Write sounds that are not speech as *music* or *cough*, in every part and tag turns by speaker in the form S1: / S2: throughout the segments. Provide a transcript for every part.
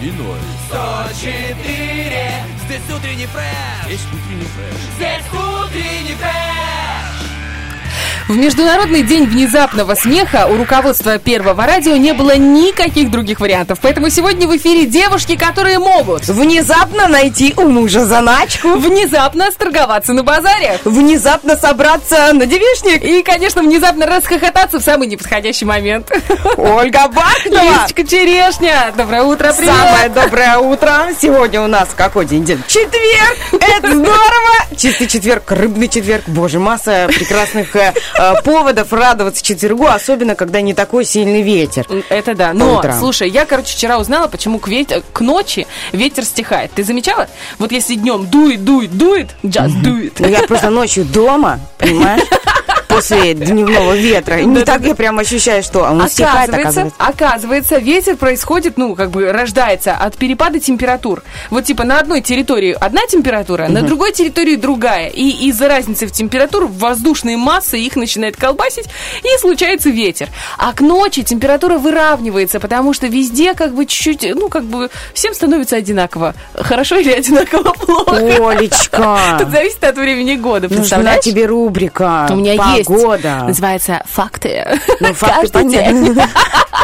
S1: И ноль.
S2: 104 Здесь утренний фреш
S1: Здесь утренний фреш.
S2: Здесь утренний фреш
S3: В Международный день внезапного смеха у руководства Первого радио не было никаких других вариантов. Поэтому сегодня в эфире девушки, которые могут
S4: Внезапно найти у мужа заначку.
S3: внезапно сторговаться на базаре.
S4: Внезапно собраться на девичник.
S3: И, конечно, внезапно расхохотаться в самый неподходящий момент.
S4: Ольга Бахтова.
S3: Лисочка Черешня, доброе утро, привет!
S4: Самое доброе утро. Сегодня у нас какой день? День четверг. Это здорово. Чистый четверг, рыбный четверг. Боже, масса прекрасных э, поводов радоваться четвергу, особенно когда не такой сильный ветер.
S3: Это да. Но, слушай, я, короче, вчера узнала, почему к, вет- к ночи ветер стихает. Ты замечала? Вот если днем дует, дует, дует, just do it.
S4: Ну, я просто ночью дома, понимаешь? *laughs* После дневного ветра. Не так я прям ощущаю, что он стихает,
S3: Оказывается,
S4: оказывается.
S3: ветер происходит, ну, как бы рождается от перепада температур. Вот типа на одной территории одна температура, на другой территории другая. И из-за разницы в температур воздушные массы их начинает колбасить, и случается ветер. А к ночи температура выравнивается, потому что везде как бы чуть-чуть, ну, как бы всем становится одинаково. Хорошо или одинаково плохо?
S4: Олечка, *laughs*
S3: Тут зависит от времени года,
S4: нужна
S3: представляешь?
S4: тебе рубрика.
S3: У меня есть.
S4: Погода.
S3: Называется «Факты».
S4: Ну, факты понятно.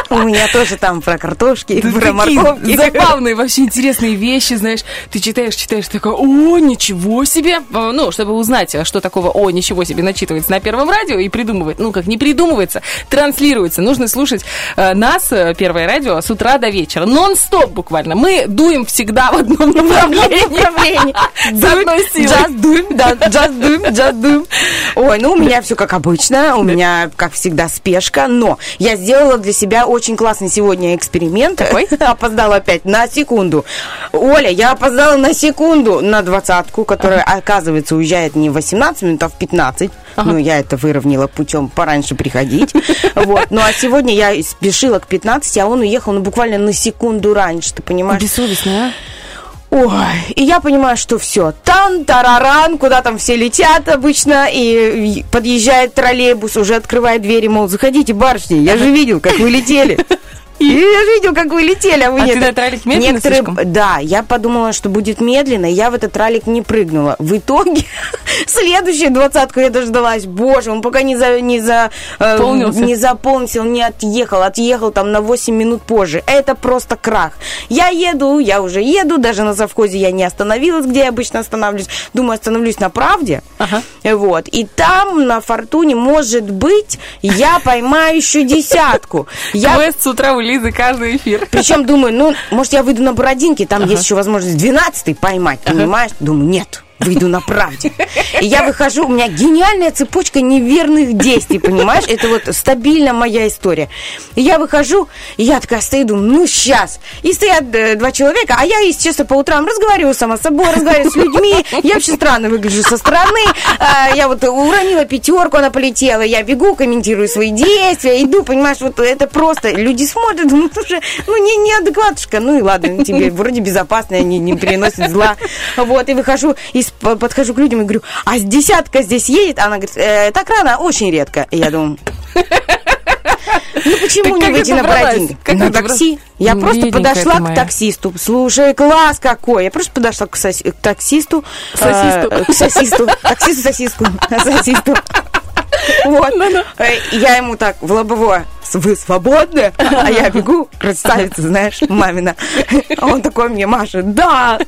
S4: У меня тоже там про картошки, про морковки.
S3: забавные, вообще интересные вещи, знаешь. Ты читаешь, читаешь, такой, о, ничего себе. А, Ну, чтобы узнать, что такого, о, ничего себе, начитывается на Первом радио и придумывает. Ну, как не придумывается, транслируется. Нужно слушать э, нас, э, Первое радио, с утра до вечера. Нон-стоп буквально. Мы дуем всегда в одном направлении. *laughs* С одной силой.
S4: Just it, да, just it, just it. Ой, ну у меня все как обычно, у меня, как всегда, спешка, но я сделала для себя очень классный сегодня эксперимент.
S3: Какой? *laughs*
S4: Опоздала опять на секунду. Оля, я опоздала на секунду на двадцатку, которая, оказывается, уезжает не в 18 минут, а в 15. Ну, я это выровняла путем пораньше приходить. *laughs* Вот. Ну, а сегодня я спешила к 15, а он уехал, ну, буквально на секунду раньше, ты понимаешь?
S3: Бессовестно, а?
S4: Ой, и я понимаю, что все, тан, тараран, куда там все летят обычно, и подъезжает троллейбус, уже открывает двери, мол, заходите, барышни, я же видел, как вы летели. И я же видел, как вы летели, а вы
S3: А
S4: нет.
S3: ты на троллик медленно
S4: Некоторые,
S3: слишком?
S4: да, я подумала, что будет медленно, я в этот тралик не прыгнула. В итоге *laughs* следующую двадцатку я дождалась. Боже, он пока не за, не за, э, не заполнился, он не отъехал, отъехал там на 8 минут позже. Это просто крах. Я еду, я уже еду, даже на завхозе я не остановилась, где я обычно останавливаюсь. Думаю, остановлюсь на правде.
S3: Ага.
S4: Вот. И там на фортуне, может быть, я поймаю еще десятку. *laughs* Я
S3: Квест с утра Лизы каждый эфир.
S4: причем думаю, ну, может, я выйду на Бородинке, там есть еще возможность 12 поймать, понимаешь? Думаю, нет, выйду на правде. И я выхожу, у меня гениальная цепочка неверных действий, понимаешь? Это вот стабильно моя история. И я выхожу, и я такая стою, думаю, ну, сейчас. И стоят э, два человека, а я, если честно, по утрам разговариваю сама с собой, разговариваю с людьми. Я вообще странно выгляжу со стороны. А, Я вот уронила пятерку, она полетела. Я бегу, комментирую свои действия, иду, понимаешь, вот это просто. Люди смотрят, думают, уже, ну, не, неадекватушка. Ну и ладно, тебе вроде безопасно, не, не приносит зла. Вот, и выхожу, и с- по- подхожу к людям и говорю, а десятка здесь едет? Она говорит, «Э, так рано, очень редко. И я думаю, ну почему не выйти на?
S3: Как
S4: На такси. Я
S3: Ну,
S4: просто подошла к таксисту. Слушай, класс какой. Я просто подошла к, таксисту.
S3: Сосисту.
S4: э, К сосисту. Таксисту, сосиску. *laughs* Сосисту. Вот. Э, Я ему так в лобовое. Вы свободны? А я бегу, красавица, знаешь, мамина. А он такой мне машет. Да.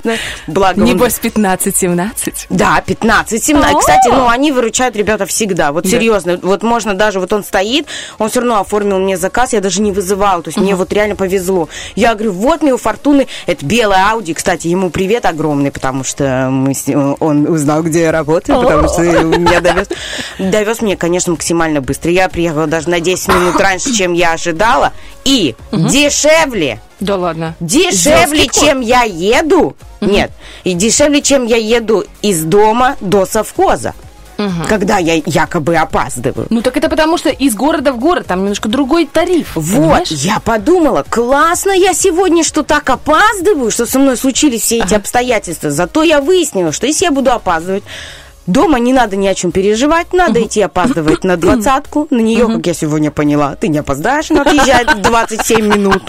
S4: Благо он-
S3: Небось 15-17.
S4: да, 15, 17. Кстати, ну, они выручают ребята всегда. Вот серьезно. Вот можно даже, вот он стоит, он все равно оформил мне заказ, я даже не вызывала. То есть мне вот реально повезло. Я говорю, вот мне у Фортуны, это белая Ауди. Кстати, ему привет огромный, потому что мы с он узнал, где я работаю, потому что меня довез. довез меня, конечно, максимально быстро. Я приехала даже на 10 минут раньше, чем я ожидала. И дешевле.
S3: Да ладно.
S4: Дешевле, чем я еду. Нет. И дешевле, чем я еду из дома до совхоза. Когда я якобы опаздываю.
S3: Ну так это потому, что из города в город там немножко другой тариф.
S4: Вот,
S3: понимаешь?
S4: я подумала, классно я сегодня, что так опаздываю, что со мной случились все эти обстоятельства. Зато я выяснила, что если я буду опаздывать, дома не надо ни о чем переживать, надо идти опаздывать на двадцатку. На нее, как я сегодня поняла, ты не опоздаешь, она отъезжает в 27 минут.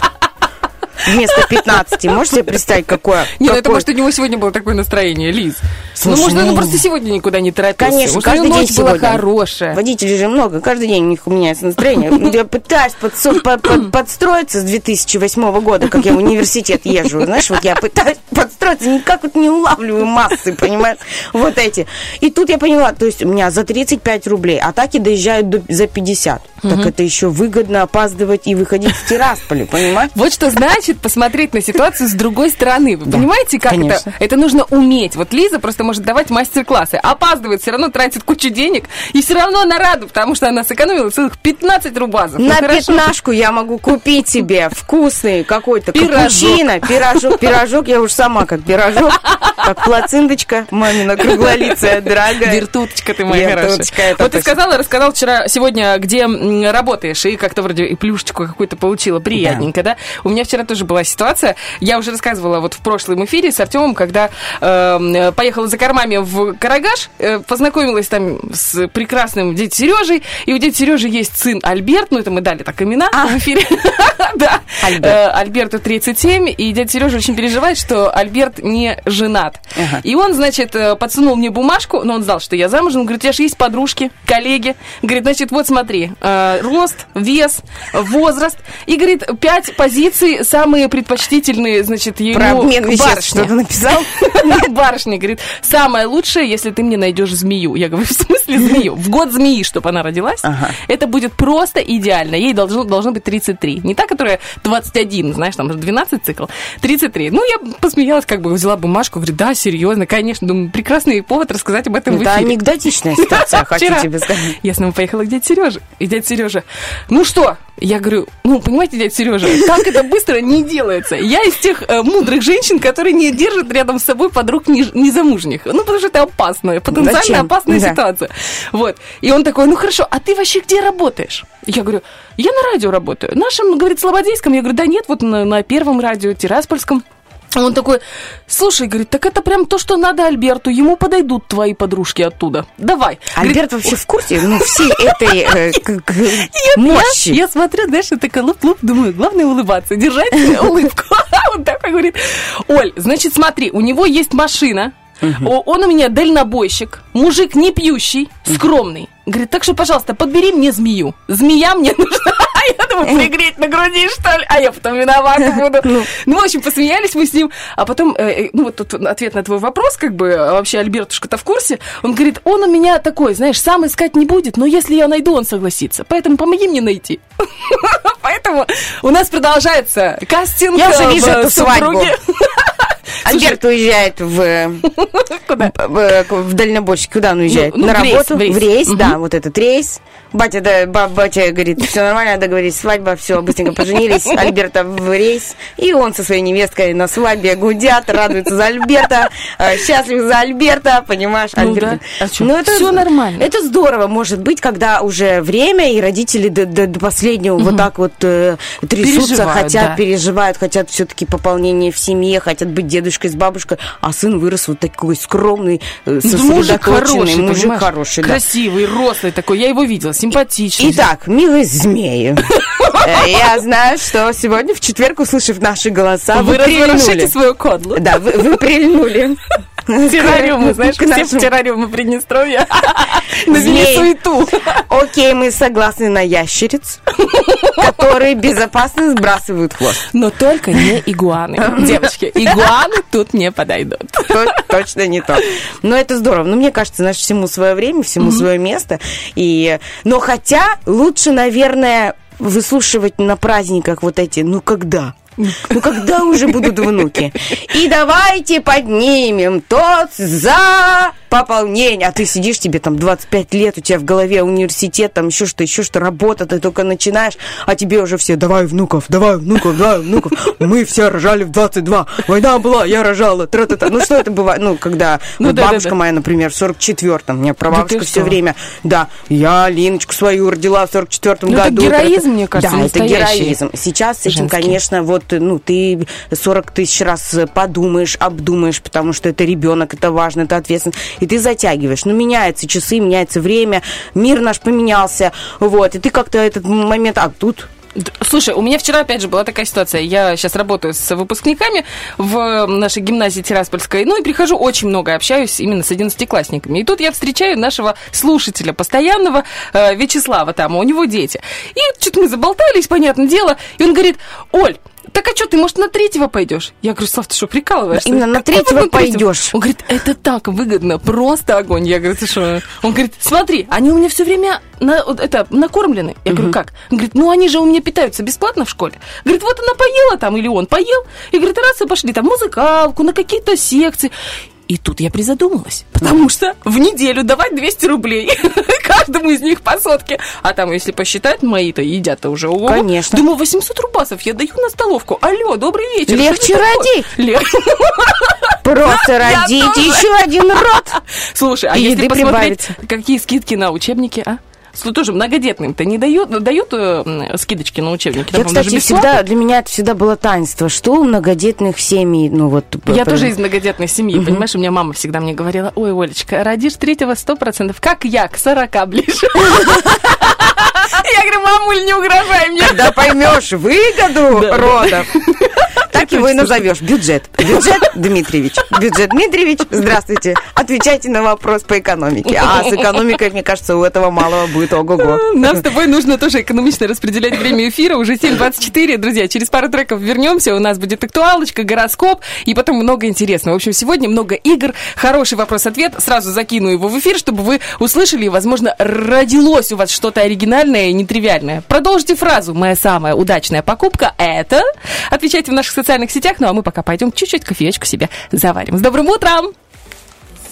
S4: Вместо 15. Можете себе представить, какое?
S3: Нет, ну это
S4: какое-
S3: может у него сегодня было такое настроение, Лиз.
S4: Слушай,
S3: ну, может,
S4: ну-
S3: он просто сегодня никуда не торопился.
S4: Конечно,
S3: Может,
S4: каждый день
S3: была хорошая.
S4: Водителей же много, каждый день у них меняется настроение. Я пытаюсь *clears throat* подстроиться с 2008 года, как я в университет езжу. Знаешь, вот я пытаюсь подстроиться, никак вот не улавливаю массы, понимаешь, вот эти. И тут я поняла, то есть у меня за 35 рублей атаки доезжают до- за 50. Так это еще выгодно опаздывать и выходить в Тирасполе, понимаешь?
S3: Вот что значит посмотреть на ситуацию с другой стороны. Вы понимаете, как
S4: конечно.
S3: это? Это нужно уметь. Вот Лиза просто может давать мастер-классы. Опаздывает, все равно тратит кучу денег, и все равно она рада, потому что она сэкономила целых 15 рубазов. Ну,
S4: На
S3: хорошо.
S4: пятнашку я могу купить себе вкусный какой-то капучино, пирожок. Пирожок я уж сама как пирожок, как плацинточка, мамина круглолицая, дорогая.
S3: Вертуточка ты моя хорошая. Вот ты сказала, рассказал вчера, сегодня, где работаешь, и как-то вроде и плюшечку какую-то получила, приятненько, да? У меня вчера тоже была ситуация, я уже рассказывала вот в прошлом эфире с Артемом, когда э, поехала за кормами в Карагаш, э, познакомилась там с прекрасным дядей Сережей, и у дяди Сережи есть сын Альберт, ну это мы дали так имена в эфире. *laughs* Да. Э, Альберту 37, и дядя Сережа очень переживает, что Альберт не женат. И он, значит, э, подсунул мне бумажку, но он знал, что я замужем. Говорит, у тебя же есть подружки, коллеги. Говорит, значит, вот смотри, э, рост, вес, возраст. И, говорит, пять позиций, самые предпочтительные, значит, ему
S4: Про обмен
S3: к
S4: веществ
S3: барышне.
S4: что-то написал? *laughs*
S3: Барышня, говорит, самое лучшее, если ты мне найдешь змею. Я говорю, в смысле змею? В год змеи, чтобы она родилась.
S4: Ага.
S3: Это будет просто идеально. Ей должно, должно быть 33. Не та, которая 21, знаешь, там 12 цикл. 33. Ну, я посмеялась, как бы взяла бумажку, говорю, да, серьезно, конечно. Думаю, прекрасный повод рассказать об этом
S4: Это анекдотичная *laughs* ситуация, хочу тебе сказать.
S3: Я снова поехала к дяде Сереже. И дядя Сережа, ну что? Я говорю, ну, понимаете, дядя Сережа, так это быстро не делается. Я из тех э, мудрых женщин, которые не держат рядом с собой подруг не- незамужних. Ну, потому что это опасная, потенциально
S4: Зачем?
S3: опасная
S4: Да.
S3: ситуация. Вот. И он такой, ну хорошо, а ты вообще где работаешь? Я говорю, я на радио работаю. Нашем, говорит, Слободейском. Я говорю, да нет, вот на, на первом радио, Тираспольском. Он такой, слушай, говорит, так это прям то, что надо Альберту, ему подойдут твои подружки оттуда. Давай. Говорит,
S4: Альберт вообще в курсе, ну, всей этой э, мощи.
S3: я смотрю, знаешь, я такая луп-луп, думаю, главное улыбаться, держать *laughs* улыбку. *laughs* Он такой говорит, Оль, значит, смотри, у него есть машина, о- он у меня дальнобойщик, мужик не пьющий, скромный. Говорит, так что, пожалуйста, подбери мне змею. Змея мне *laughs* нужна. Я думаю, пригреть на груди, что ли? А я потом виновата *laughs* буду. Ну, в общем, посмеялись мы с ним. А потом, э, э, ну, вот тут ответ на твой вопрос, как бы, а вообще Альбертушка-то в курсе. Он говорит, он у меня такой, знаешь, сам искать не будет, но если я найду, он согласится. Поэтому помоги мне найти. *laughs* Поэтому у нас продолжается кастинг
S4: Я уже
S3: э,
S4: вижу эту
S3: супруге.
S4: Альберт уезжает в, *laughs*
S3: Куда?
S4: в, дальнобойщик. Куда он уезжает?
S3: Ну, ну,
S4: На работу?
S3: в рейс.
S4: Да, вот этот рейс. Батя, да, ба- батя говорит, все нормально, договорились, свадьба, все, быстренько поженились. *laughs* Альберта в рейс. И он со своей невесткой на свадьбе гудят, радуются за Альберта, э, счастлив за Альберта, понимаешь?
S3: Ну
S4: Альберт-
S3: да. А?
S4: Ну, это,
S3: Всё нормально.
S4: Это здорово, может быть, когда уже время, и родители до, последнего вот так вот э, трясутся, хотят, переживают, хотят все-таки пополнения в семье, хотят быть дедушкой с бабушкой, а сын вырос вот такой скромный, э,
S3: Ну, Мужик хороший,
S4: мужик
S3: понимаешь?
S4: хороший, да.
S3: Красивый, рослый такой. Я его видела, симпатичный.
S4: Итак, милые змеи, э, я знаю, что сегодня в четверг, услышав наши голоса, вы, прильнули.
S3: свою кодлу.
S4: Да, вы, прильнули. *laughs*
S3: Террариумы, знаешь,
S4: К
S3: все
S4: нашему-
S3: террариумы Приднестровья. *laughs* Навели суету.
S4: Окей, мы согласны на ящериц, которые безопасно сбрасывают хвост.
S3: Но только не игуаны. Девочки, игуаны *laughs* тут не подойдут.
S4: То- точно не то. Но это здорово. Но мне кажется, знаешь, всему свое время, всему свое место. И... Но хотя лучше, наверное, выслушивать на праздниках вот эти «ну когда?». Ну когда уже будут внуки? *laughs* И давайте поднимем тост за пополнение, а ты сидишь, тебе там 25 лет, у тебя в голове университет, там еще что, еще что, работа, ты только начинаешь, а тебе уже все, давай внуков, давай внуков, давай внуков, мы все рожали в 22, война была, я рожала, тра-та-та. Ну, что это бывает, ну, когда
S3: Ну,
S4: вот
S3: да, да,
S4: бабушка
S3: да.
S4: моя, например, в 44-м, мне прабабушка все
S3: что?
S4: время, да, я Линочку свою родила в 44-м
S3: Ну, это
S4: году.
S3: героизм, мне кажется,
S4: Да, это героизм. Сейчас с этим,
S3: Женский.
S4: конечно, вот, ну, ты 40 тысяч раз подумаешь, обдумаешь, потому что это ребенок, это важно, это ответственно, и ты затягиваешь. Ну, меняются часы, меняется время, мир наш поменялся, вот, и ты как-то этот момент, а тут
S3: Слушай, у меня вчера, опять же, была такая ситуация. Я сейчас работаю с выпускниками в нашей гимназии Тираспольской. Ну и прихожу, очень много общаюсь именно с одиннадцатиклассниками. И тут я встречаю нашего слушателя постоянного, э, Вячеслава там, у него дети. И что-то мы заболтались, понятное дело. И он говорит, Оль, так а что, ты, может, на третьего пойдешь? Я говорю, Слав, ты что, прикалываешься?
S4: Именно на
S3: Какой
S4: третьего
S3: на третьего?»
S4: пойдешь?
S3: Он говорит, это так выгодно, просто огонь. Я говорю, ты что? Он говорит, смотри, они у меня все время на, вот это, накормлены. Я говорю, как? Он говорит, ну они же у меня питаются бесплатно в школе. Говорит, вот она поела там, или он поел. И говорит, раз и пошли там в музыкалку, на какие-то секции. И тут я призадумалась, потому что в неделю давать 200 рублей *laughs* каждому из них по сотке. А там, если посчитать, мои-то едят-то уже. ого.
S4: Конечно.
S3: Думаю, 800 рубасов я даю на столовку. Алло, добрый вечер.
S4: Легче *laughs* *laughs* родить.
S3: Легче.
S4: просто родите еще один род.
S3: Слушай, а если посмотреть, какие скидки на учебники, а? Тоже многодетным-то не дают, дают э, скидочки на учебники?
S4: Я, кстати, всегда, для меня это всегда было таинство. Что у многодетных семей, ну вот...
S3: Я тоже из многодетной семьи, понимаешь? У меня мама всегда мне говорила, ой, Олечка, родишь третьего сто процентов, как я, к 40 ближе. *laughs* Я говорю, мамуль, не угрожай мне.
S4: Когда поймешь выгоду родов, *laughs* так его и назовешь. Бюджет. Бюджет *laughs* Дмитриевич. Бюджет Дмитриевич, здравствуйте. Отвечайте на вопрос по экономике. А с экономикой, мне кажется, у этого малого будет ого-го.
S3: Нам с тобой нужно тоже экономично распределять время эфира. Уже 7.24, друзья. Через пару треков вернемся. У нас будет актуалочка, гороскоп и потом много интересного. В общем, сегодня много игр. Хороший вопрос-ответ. Сразу закину его в эфир, чтобы вы услышали и, возможно, родилось у вас что-то оригинальное и нетривиальное. Продолжите фразу. Моя самая удачная покупка – это... Отвечайте в наших социальных сетях. Ну, а мы пока пойдем чуть-чуть кофеечку себе заварим. С добрым утром!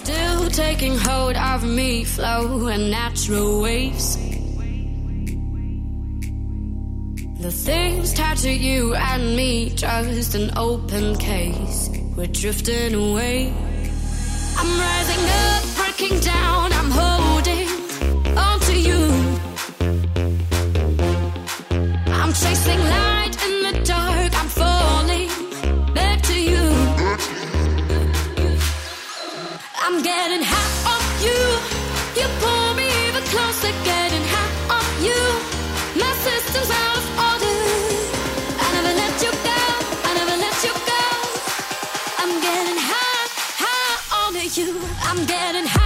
S5: Still taking hold of me, flow and natural waves. The things tied to you and me, just an open case. We're drifting away. I'm rising up, breaking down, I'm holding on to you. I'm chasing light I'm getting on you. You pull me even closer, getting you. My system's out of order. I never let you go. I never let you go. I'm getting on you. I'm getting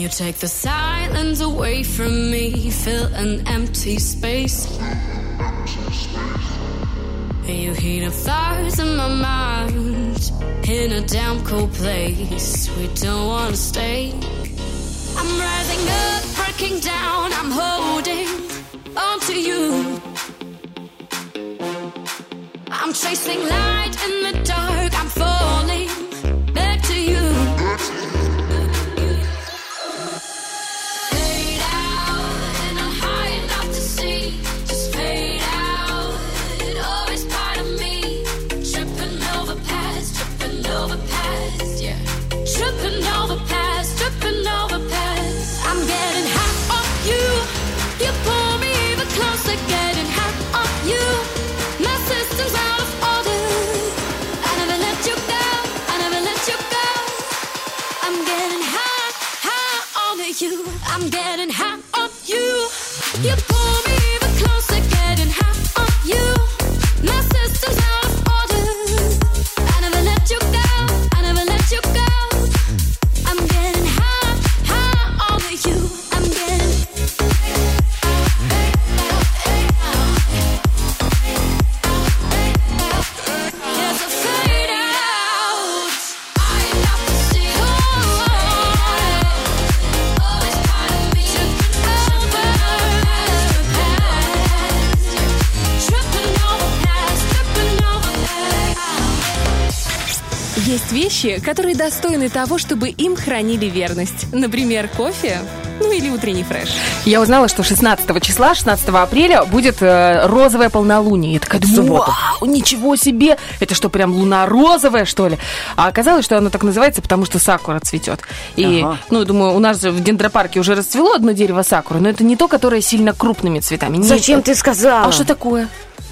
S5: you. Take the silence away from me, fill an empty space. You heat up fires in my mind, in a damn cold place. We don't wanna stay. I'm rising up, breaking down, I'm holding on to you. I'm chasing light in the dark, I'm falling
S3: которые достойны того, чтобы им хранили верность. Например, кофе, ну или утренний фреш. Я узнала, что 16 числа, 16 апреля будет э, розовое полнолуние. Я такая думаю, вау, ничего себе! Это что, прям луна розовая, что ли? А оказалось, что оно так называется, потому что сакура цветет. И, ага. ну, думаю, у нас в дендропарке уже расцвело одно дерево сакуры, но это не то, которое сильно крупными цветами.
S4: Зачем Нет. ты сказала?
S3: А что такое?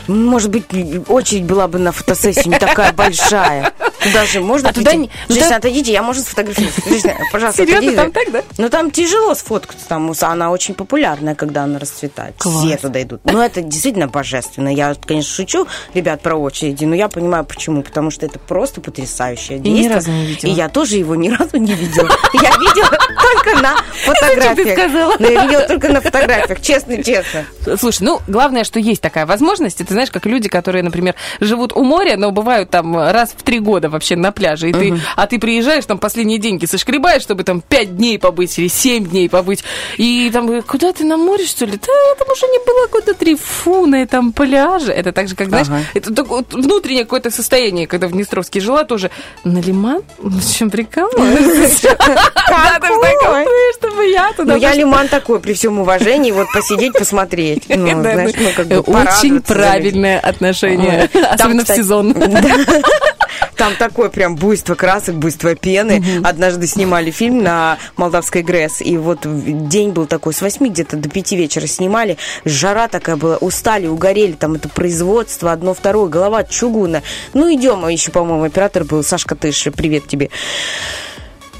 S4: Может быть, очередь была бы на фотосессию не такая большая. Туда же можно а туда не... Женщина, ну, отойдите, я, может, сфотографировать. Женщина, пожалуйста,
S3: Серьезно, там так, да?
S4: Ну, там тяжело сфоткаться. Там она очень популярная, когда она расцветает. Класс. Все туда идут. Но это действительно божественно. Я, конечно, шучу, ребят, про очереди, но я понимаю, почему. Потому что это просто потрясающее действие. И ни разу не видела. И я тоже его ни разу не видела. Я видела только на *laughs* фотографиях. Но я видела только на фотографиях, честно-честно.
S3: Слушай, ну, главное, что есть такая возможность. Это, знаешь, как люди, которые, например, живут у моря, но бывают там раз в три года вообще на пляже. И uh-huh. ты, а ты приезжаешь, там последние деньги сошкребаешь, чтобы там пять дней побыть или семь дней побыть. И там, куда ты на море, что ли? Да, там уже не было года три. Фу, на этом пляже. Это так же, как, знаешь, uh-huh. это такое внутреннее какое-то состояние, когда в Днестровске жила тоже. На лиман? В чем прикалываешься? *laughs*
S4: чтобы я туда... Ну, я лиман такой, при всем уважении, вот посидеть, посмотреть. *laughs* Ну,
S3: знаешь, ну, как бы Очень правильное отношение, особенно в сезон. *laughs*
S4: Там такое прям буйство красок, буйство пены. Угу. Однажды снимали фильм на Молдавской ГРЭС, и вот день был такой, с 8 где-то до 5 вечера снимали. Жара такая была, устали, угорели, там это производство, одно, второе, голова чугуна. Ну, идем, а еще, по-моему, оператор был Сашка Тыш, привет тебе.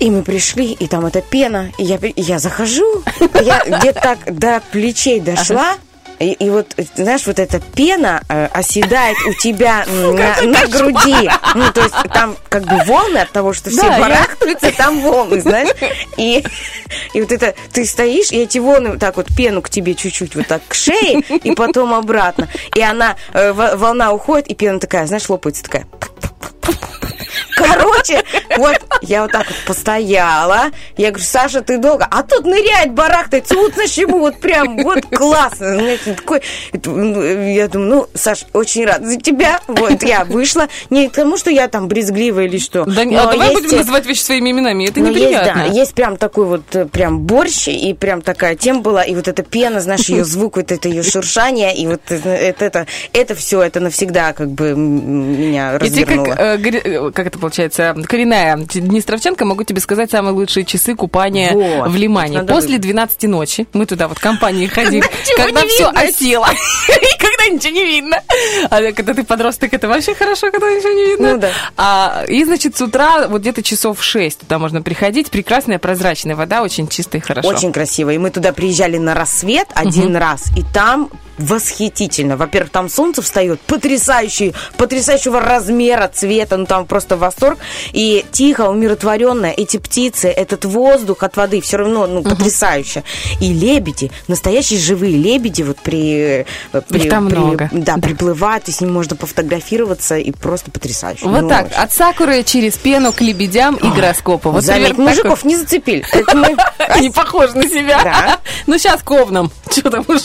S4: И мы пришли, и там эта пена, и я, я захожу, я где-то так до плечей дошла, и, и вот, знаешь, вот эта пена э, оседает у тебя *laughs* на, на груди. Ну, то есть там как бы волны от того, что все да, барахтаются, я... *laughs* там волны, знаешь. И, и вот это, ты стоишь, и эти волны, так вот, пену к тебе чуть-чуть вот так к шее, и потом обратно. И она, э, волна уходит, и пена такая, знаешь, лопается такая. Короче, вот я вот так вот постояла. Я говорю, Саша, ты долго? А тут ныряет, барахтается. Вот знаешь, ему вот прям, вот классно. Знаете, такой, я думаю, ну, Саш, очень рад за тебя. Вот я вышла. Не к тому, что я там брезгливая или что.
S3: Да, а давай есть... будем называть вещи своими именами. Это неприятно.
S4: Есть, да, есть прям такой вот э, прям борщ, и прям такая тема была. И вот эта пена, знаешь, ее звук, вот это ее шуршание, и вот это, это, это все, это навсегда как бы меня развернуло.
S3: И ты э, как это получается, коренная Днестровченко, могу тебе сказать самые лучшие часы купания вот, в Лимане. После 12 ночи мы туда вот компанией ходили, когда все осело, *laughs* и когда ничего не видно. А когда ты подросток, это вообще хорошо, когда ничего не видно. Ну да. А, и, значит, с утра вот где-то часов 6 туда можно приходить. Прекрасная прозрачная вода, очень чистая и хорошо.
S4: Очень красиво. И мы туда приезжали на рассвет один угу. раз, и там восхитительно. Во-первых, там солнце встает потрясающий, потрясающего размера цвета, ну там просто восторг. И тихо, умиротворенно, эти птицы, этот воздух от воды все равно ну, uh-huh. потрясающе. И лебеди, настоящие живые лебеди, вот при,
S3: при, там при много.
S4: да, приплывают, и с ним можно пофотографироваться, и просто потрясающе.
S3: Вот ну, так, очень. от сакуры через пену к лебедям и гороскопу. Вот
S4: Заметь, мужиков такой... не зацепили. *laughs*
S3: Они похожи на себя. *laughs* Ну, сейчас ковном. *laughs* Что там уж.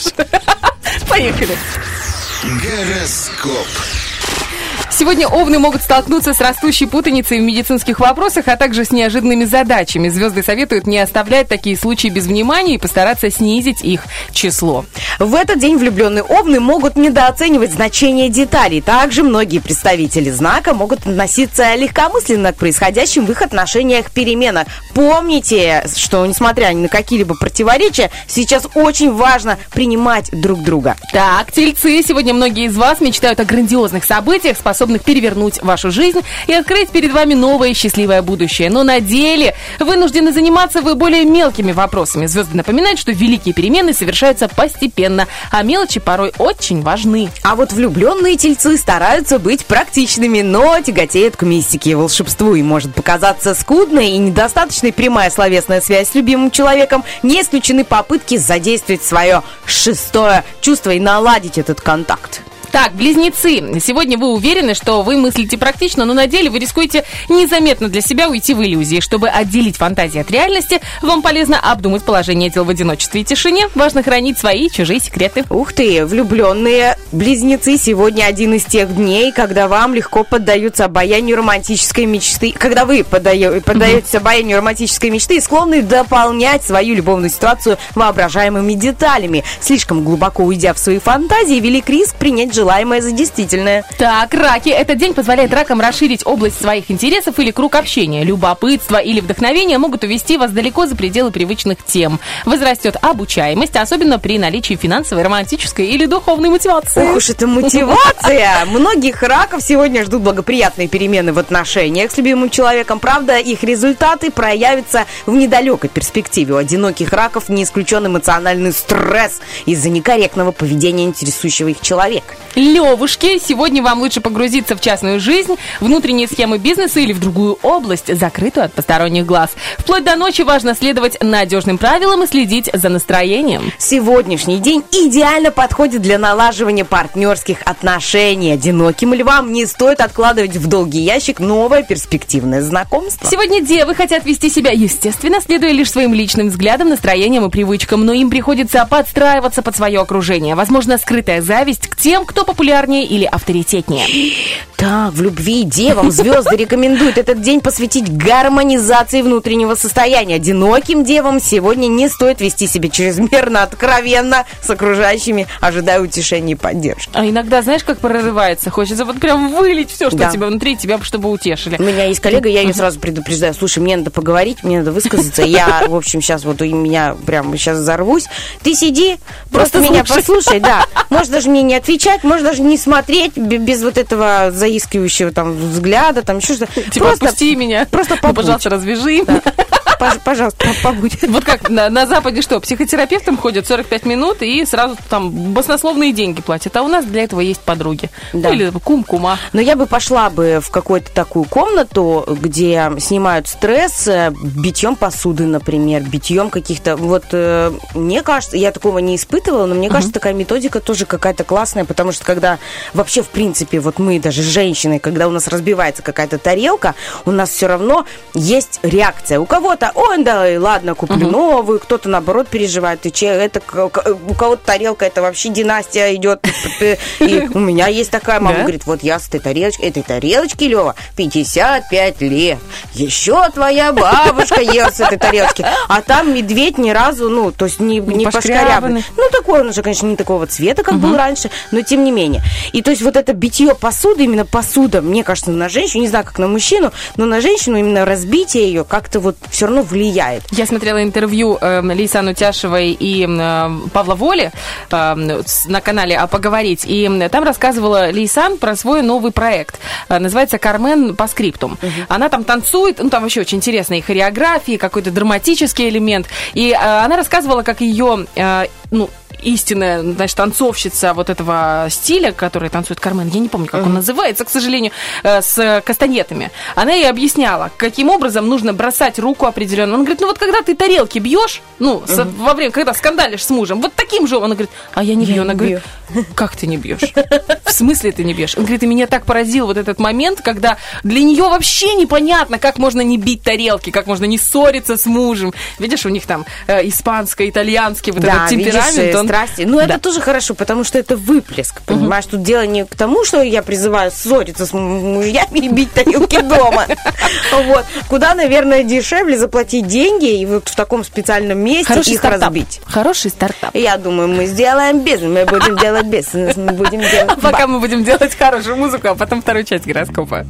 S3: Поехали. Гороскоп. Сегодня овны могут столкнуться с растущей путаницей в медицинских вопросах, а также с неожиданными задачами. Звезды советуют не оставлять такие случаи без внимания и постараться снизить их число.
S4: В этот день влюбленные овны могут недооценивать значение деталей. Также многие представители знака могут относиться легкомысленно к происходящим в их отношениях переменах. Помните, что несмотря ни на какие-либо противоречия, сейчас очень важно принимать друг друга.
S3: Так, тельцы, сегодня многие из вас мечтают о грандиозных событиях, способных способных перевернуть вашу жизнь и открыть перед вами новое счастливое будущее. Но на деле вынуждены заниматься вы более мелкими вопросами. Звезды напоминают, что великие перемены совершаются постепенно, а мелочи порой очень важны.
S4: А вот влюбленные тельцы стараются быть практичными, но тяготеют к мистике и волшебству. И может показаться скудной и недостаточной прямая словесная связь с любимым человеком. Не исключены попытки задействовать свое шестое чувство и наладить этот контакт.
S3: Так, близнецы, сегодня вы уверены, что вы мыслите практично, но на деле вы рискуете незаметно для себя уйти в иллюзии. Чтобы отделить фантазии от реальности, вам полезно обдумать положение дел в одиночестве и тишине. Важно хранить свои и чужие секреты.
S4: Ух ты, влюбленные близнецы, сегодня один из тех дней, когда вам легко поддаются обаянию романтической мечты. Когда вы поддаю- поддаетесь обаянию романтической мечты и склонны дополнять свою любовную ситуацию воображаемыми деталями. Слишком глубоко уйдя в свои фантазии, велик риск принять желаемое за действительное.
S3: Так, раки. Этот день позволяет ракам расширить область своих интересов или круг общения. Любопытство или вдохновение могут увести вас далеко за пределы привычных тем. Возрастет обучаемость, особенно при наличии финансовой, романтической или духовной мотивации.
S4: Ох уж это мотивация! *laughs* Многих раков сегодня ждут благоприятные перемены в отношениях с любимым человеком. Правда, их результаты проявятся в недалекой перспективе. У одиноких раков не исключен эмоциональный стресс из-за некорректного поведения интересующего их человека.
S3: Левушки, сегодня вам лучше погрузиться в частную жизнь, внутренние схемы бизнеса или в другую область, закрытую от посторонних глаз. Вплоть до ночи важно следовать надежным правилам и следить за настроением.
S4: Сегодняшний день идеально подходит для налаживания партнерских отношений. Одиноким львам не стоит откладывать в долгий ящик новое перспективное знакомство.
S3: Сегодня девы хотят вести себя естественно, следуя лишь своим личным взглядам, настроениям и привычкам, но им приходится подстраиваться под свое окружение. Возможно, скрытая зависть к тем, кто популярнее или авторитетнее.
S4: Так, в любви девам звезды рекомендуют этот день посвятить гармонизации внутреннего состояния. Одиноким девам сегодня не стоит вести себя чрезмерно откровенно с окружающими, ожидая утешения и поддержки.
S3: А иногда, знаешь, как прорывается? Хочется вот прям вылить все, что
S4: Да.
S3: у тебя внутри, тебя чтобы утешили.
S4: У меня есть коллега, я ее сразу предупреждаю. Слушай, мне надо поговорить, мне надо высказаться. Я, в общем, сейчас вот у меня прям сейчас взорвусь. Ты сиди, просто,
S3: Просто
S4: меня
S3: слушай.
S4: послушай, да. Можешь даже мне не отвечать, можешь даже не смотреть бе- без вот этого заискивающего там взгляда, там еще что-то.
S3: Типа,
S4: просто,
S3: отпусти меня.
S4: просто
S3: Ну,
S4: побудь.
S3: пожалуйста, развяжи.
S4: пож- пожалуйста, по- *laughs* побудь.
S3: Вот как на, на Западе что, психотерапевтам ходят 45 минут и сразу там баснословные деньги платят, а у нас для этого есть подруги.
S4: Да.
S3: Ну, или кум-кума.
S4: Но я бы пошла бы в какую-то такую комнату, где снимают стресс э, битьем посуды, например, битьем каких-то... Вот э, мне кажется, я такого не испытывала, но мне кажется, такая методика тоже какая-то классная, потому что когда вообще, в принципе, вот мы даже женщины, когда у нас разбивается какая-то тарелка, у нас все равно есть реакция. У кого-то, ой, да, ладно, куплю новую, кто-то, наоборот, переживает, и че, это, у кого-то тарелка, это вообще династия идет. *laughs* И у меня есть такая мама, говорит, вот я с этой тарелочкой, этой тарелочки, Лева, 55 лет. Еще твоя бабушка ела с этой тарелочки. А там медведь ни разу, ну, то есть не,
S3: Не пошкрябанный.
S4: Ну, такой он уже, конечно, не такого цвета, как был раньше, но тем не менее. И то есть вот это битье посуды, именно посуда, мне кажется, на женщину, не знаю, как на мужчину, но на женщину именно разбитие ее как-то вот все равно влияет.
S3: Я смотрела интервью э, Лейсан Утяшевой и э, Павла Воли э, на канале «А поговорить». И там рассказывала Лейсан про свой новый проект. Э, называется «Кармен по скриптум». Она там танцует, ну там вообще очень интересные хореографии, какой-то драматический элемент. И э, она рассказывала, как ее, э, ну, истинная, значит, танцовщица вот этого стиля, который танцует Кармен, я не помню, как он называется, к сожалению, э, с кастанетами. Она ей объясняла, каким образом нужно бросать руку определенно. Он говорит, ну вот когда ты тарелки бьешь, ну, с- во время, когда скандалишь с мужем, вот таким же, он говорит, а я не бью. Она говорит, *laughs* как ты не бьешь? В смысле ты не бьешь? Он говорит, и меня так поразил вот этот момент, когда для нее вообще непонятно, как можно не бить тарелки, как можно не ссориться с мужем. Видишь, у них там э, испанско-итальянский вот этот темперамент. он-
S4: страсти. Ну, это тоже хорошо, потому что это выплеск, понимаешь? Тут дело не к тому, что я призываю ссориться с мужьями и бить тарелки дома. *laughs* Вот. Куда, наверное, дешевле заплатить деньги и вот в таком специальном месте
S3: Хороший
S4: их
S3: стартап.
S4: разбить.
S3: Хороший стартап.
S4: Я думаю, мы сделаем бизнес, мы будем делать бизнес, мы *laughs* будем делать...
S3: Пока мы будем делать хорошую музыку, а потом вторую часть гороскопа.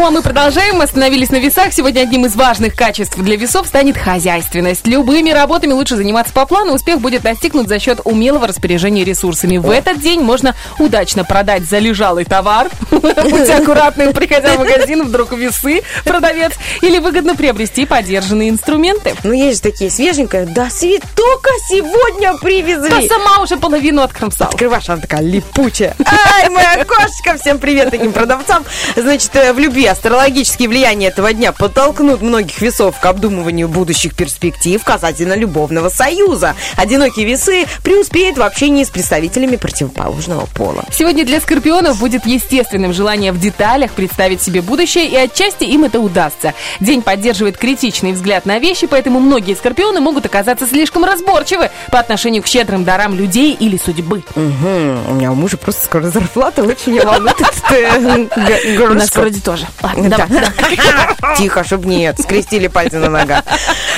S3: Ну, а мы продолжаем. Мы остановились на весах. Сегодня одним из важных качеств для весов станет хозяйственность. Любыми работами лучше заниматься по плану. Успех будет достигнут за счет умелого распоряжения ресурсами. В этот день можно удачно продать залежалый товар. *laughs* Будьте аккуратны, приходя в магазин, вдруг весы продавец. Или выгодно приобрести подержанные инструменты.
S4: Ну, есть же такие свеженькие. Да, свет только сегодня
S3: Да
S4: привезли.
S3: сама уже половину откромсала.
S4: Открываешь, она такая липучая. *laughs* Ай, моя кошечка! Всем привет таким продавцам. Значит, э, в любви астрологические влияния этого дня подтолкнут многих весов к обдумыванию будущих перспектив касательно любовного союза. Одинокие весы преуспеют в общении с представителями противоположного пола.
S3: Сегодня для скорпионов будет естественным желание в деталях представить себе будущее, и отчасти им это удастся. День поддерживает критичный взгляд на вещи, поэтому многие скорпионы могут оказаться слишком разборчивы по отношению к щедрым дарам людей или судьбы.
S4: Мгм. У меня у мужа просто скоро зарплата, очень меня волнует этот, э,
S3: У нас вроде тоже. Ладно, давай. *laughs*
S4: Тихо, чтобы нет, скрестили пальцы на ногах.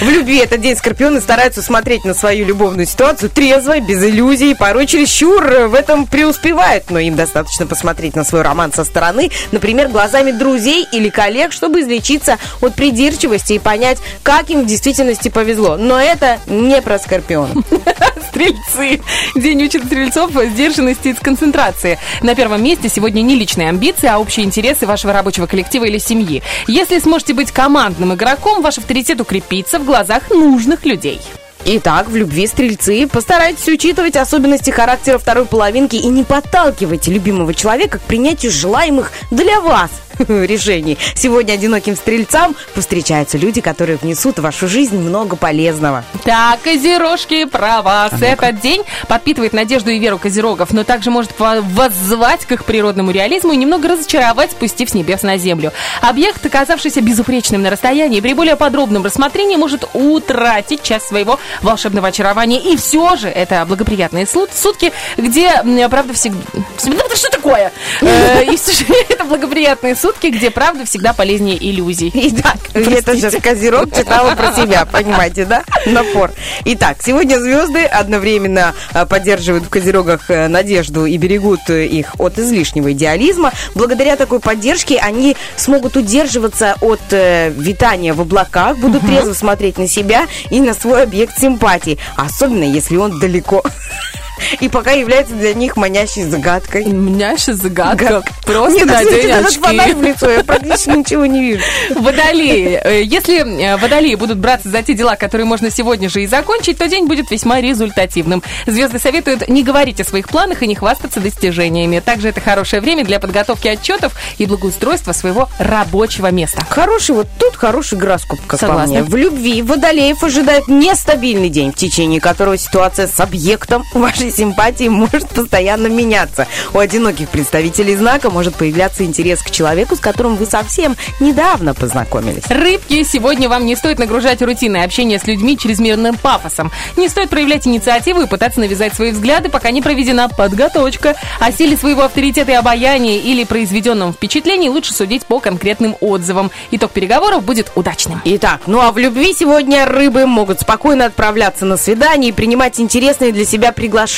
S4: В любви этот день скорпионы стараются смотреть на свою любовную ситуацию трезво, без иллюзий, порой чересчур э, в этом преуспевают, но им достаточно посмотреть на свой роман со стороны, например, глазами друзей или коллег, чтобы излечиться от придирчивости и понять, как им в действительности повезло. Но это не скорпионов. *laughs*
S3: Стрельцы. День учит стрельцов сдержанности и концентрации. На первом месте сегодня не личные амбиции, а общие интересы вашего рабочего коллектива или семьи. Если сможете быть командным игроком, ваш авторитет укрепится в глазах нужных людей.
S4: Итак, в любви стрельцы постарайтесь учитывать особенности характера второй половинки и не подталкивайте любимого человека к принятию желаемых для вас *laughs* решений. Сегодня одиноким стрельцам повстречаются люди, которые внесут в вашу жизнь много полезного.
S3: Так, козерожки, про вас. Этот день подпитывает надежду и веру козерогов, но также может воззвать к их природному реализму и немного разочаровать, спустив с небес на землю. Объект, оказавшийся безупречным на расстоянии, при более подробном рассмотрении может утратить часть своего волшебного очарования. И все же это благоприятные сутки, где, правда, всегда... Да что такое? Э, И все же *laughs* это благоприятные сутки, где, правда, всегда полезнее иллюзий.
S4: Итак, это же Козерог читала про себя, понимаете, да? Напор. Итак, сегодня звезды одновременно э, поддерживают в Козерогах э, надежду и берегут их от излишнего идеализма. Благодаря такой поддержке они смогут удерживаться от витания в облаках, будут трезво смотреть на себя и на свой объект симпатии, особенно если он далеко. *laughs* И пока является для них манящей загадкой.
S3: Сейчас загадка.
S4: Гад-
S3: Просто
S4: Мне
S3: надень очки.
S4: фонарь в лицо, я практически ничего не вижу.
S3: Водолеи. Э, Если э, водолеи будут браться за те дела, которые можно сегодня же и закончить, то день будет весьма результативным. Звезды советуют не говорить о своих планах и не хвастаться достижениями. Также это хорошее время для подготовки отчетов и благоустройства своего рабочего места.
S4: Хороший, вот тут хороший гороскоп, как
S3: Согласна.
S4: по мне. В любви водолеев ожидает нестабильный день, в течение которого ситуация с объектом вашей симпатии может постоянно меняться. У одиноких представителей знака может появляться интерес к человеку, с которым вы совсем недавно познакомились.
S3: Рыбки, сегодня вам не стоит нагружать рутинное общение с людьми чрезмерным пафосом. Не стоит проявлять инициативу и пытаться навязать свои взгляды, пока не проведена подготовка. О силе своего авторитета и обаяния или произведенном впечатлении лучше судить по конкретным отзывам. Итог переговоров будет удачным.
S4: Итак, ну а в любви сегодня рыбы могут спокойно отправляться на свидание и принимать интересные для себя приглашения.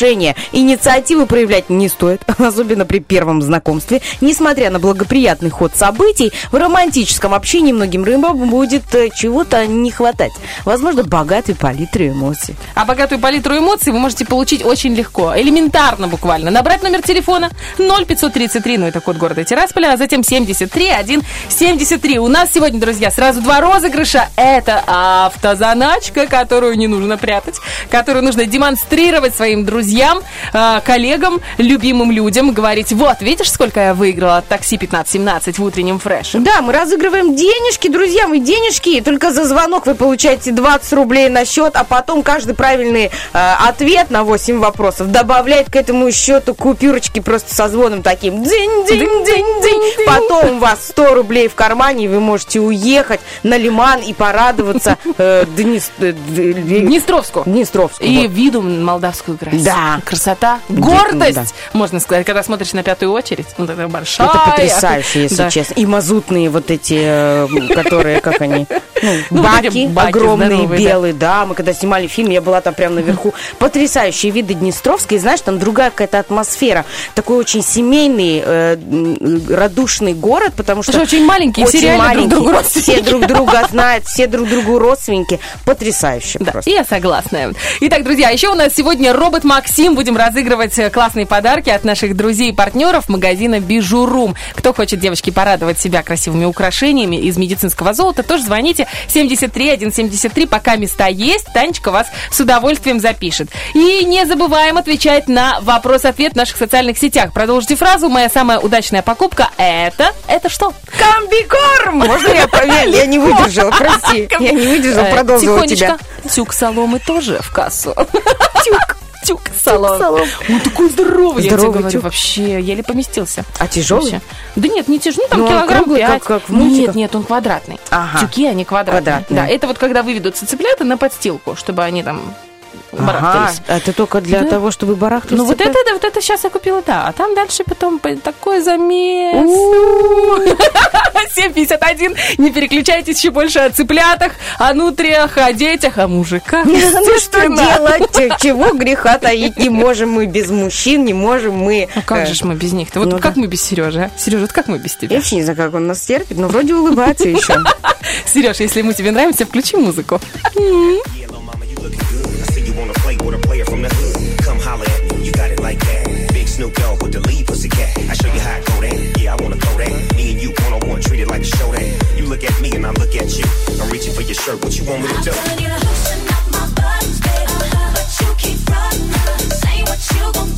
S4: Инициативы проявлять не стоит, *laughs* особенно при первом знакомстве. Несмотря на благоприятный ход событий, в романтическом общении многим рыбам будет э, чего-то не хватать. Возможно, богатой палитры эмоций.
S3: А богатую палитру эмоций вы можете получить очень легко, элементарно буквально. Набрать номер телефона 0533, ну это код города Тирасполя, а затем 73 173. У нас сегодня, друзья, сразу два розыгрыша. Это автозаначка, которую не нужно прятать, которую нужно демонстрировать своим друзьям друзьям, э, коллегам, любимым людям, говорить, вот, видишь, сколько я выиграла от такси 15-17 в утреннем фреше.
S4: Да, мы разыгрываем денежки, друзья, мы денежки. Только за звонок вы получаете 20 рублей на счет, а потом каждый правильный э, ответ на 8 вопросов добавляет к этому счету купюрочки просто со звоном таким. Динь-динь-динь-динь. Потом у вас 100 рублей в кармане, и вы можете уехать на Лиман и порадоваться э, э,
S3: Днестровску.
S4: Днестровску.
S3: И
S4: вот.
S3: виду молдавскую красоту.
S4: Да.
S3: Красота,
S4: Да,
S3: гордость,
S4: да.
S3: можно сказать, когда смотришь на пятую очередь. Вот это большая.
S4: Это потрясающе, если
S3: Да.
S4: честно. И мазутные вот эти, э, которые, как они, ну, *laughs*
S3: Ну,
S4: баки,
S3: баки
S4: огромные,
S3: здоровые, да.
S4: белые, да. Мы когда снимали фильм, я была там прямо наверху. Потрясающие виды Днестровской, знаешь, там другая какая-то атмосфера. Такой очень семейный, э, радушный город, потому что...
S3: Потому что очень маленькие, все
S4: очень
S3: реально друг
S4: маленькие,
S3: другу.
S4: Все друг друга *laughs* знают, все друг другу родственники. Потрясающе
S3: Да,
S4: просто.
S3: я согласна. Итак, друзья, еще у нас сегодня робот Максим. Будем разыгрывать э, классные подарки от наших друзей и партнеров магазина Бижурум. Кто хочет, девочки, порадовать себя красивыми украшениями из медицинского золота, тоже звоните 73 173, пока места есть. Танечка вас с удовольствием запишет. И не забываем отвечать на вопрос-ответ в наших социальных сетях. Продолжите фразу. Моя самая удачная покупка это... Это что?
S4: Комбикорм! Можно я проверю? Я не выдержала, прости. Я не выдержала,
S3: Э,
S4: продолжила тебя.
S3: Тихонечко. Тюк соломы тоже в кассу. Тюк. Тюк соломы.
S4: соломы.
S3: Он такой здоровый, я тебе
S4: Здоровый
S3: говорю,
S4: тюк.
S3: вообще еле поместился.
S4: А тяжелый?
S3: Вообще. Да нет, не тяжелый, ну там
S4: Ну, он
S3: килограмм
S4: круглый, как- как в
S3: Ну, Нет, нет, он квадратный.
S4: Ага.
S3: Тюки, они квадратные.
S4: Квадратные.
S3: Да, это вот когда выведутся цыплята на подстилку, чтобы они там
S4: Ага,
S3: барахтались.
S4: это только для
S3: Да.
S4: того, чтобы барахтаться.
S3: Ну вот это, да, вот это сейчас я купила, да. А там дальше потом по- такой замес. 751. *laughs* Не переключайтесь еще больше о цыплятах, о нутриях, о детях, о мужиках.
S4: Ну что
S3: Естественно.
S4: делать? Чего *laughs* греха таить не можем мы без мужчин, не можем мы...
S3: Ну как
S4: э,
S3: же мы без них-то? Вот
S4: ну
S3: как мы без Сережи? а? Сережа, вот как мы без
S4: Я
S3: тебя?
S4: вообще не знаю, как он нас терпит, но вроде улыбается еще. *laughs*
S3: Сереж, если мы тебе нравимся, включи музыку.
S6: Snoop Dogg with the lead pussycat. I show you how it go down. Yeah, I wanna go there. Me and you one on one, treat it like a showdown. You look at me and I look at you. I'm reaching for your shirt. What you want me to do?
S5: Telling you to loosen up my buttons, baby. But you keep running. Say what you gon'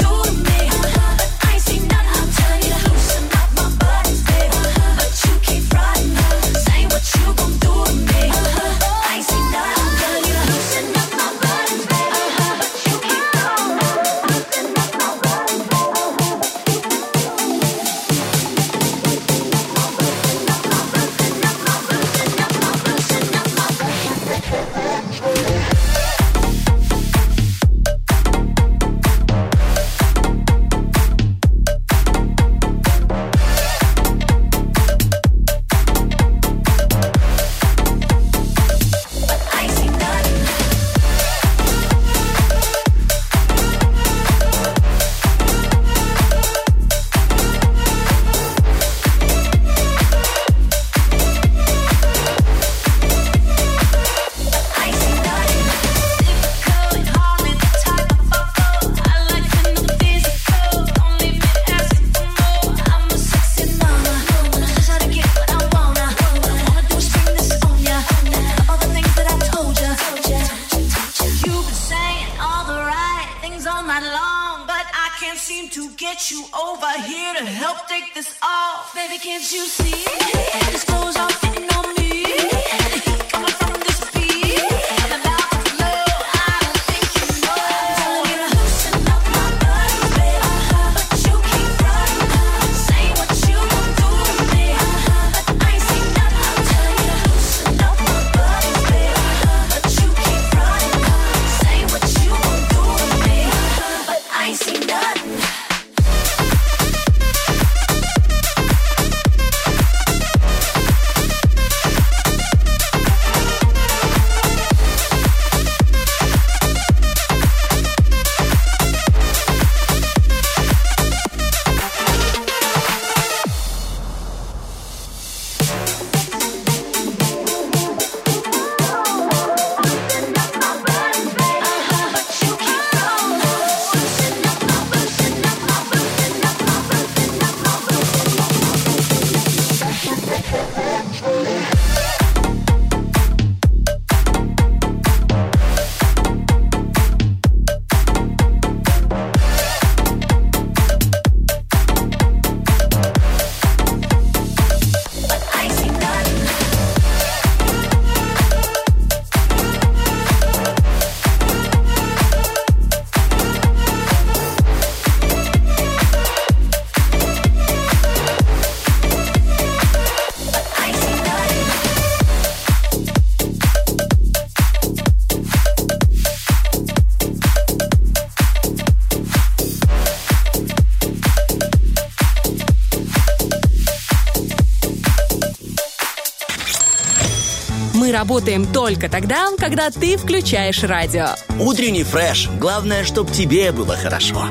S7: работаем только тогда, когда ты включаешь радио.
S8: Утренний фреш. Главное, чтобы тебе было хорошо.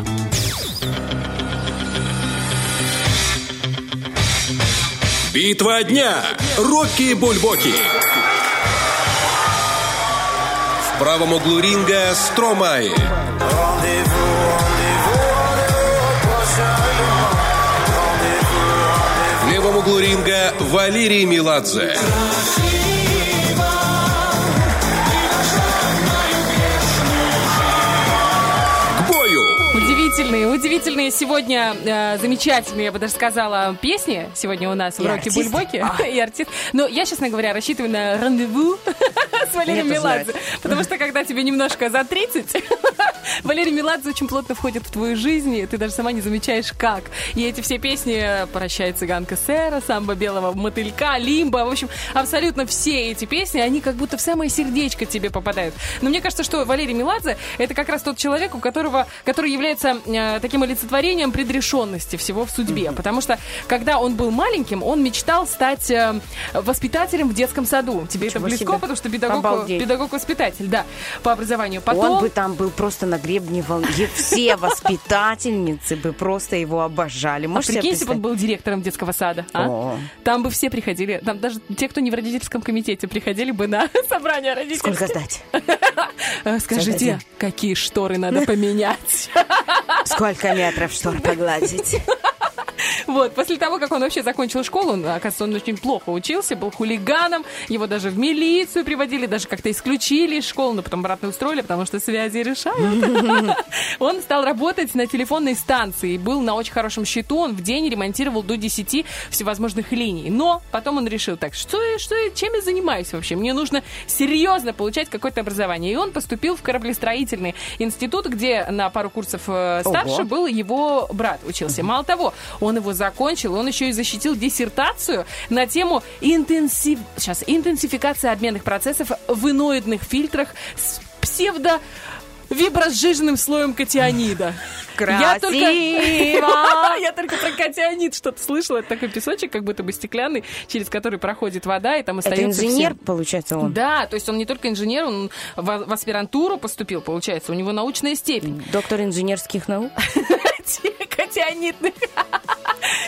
S9: Битва дня. Рокки Бульбоки. В правом углу ринга Стромай. В левом углу ринга Валерий Меладзе. К
S3: Удивительные, сегодня э, замечательные, я бы даже сказала, песни сегодня у нас в Роке. Бульбоке.
S4: А. *laughs*
S3: И артист. Но я, честно говоря, рассчитываю на рандеву *laughs* с Валерием Меладзе. Потому что когда тебе немножко за 30, Валерий Меладзе очень плотно входит в твою жизнь, и ты даже сама не замечаешь, как. И эти все песни «Прощай, цыганка Сэра», «Самба белого мотылька», «Лимба», в общем, абсолютно все эти песни, они как будто в самое сердечко тебе попадают. Но мне кажется, что Валерий Меладзе — это как раз тот человек, у которого, который является э, таким олицетворением предрешенности всего в судьбе. Потому что, когда он был маленьким, он мечтал стать э, воспитателем в детском саду. Тебе это
S4: Ничего
S3: близко,
S4: себе.
S3: потому что педагог, педагог-воспитатель, да, по образованию. Потом...
S4: Он бы там был просто на гребне И Все воспитательницы бы просто его обожали.
S3: А
S4: Можешь себе
S3: прикинь, если бы он был директором детского сада, а?
S4: О.
S3: Там бы все приходили, там даже те, кто не в родительском комитете, приходили бы на *laughs* собрание родительское.
S4: Сколько сдать? *laughs*
S3: Э, Скажите, какие шторы надо поменять?
S4: Сколько метров штор погладить? *laughs*
S3: Вот, после того, как он вообще закончил школу, он, оказывается, он очень плохо учился, был хулиганом, его даже в милицию приводили, даже как-то исключили из школы, но потом обратно устроили, потому что связи решают. *laughs* Он стал работать на телефонной станции, был на очень хорошем счету, он в день ремонтировал до 10 всевозможных линий. Но потом он решил, так, что, что, чем я занимаюсь вообще? Мне нужно серьезно получать какое-то образование. И он поступил в кораблестроительный институт, где на пару курсов э, старше
S4: Ого.
S3: был его брат учился. Мало того, он его закончил, он еще и защитил диссертацию на тему интенсив... Сейчас, интенсификация обменных процессов в иноидных фильтрах с псевдо вибросжиженным слоем катионида. Я только,
S4: Красиво! *laughs*
S3: я только про катионид что-то слышала. Это такой песочек, как будто бы стеклянный, через который проходит вода, и там
S4: Это
S3: остается всё.
S4: инженер, получается, он?
S3: Да, то есть он не только инженер, он в аспирантуру поступил, получается, у него научная степень.
S4: Доктор инженерских наук? *laughs*
S3: Катионитных. *laughs*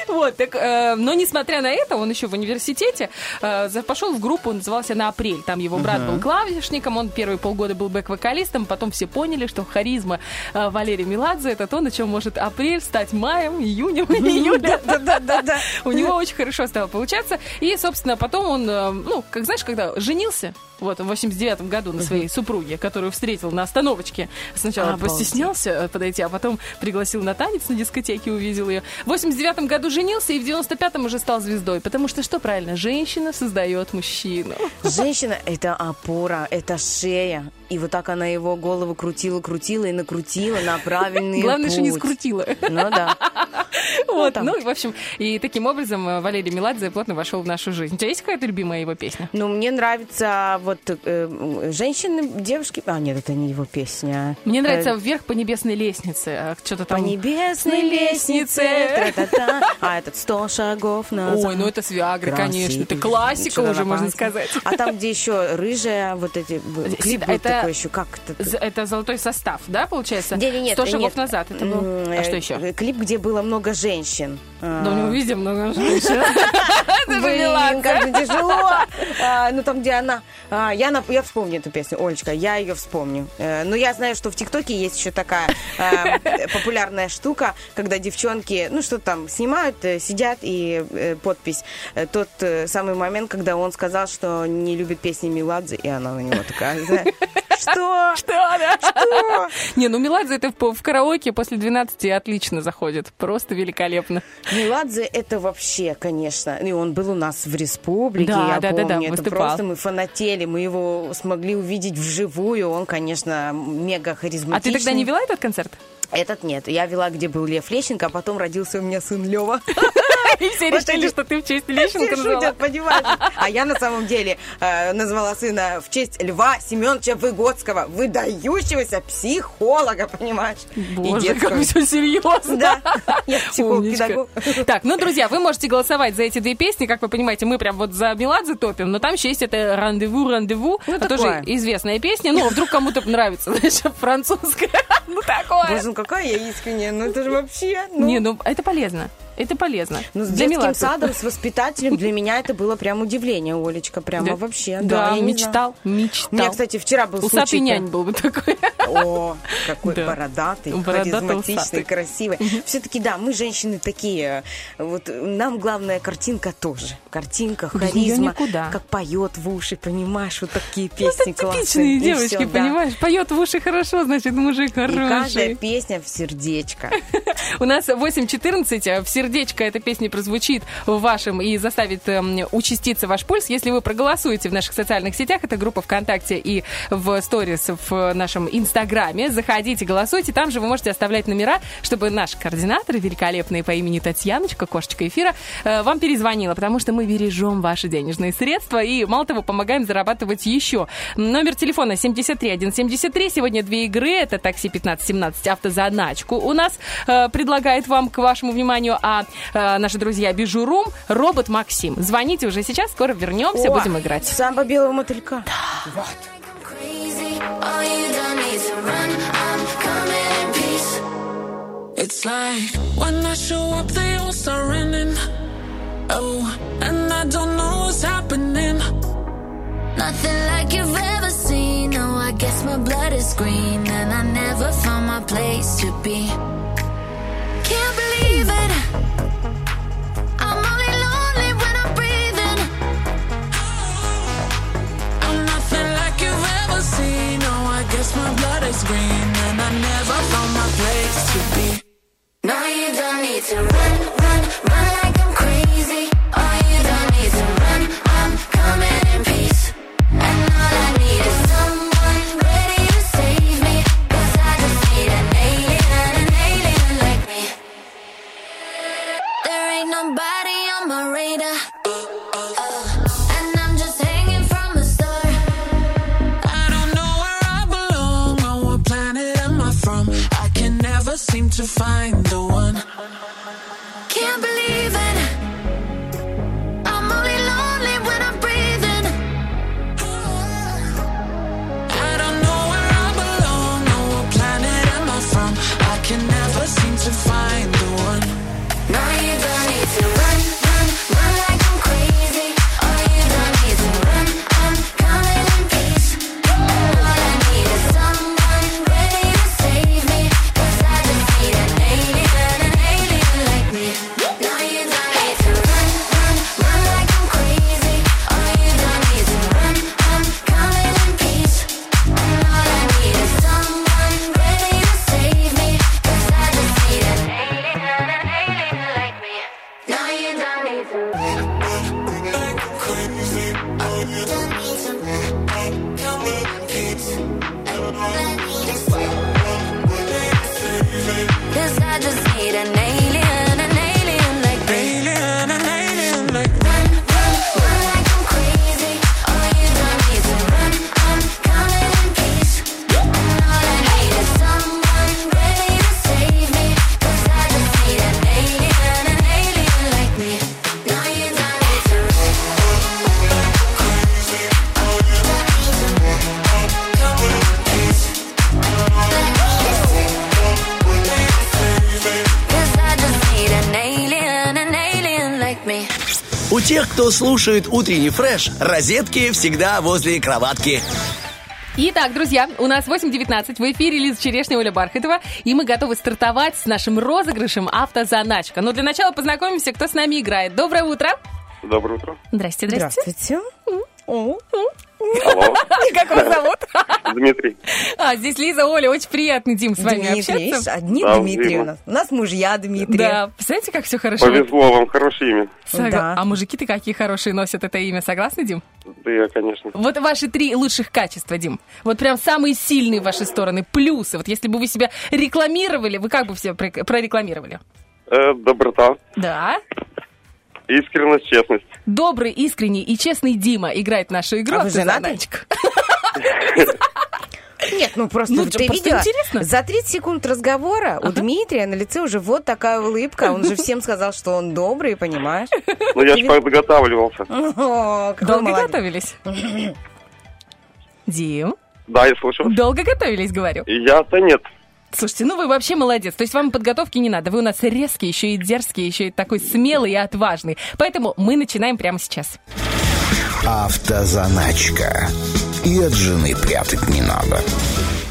S3: Вот, так, э, но несмотря на это, он еще в университете э, пошел в группу, назывался «На апрель». Там его брат был клавишником, он первые полгода был бэк-вокалистом, потом все поняли, что харизма э, Валерия Меладзе это то, на чем может апрель стать маем, июнем, *laughs* июлем.
S4: Да-да-да.
S3: У него очень хорошо стало получаться. И, собственно, потом он, э, ну, как знаешь, когда женился, вот, в 89 году на своей супруге, которую встретил на остановочке. Сначала
S4: Обалдеть.
S3: постеснялся э, подойти, а потом пригласил на танец на дискотеке, увидел ее. В 89 году женился и в 95-м уже стал звездой. Потому что что правильно? Женщина создает мужчину.
S4: Женщина – это опора, это шея. И вот так она его голову крутила, крутила и накрутила на правильный
S3: Главное, что не скрутила.
S4: Ну да. *laughs*
S3: Вот,
S4: там.
S3: ну, и, в общем, и таким образом э, Валерий Меладзе плотно вошел в нашу жизнь. У тебя есть какая-то любимая его песня?
S4: Ну, мне нравится вот э, женщины, девушки... А, нет, это не его песня.
S3: Мне нравится «Вверх по небесной лестнице». а Что-то
S4: По
S3: там...
S4: небесной лестнице. А этот сто шагов назад.
S3: Ой, ну это с конечно. Это классика уже,
S4: на
S3: можно сказать.
S4: А там, где еще рыжая, вот эти...
S3: Это-
S4: такой еще, как это?
S3: Это золотой состав, да, получается?
S4: Не, не, нет,
S3: Сто шагов
S4: нет.
S3: назад это был. А что
S4: э,
S3: еще?
S4: э, Клип, где было много женщин.
S3: Да у него везде много женщин. *laughs*
S4: Блин, как же тяжело. А, ну, там, где она... а, я, вспомню эту песню, Олечка, я ее вспомню. Э, но я знаю, что в ТикТоке есть еще такая *laughs* популярная штука, когда девчонки, ну, что там, снимают, сидят, и подпись. тот самый момент, когда он сказал, что не любит песни Меладзе, и она на него такая, знаешь, что?
S3: Что, да?
S4: Что?
S3: Не, ну Меладзе это в, в караоке после 12 отлично заходит. Просто великолепно.
S4: Меладзе это вообще, конечно. И он был у нас в республике,
S3: Да,
S4: я
S3: да, да, да,
S4: помню. это
S3: выступал.
S4: просто мы фанатели, мы его смогли увидеть вживую. Он, конечно, мега
S3: А
S4: харизматичный.
S3: ты тогда не вела этот концерт?
S4: Этот нет. Я вела, где был Лев Лещенко, а потом родился у меня сын Лева. *laughs*
S3: И все *laughs* решили, что ты в честь Лещенко *laughs* назвала.
S4: шутят, понимаете? А я на самом деле э, назвала сына в честь Льва Семеновича Выгодского, выдающегося психолога, понимаешь?
S3: Боже, как все серьезно.
S4: Да, я психолог-педагог.
S3: Так, ну, друзья, вы можете голосовать за эти две песни. Как вы понимаете, мы прям вот за Меладзе топим, но там еще есть это «Рандеву, рандеву».
S4: Ну, такое.
S3: тоже известная песня. Ну, а вдруг кому-то нравится, знаешь, французская. Ну, такое.
S4: Какая я искренняя, ну это же вообще... ну.
S3: Не, ну, это полезно. Это полезно.
S4: Ну, с
S3: Для
S4: детским
S3: Меладзе.
S4: садом, с воспитателем для меня это было прям удивление, Олечка, прямо
S3: Да?
S4: вообще.
S3: Да,
S4: я не
S3: мечтал, мечтал.
S4: У меня, кстати, вчера был
S3: Усатый
S4: случай...
S3: нянь был бы такой. *laughs*
S4: О, какой
S3: Да.
S4: бородатый,
S3: Бородатый,
S4: харизматичный,
S3: усатый.
S4: красивый. Все-таки, да, мы женщины такие. Вот нам главная картинка тоже. Картинка, харизма. Как поет в уши, понимаешь, вот такие
S3: Ну,
S4: песни классные.
S3: типичные девочки,
S4: да.
S3: понимаешь? Поет в уши хорошо, значит, мужик
S4: И каждая
S3: хороший.
S4: песня в сердечко. *laughs*
S3: У нас 8.14. В сердечко эта песня прозвучит в вашем и заставит эм, участиться ваш пульс. Если вы проголосуете в наших социальных сетях, это группа ВКонтакте и в сторис в нашем Инстаграме, заходите, голосуйте. Там же вы можете оставлять номера, чтобы наш координатор, великолепный по имени Татьяночка, кошечка эфира, э, вам перезвонила, потому что мы бережем ваши денежные средства и, мало того, помогаем зарабатывать еще. Номер телефона 73173. Сегодня две игры. Это такси 1517 автозаначку. У нас э, предлагает вам к вашему вниманию, а э, наши друзья Бижурум, робот Максим. Звоните уже сейчас, скоро вернемся,
S4: О,
S3: будем играть.
S4: Самба белого мотылька.
S10: in peace.
S5: It's like when I show up, they all start running. Oh, and I don't know what's happening.
S10: Nothing like you've ever seen. No, I guess my blood is green, and I never found my place to be. Can't
S5: guess my blood is green, and I never found my place to be.
S10: No, you don't need to run, run, run to
S5: find the one.
S8: Тех, кто слушает утренний фреш, розетки всегда возле кроватки.
S3: Итак, друзья, у нас 8.19, в эфире Лиза Черешня, Оля Бархатова, и мы готовы стартовать с нашим розыгрышем «Автозаначка». Но для начала познакомимся, кто с нами играет. Доброе утро.
S11: Доброе утро.
S3: Здрасте, здрасте.
S4: Здравствуйте. *laughs*
S3: Как вас зовут? *laughs*
S11: Дмитрий.
S3: А, здесь Лиза, Оля, очень приятно, Дим, с вами
S4: Дмитрий,
S3: общаться.
S4: одни
S11: Да,
S4: Дмитрий у нас. У нас мужья Дмитрий.
S3: Да, представляете, как все хорошо?
S11: Повезло вам, хорошее имя.
S3: Согла-
S4: Да.
S3: А мужики-то какие хорошие носят это имя, согласны, Дим?
S11: Да я, конечно.
S3: Вот ваши три лучших качества, Дим. Вот прям самые сильные ваши стороны, плюсы. Вот если бы вы себя рекламировали, вы как бы все прорекламировали?
S11: Э, доброта,
S3: Да.
S11: Искренность, честность.
S3: Добрый, искренний и честный Дима играет нашу игру.
S4: А вы. Нет, ну просто
S3: Ну,
S4: ты
S3: просто
S4: видела?
S3: интересно.
S4: За 30 секунд разговора у Дмитрия на лице уже вот такая улыбка. Он же всем сказал, что он добрый, понимаешь?
S11: Ну, я ж подготавливался.
S4: О,
S3: Долго
S4: молодец.
S3: готовились? *laughs* Дим,
S11: Да, я слушаю.
S3: долго готовились, говорю.
S11: Я-то нет.
S3: Слушайте, ну вы вообще молодец. То есть вам подготовки не надо. Вы у нас резкий, еще и дерзкий, еще и такой смелый и отважный. Поэтому мы начинаем прямо сейчас.
S12: Автозаначка. И от жены прятать не надо.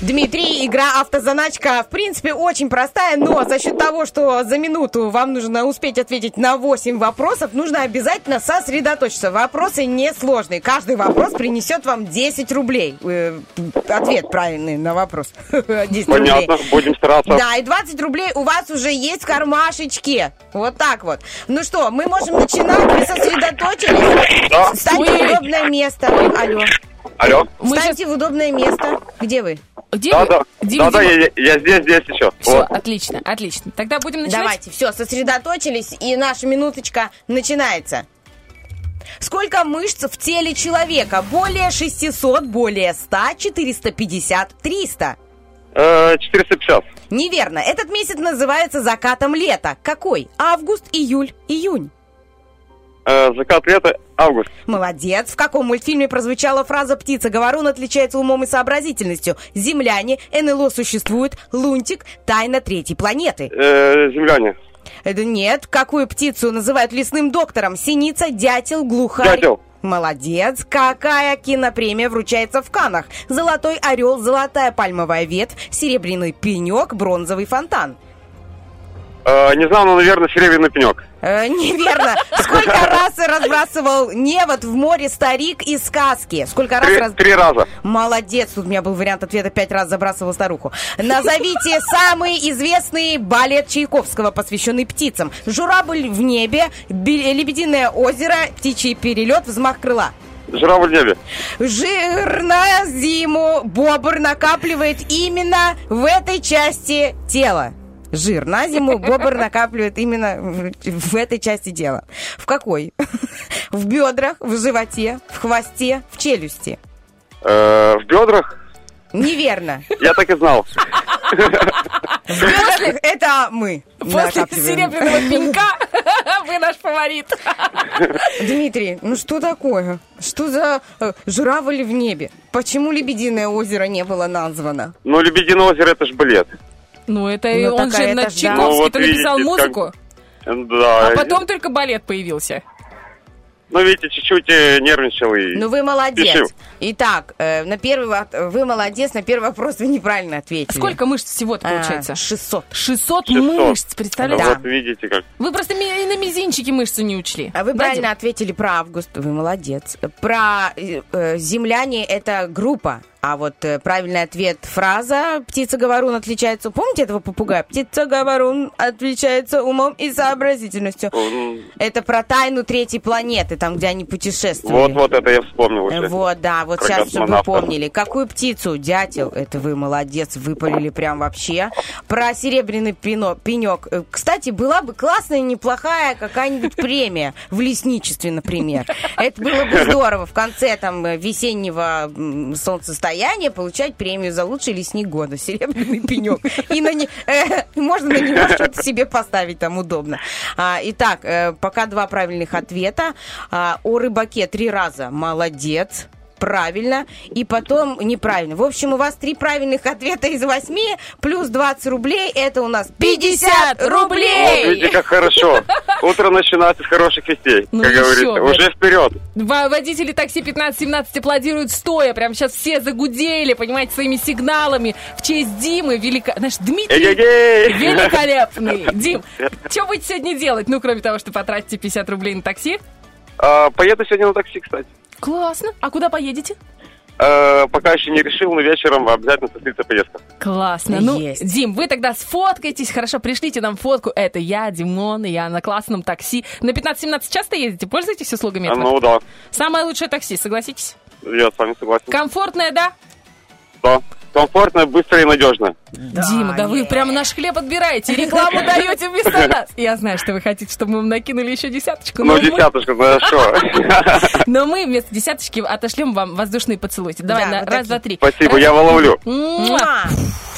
S4: Дмитрий, игра автозаначка, в принципе, очень простая, но за счет того, что за минуту вам нужно успеть ответить на 8 вопросов, нужно обязательно сосредоточиться. Вопросы несложные. Каждый вопрос принесет вам 10 рублей. Э, ответ правильный на вопрос. *laughs* 10 рублей.
S11: Понятно, будем стараться.
S4: Да, и 20 рублей у вас уже есть в кармашечке. Вот так вот. Ну что, мы можем начинать. Вы сосредоточились?
S11: Да.
S4: В удобное место. Алло.
S11: Алло?
S3: Мы
S4: Встаньте в удобное место. Где вы?
S3: Дим,
S11: Да, да.
S3: Дим,
S11: Да, да,
S3: Дима.
S11: я, я здесь, здесь еще.
S3: Все,
S11: Вот.
S3: отлично, отлично. Тогда будем начинать.
S4: Давайте, все, сосредоточились, и наша минуточка начинается. Сколько мышц в теле человека? Более 600, более 100, 450, 300.
S11: Э, 450.
S4: Неверно. Этот месяц называется закатом лета. Какой? Август, июль, июнь.
S11: Э, закат лета, август.
S4: Молодец. В каком мультфильме прозвучала фраза «Птица Говорун отличается умом и сообразительностью»? Земляне, НЛО существует, Лунтик, тайна третьей планеты.
S11: Э, земляне.
S4: Это нет. Какую птицу называют лесным доктором? Синица, дятел, глухарь.
S11: Дятел.
S4: Молодец. Какая кинопремия вручается в Канах? Золотой орел, золотая пальмовая ветвь, серебряный пенек, бронзовый фонтан.
S11: Э, не знаю, но, наверное, серебряный пенек.
S4: Э, неверно. Сколько раз разбрасывал невод в море старик из сказки? Сколько раз
S11: Три,
S4: раз...
S11: три раза.
S4: Молодец, тут у меня был вариант ответа пять раз забрасывал старуху. Назовите самый известный балет Чайковского, посвященный птицам. Журавль в небе, Лебединое озеро, птичий перелет, взмах крыла.
S11: Журавль в небе.
S4: Жир на зиму бобр накапливает именно в этой части тела. Жир на зиму бобр накапливает именно в, этой части тела. В какой? В бедрах, в животе, в хвосте, в челюсти.
S11: Э, в бедрах.
S4: Неверно.
S11: Я так и знал.
S4: В бедрах это мы.
S3: После
S4: накапливаем.
S3: серебряного пенька *laughs* вы наш фаворит.
S4: Дмитрий, ну что такое? Что за э, журавль в небе? Почему Лебединое озеро не было названо?
S11: Ну, Лебединое озеро, это ж балет.
S3: Ну, это
S4: Ну,
S3: он же на. Чайковский-то
S11: Ну, вот
S3: написал
S11: видите,
S3: музыку,
S11: Да.
S3: а потом только балет появился.
S11: Ну, видите, чуть-чуть э, нервничал и...
S4: Ну вы молодец.
S11: Спешил.
S4: Итак, э, на первый вы молодец, на первый вопрос вы неправильно ответили.
S3: Сколько мышц всего-то
S4: А,
S3: получается?
S4: 600.
S3: 600
S11: 600.
S3: мышц,
S11: Ну,
S3: представляете?
S4: Да.
S11: вот видите как.
S3: Вы просто ми- на мизинчике мышцу не учли.
S4: А вы
S3: Да,
S4: правильно ответили про август. Вы молодец. Про э, э, земляне это группа. А вот э, правильный ответ фраза «Птица Говорун отличается...» Помните этого попугая? «Птица Говорун отличается умом и сообразительностью».
S11: М,
S4: Это про тайну третьей планеты, там, где они путешествовали.
S11: Вот, вот это я вспомнил уже.
S4: Вот, да, вот
S11: Про
S4: сейчас, чтобы вы помнили. Какую птицу? Дятел. Это вы молодец, выпалили прям вообще. Про серебряный пино, пенек. Э, Кстати, была бы классная, неплохая какая-нибудь премия в лесничестве, например. Это было бы здорово. В конце там э, весеннего солнцестояния получать премию за лучший лесник года. Серебряный пенек. И на не- э, можно на него что-то себе поставить там удобно. А, Итак, э, пока два правильных ответа. А, О рыбаке три раза. Молодец. Правильно. И потом неправильно. В общем, у вас три правильных ответа из восьми, плюс 20 рублей. Это у нас 50
S11: Вот
S4: рублей!
S11: видите, как хорошо. Утро начинается с хороших вестей,
S3: Ну
S11: как говорится.
S3: бы.
S11: Уже вперед.
S3: Во- Водители такси 15-17 аплодируют стоя. Прям сейчас все загудели, понимаете, своими сигналами в честь Димы. Велика... Наш Дмитрий
S11: Эй-эй-эй!
S3: великолепный. Дим, *laughs* что будете сегодня делать? Ну, кроме того, что потратите 50 рублей на такси.
S11: А, Поеду сегодня на такси, кстати.
S3: Классно. А куда поедете?
S11: Э, пока еще не решил, но вечером обязательно состоится поездка.
S3: Классно. Ну,
S4: Есть.
S3: Дим, вы тогда сфоткайтесь, хорошо, пришлите нам фотку. Это я, Димон, и я на классном такси. На 15-17 часто ездите? Пользуетесь услугами
S11: А,
S3: этого?
S11: ну да,
S3: Самое лучшее такси, согласитесь?
S11: я с вами согласен.
S3: Комфортное, да?
S11: Да. Комфортно, быстро и надежно.
S3: Дима, да вы прямо наш хлеб отбираете, рекламу даете вместо *laughs* нас. Я знаю, что вы хотите, чтобы мы вам накинули еще десяточку.
S11: Ну,
S3: мы-
S11: десяточка, ну что. *laughs*
S3: Но мы вместо десяточки отошлем вам воздушные поцелуйте. Давай,
S4: Да,
S3: раз, два, три.
S11: Спасибо, я выловлю.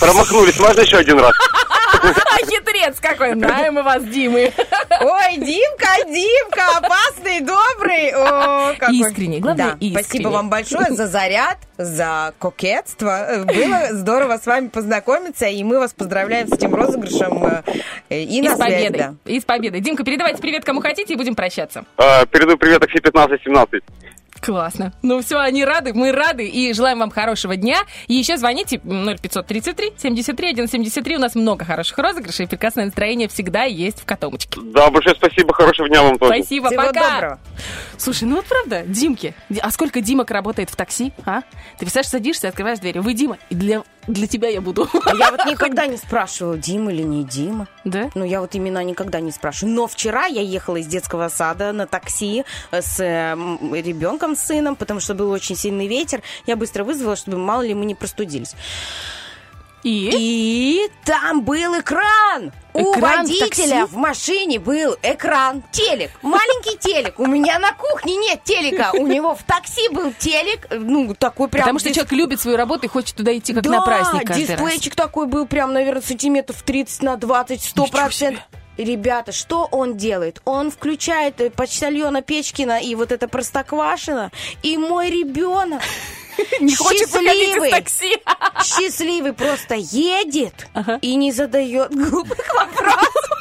S11: Промахнулись, можно еще один раз? *laughs* *laughs*
S3: Хитрец какой, знаем мы вас, Димы.
S4: Ой, Димка, Димка, опасный, добрый. О, какой.
S3: Искренний, главное,
S4: Да,
S3: искренний.
S4: Спасибо вам большое за заряд, за кокетство. Э, Было здорово с вами познакомиться, и мы вас поздравляем с этим розыгрышем. э, И
S3: И
S4: на
S3: с победой.
S4: да.
S3: И с победой. Димка, передавайте привет кому хотите и будем прощаться.
S11: Э, Передаю привет такси 15-17.
S3: Классно. Ну все, они рады, мы рады и желаем вам хорошего дня. И еще звоните 0533 73 173. У нас много хороших розыгрышей, и прекрасное настроение всегда есть в котомочке.
S11: Да, большое спасибо, хорошего дня вам тоже.
S3: Спасибо,
S4: Всего
S3: пока.
S4: доброго.
S3: Слушай, ну вот правда, Димки. Ди- А сколько Димок работает в такси, а? Ты представляешь, садишься, открываешь дверь. Вы Дима, и для, для тебя я буду.
S4: А Я вот никогда не спрашивала, Дима или не Дима.
S3: Да?
S4: Ну, я вот имена никогда не спрашиваю. Но вчера я ехала из детского сада на такси э, с ребенком, с сыном, потому что был очень сильный ветер. Я быстро вызвала, чтобы мало ли мы не простудились.
S3: И?
S4: И там был экран. У
S3: Экран в
S4: водителя
S3: такси?
S4: в машине был экран, телек, маленький *laughs* телек. У меня на кухне нет телека, у него в такси был телек, ну такой прям.
S3: Потому что человек любит свою работу и хочет туда идти как
S4: да,
S3: на праздник раз.
S4: дисплейчик такой был прям, наверное, сантиметров 30 на 20, 100 процентов. Ребята, что он делает? Он включает э, почтальона Печкина и вот это Простоквашино, и мой ребенок *laughs*
S3: Не хочет выходить из
S4: счастливый,
S3: такси. *laughs*
S4: счастливый просто едет и не задает *laughs* глупых вопросов.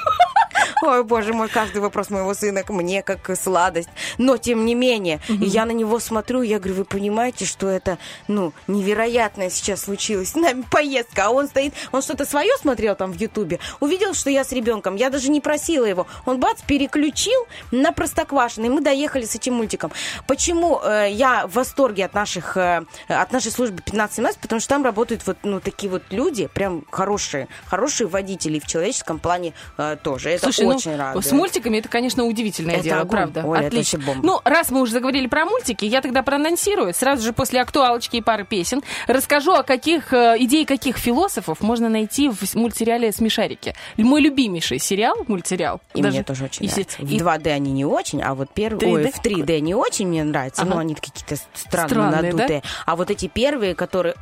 S4: Ой, боже мой, каждый вопрос моего сына к мне как сладость. Но, тем не менее, я на него смотрю, я говорю, вы понимаете, что это, ну, невероятное сейчас случилось с нами поездка. А он стоит, он что-то свое смотрел там в Ютубе, увидел, что я с ребенком, я даже не просила его. Он, бац, переключил на Простоквашино, и мы доехали с этим мультиком. Почему э, я в восторге от наших, э, от нашей службы 15-17? Потому что там работают вот, ну, такие вот люди, прям хорошие, хорошие водители в человеческом плане э, тоже. Это
S3: Слушай, ну,
S4: очень радует.
S3: с мультиками это, конечно, удивительное
S4: Это
S3: дело,
S4: огонь.
S3: правда.
S4: Ой, это
S3: Отлично.
S4: бомба.
S3: Ну, раз мы уже заговорили про мультики, я тогда проанонсирую. Сразу же после актуалочки и пары песен расскажу, о каких э, идей каких философов можно найти в мультсериале «Смешарики». Мой любимейший сериал, мультсериал.
S4: И
S3: даже-
S4: мне тоже очень
S3: и
S4: нравится. В
S3: и-
S4: 2D они не очень, а вот первые...
S3: 3D?
S4: Ой, в 3D не очень мне нравятся,
S3: Ага.
S4: но они какие-то странные,
S3: Странные, да?
S4: надутые. А вот эти первые, которые...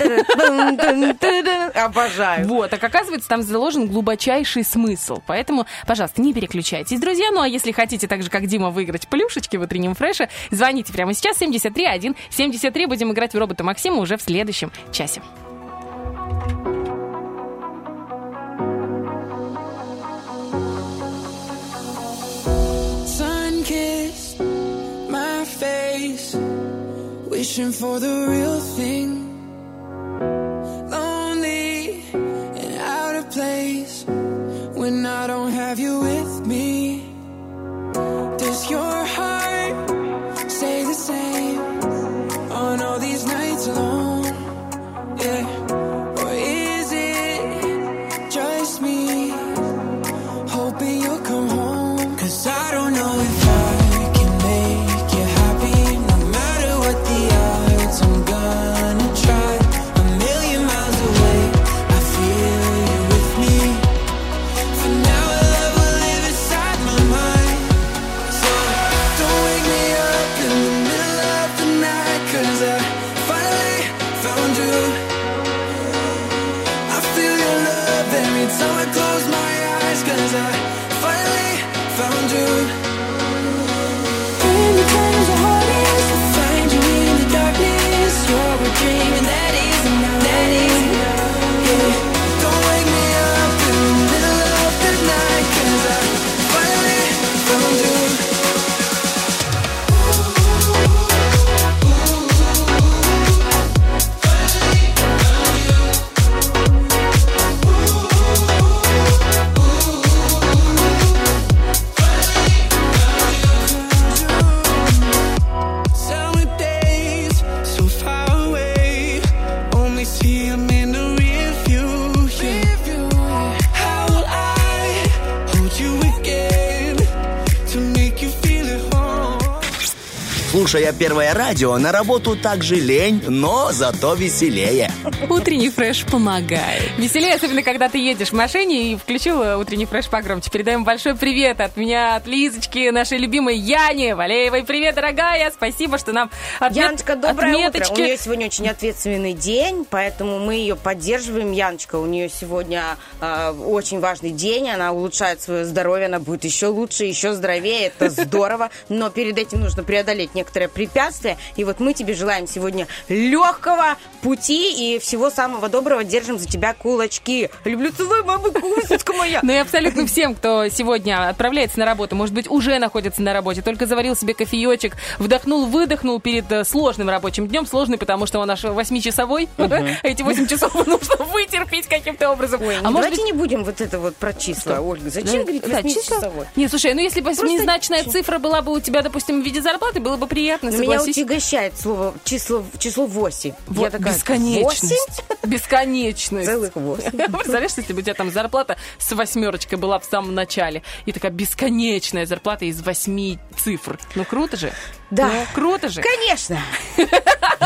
S4: это, Обожаю.
S3: Вот, так оказывается, там заложен глубочайший смысл. Поэтому, пожалуйста, не переключайтесь, друзья. Ну, а если хотите, так же, как Дима, выиграть плюшечки в утреннем фреше, звоните прямо сейчас 731 73. Будем играть в робота Максима уже в следующем часе.
S10: wishing for the real thing. Lonely and out of place when I don't have you with me. Does your heart say the same
S8: Слушая первое радио, на работу также лень, но зато веселее.
S3: Утренний фреш помогает. Веселее, особенно когда ты едешь в машине и включил э, утренний фреш погромче. Передаем большой привет от меня, от Лизочки, нашей любимой Яне Валеевой. Привет, дорогая! Спасибо, что нам отмет-
S4: Яночка, доброе утро. У
S3: отметочки.
S4: нее сегодня очень ответственный день, поэтому мы ее поддерживаем. Яночка, у нее сегодня э, очень важный день. Она улучшает свое здоровье, она будет еще лучше, еще здоровее. Это здорово. Но перед этим нужно преодолеть некоторые препятствия. И вот мы тебе желаем сегодня легкого пути и всего самого доброго. Держим за тебя кулачки. Люблю, целую, мама, кусочка моя.
S3: Ну и абсолютно всем, кто сегодня отправляется на работу, может быть, уже находится на работе, только заварил себе кофеечек, вдохнул, выдохнул перед э, сложным рабочим днем. Сложный, потому что он аж восьмичасовой. Эти восемь часов *laughs* нужно вытерпеть каким-то образом.
S4: Ой,
S3: а
S4: ну
S3: может
S4: давайте
S3: быть,
S4: не будем вот это вот про числа? Ольга.
S3: Да,
S4: Зачем говорить восьмичасовой?
S3: Нет, слушай, ну если бы восьмизначная цифра была бы у тебя, допустим, в виде зарплаты, было бы приятно,
S4: Но меня утягощает слово число, число 8.
S3: Вот
S4: Я такая,
S3: бесконечность. Бесконечность.
S4: Целых восемь. *laughs*
S3: Представляешь, если бы у тебя там зарплата с восьмерочкой была в самом начале, и такая бесконечная зарплата из восьми цифр. Ну, круто же.
S4: Да.
S3: Ну, круто же.
S4: Конечно. *laughs*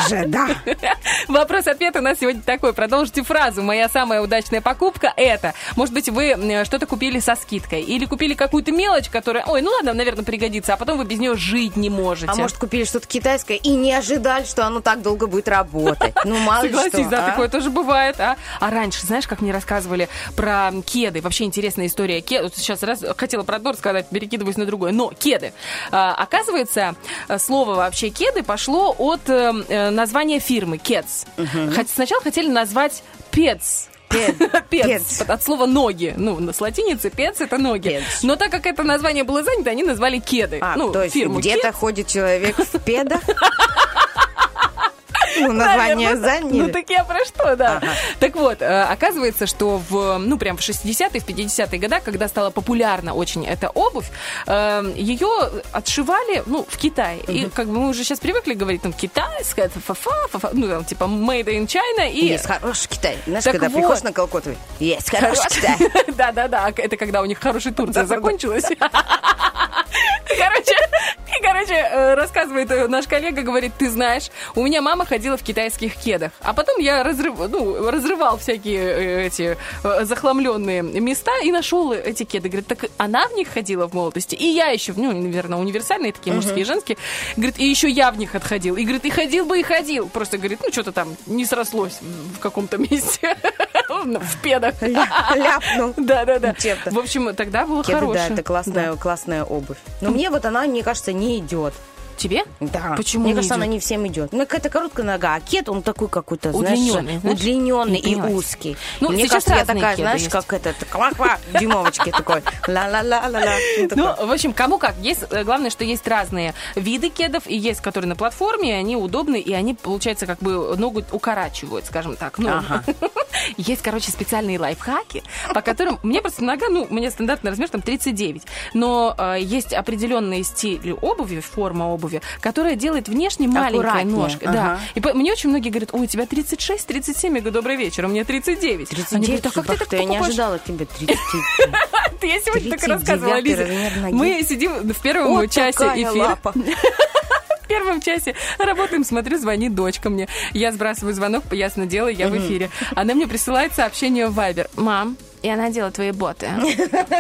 S4: Же, да.
S3: Вопрос-ответ у нас сегодня такой. Продолжите фразу. Моя самая удачная покупка это. Может быть, вы что-то купили со скидкой. Или купили какую-то мелочь, которая, ой, ну ладно, наверное, пригодится, а потом вы без нее жить не можете.
S4: А может, купили что-то китайское и не ожидали, что оно так долго будет работать. Ну, мало ли
S3: Согласись,
S4: что.
S3: да,
S4: а?
S3: такое тоже бывает, а? А раньше, знаешь, как мне рассказывали про кеды, вообще интересная история. Кед... вот Сейчас раз хотела про одно сказать, перекидываюсь на другое, но кеды. А, оказывается, слово вообще кеды пошло от э, э, названия фирмы Keds. Хотя сначала хотели назвать.
S4: Пед-
S3: Пец.
S4: Пец. *laughs*
S3: От слова ноги. Ну, с латиницы пец это ноги.
S4: Пец.
S3: Но так как это название было занято, они назвали кеды.
S4: А,
S3: ну,
S4: то есть где-то ходит человек в педах? *laughs* Ну, название
S3: Наверное.
S4: заняли.
S3: Ну, так я про что, да.
S4: Ага.
S3: Так вот, э, оказывается, что в, ну, прям в 60-е, в 50-е годы, когда стала популярна очень эта обувь, э, ее отшивали, ну, в Китае. И как бы мы уже сейчас привыкли говорить, там, китайская, фа-фа, фа-фа, ну, там, типа, made in China. И...
S4: Есть хороший Китай. Знаешь,
S3: Так
S4: когда
S3: вот.
S4: приходишь на Колкотовый, есть хороший Китай. *laughs*
S3: Да-да-да, это когда у них хорошая Турция закончилась. *laughs* И, Короче, и, *laughs* короче, э, рассказывает э, наш коллега, говорит, ты знаешь, у меня мама ходила в китайских кедах, а потом я разрыв, ну, разрывал всякие э, эти захламленные места и нашел эти кеды. Говорит, так она в них ходила в молодости, и я еще, ну, наверное, универсальные такие, мужские, женские. Говорит, и еще я в них отходил. И говорит, и ходил бы, и ходил. Просто, говорит, ну, что-то там не срослось в каком-то месте. *laughs* В педах.
S4: Ля- ляпнул. *laughs*
S3: Да-да-да. В общем, тогда было хорошее.
S4: да, это классная, классная обувь. Но мне вот она, мне кажется, не идет.
S3: Тебе?
S4: Да.
S3: Почему
S4: Мне
S3: не
S4: кажется, она
S3: идет?
S4: не всем идет. Ну, какая-то короткая нога, а кет, он такой какой-то, знаешь,
S3: Удлинённый, знаешь?
S4: удлиненный
S3: Не
S4: и узкий.
S3: Ну,
S4: Мне кажется, я такая, знаешь,
S3: есть.
S4: как этот, ква-ква, дюймовочки такой. Ла-ла-ла-ла-ла. Ну.
S3: Ну, в общем, кому как. Есть, э, главное, что есть разные виды кедов, и есть, которые на платформе, и они удобны, и они, получается, как бы ногу укорачивают, скажем так. Ну,
S4: Ага. *laughs*
S3: Есть, короче, специальные лайфхаки, по которым... Мне просто нога, ну, у меня стандартный размер там 39, но э, есть определенные стили обуви, форма обуви, которая делает внешне маленькой
S4: Аккуратнее,
S3: ножкой.
S4: ага.
S3: Да. И по- мне очень многие говорят, ой, у тебя 36, 37, я говорю, добрый вечер, у меня 39. Они
S4: 39,
S3: говорят, а как ты так
S4: что я не
S3: покупаешь?»
S4: ожидала тебя 30.
S3: Ты- *laughs* Я сегодня так
S4: 39-й
S3: рассказывала, Лиза. Мы сидим в первом часе эфира. *laughs* В первом часе работаем, смотрю, звонит дочка мне. Я сбрасываю звонок, ясно дело, я в эфире. Она мне присылает сообщение в Вайбер. Мам, и она делает твои боты.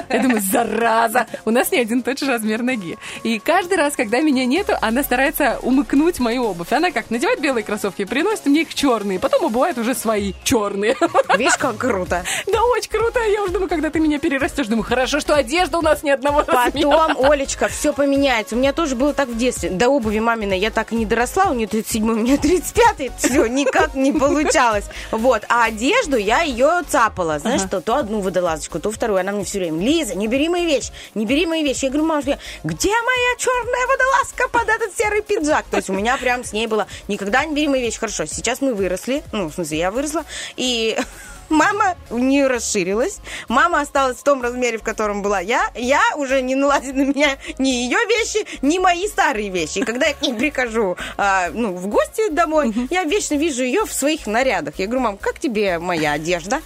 S3: Я думаю, зараза! У нас не один тот же размер ноги. И каждый раз, когда меня нету, она старается умыкнуть мою обувь. Она как надевает белые кроссовки, приносит мне их черные, потом убывает уже свои черные.
S4: Видишь, как круто.
S3: Да, очень круто. Я уже думаю, когда ты меня перерастешь, думаю, хорошо, что одежда у нас ни одного.
S4: Потом, Олечка, все поменяется. У меня тоже было так в детстве. До обуви маминой я так и не доросла. У нее 37 у меня 35 Все, никак не получалось. Вот. А одежду я ее цапала. Знаешь что? То одну водолазочку, то вторую. Она мне все время, Лиза, не бери мои вещи, не бери мои вещи. Я говорю, мамушка, где моя черная водолазка под этот серый пиджак? То есть у меня прям с ней было, никогда не бери мои вещи. Хорошо, сейчас мы выросли. Ну, в смысле, я выросла. И *laughs* мама у нее расширилась, мама осталась в том размере, в котором была я, я уже не налазит на меня ни ее вещи, ни мои старые вещи. И когда я к ней прихожу а, ну, в гости домой, я вечно вижу ее в своих нарядах. Я говорю, мам, как тебе моя одежда?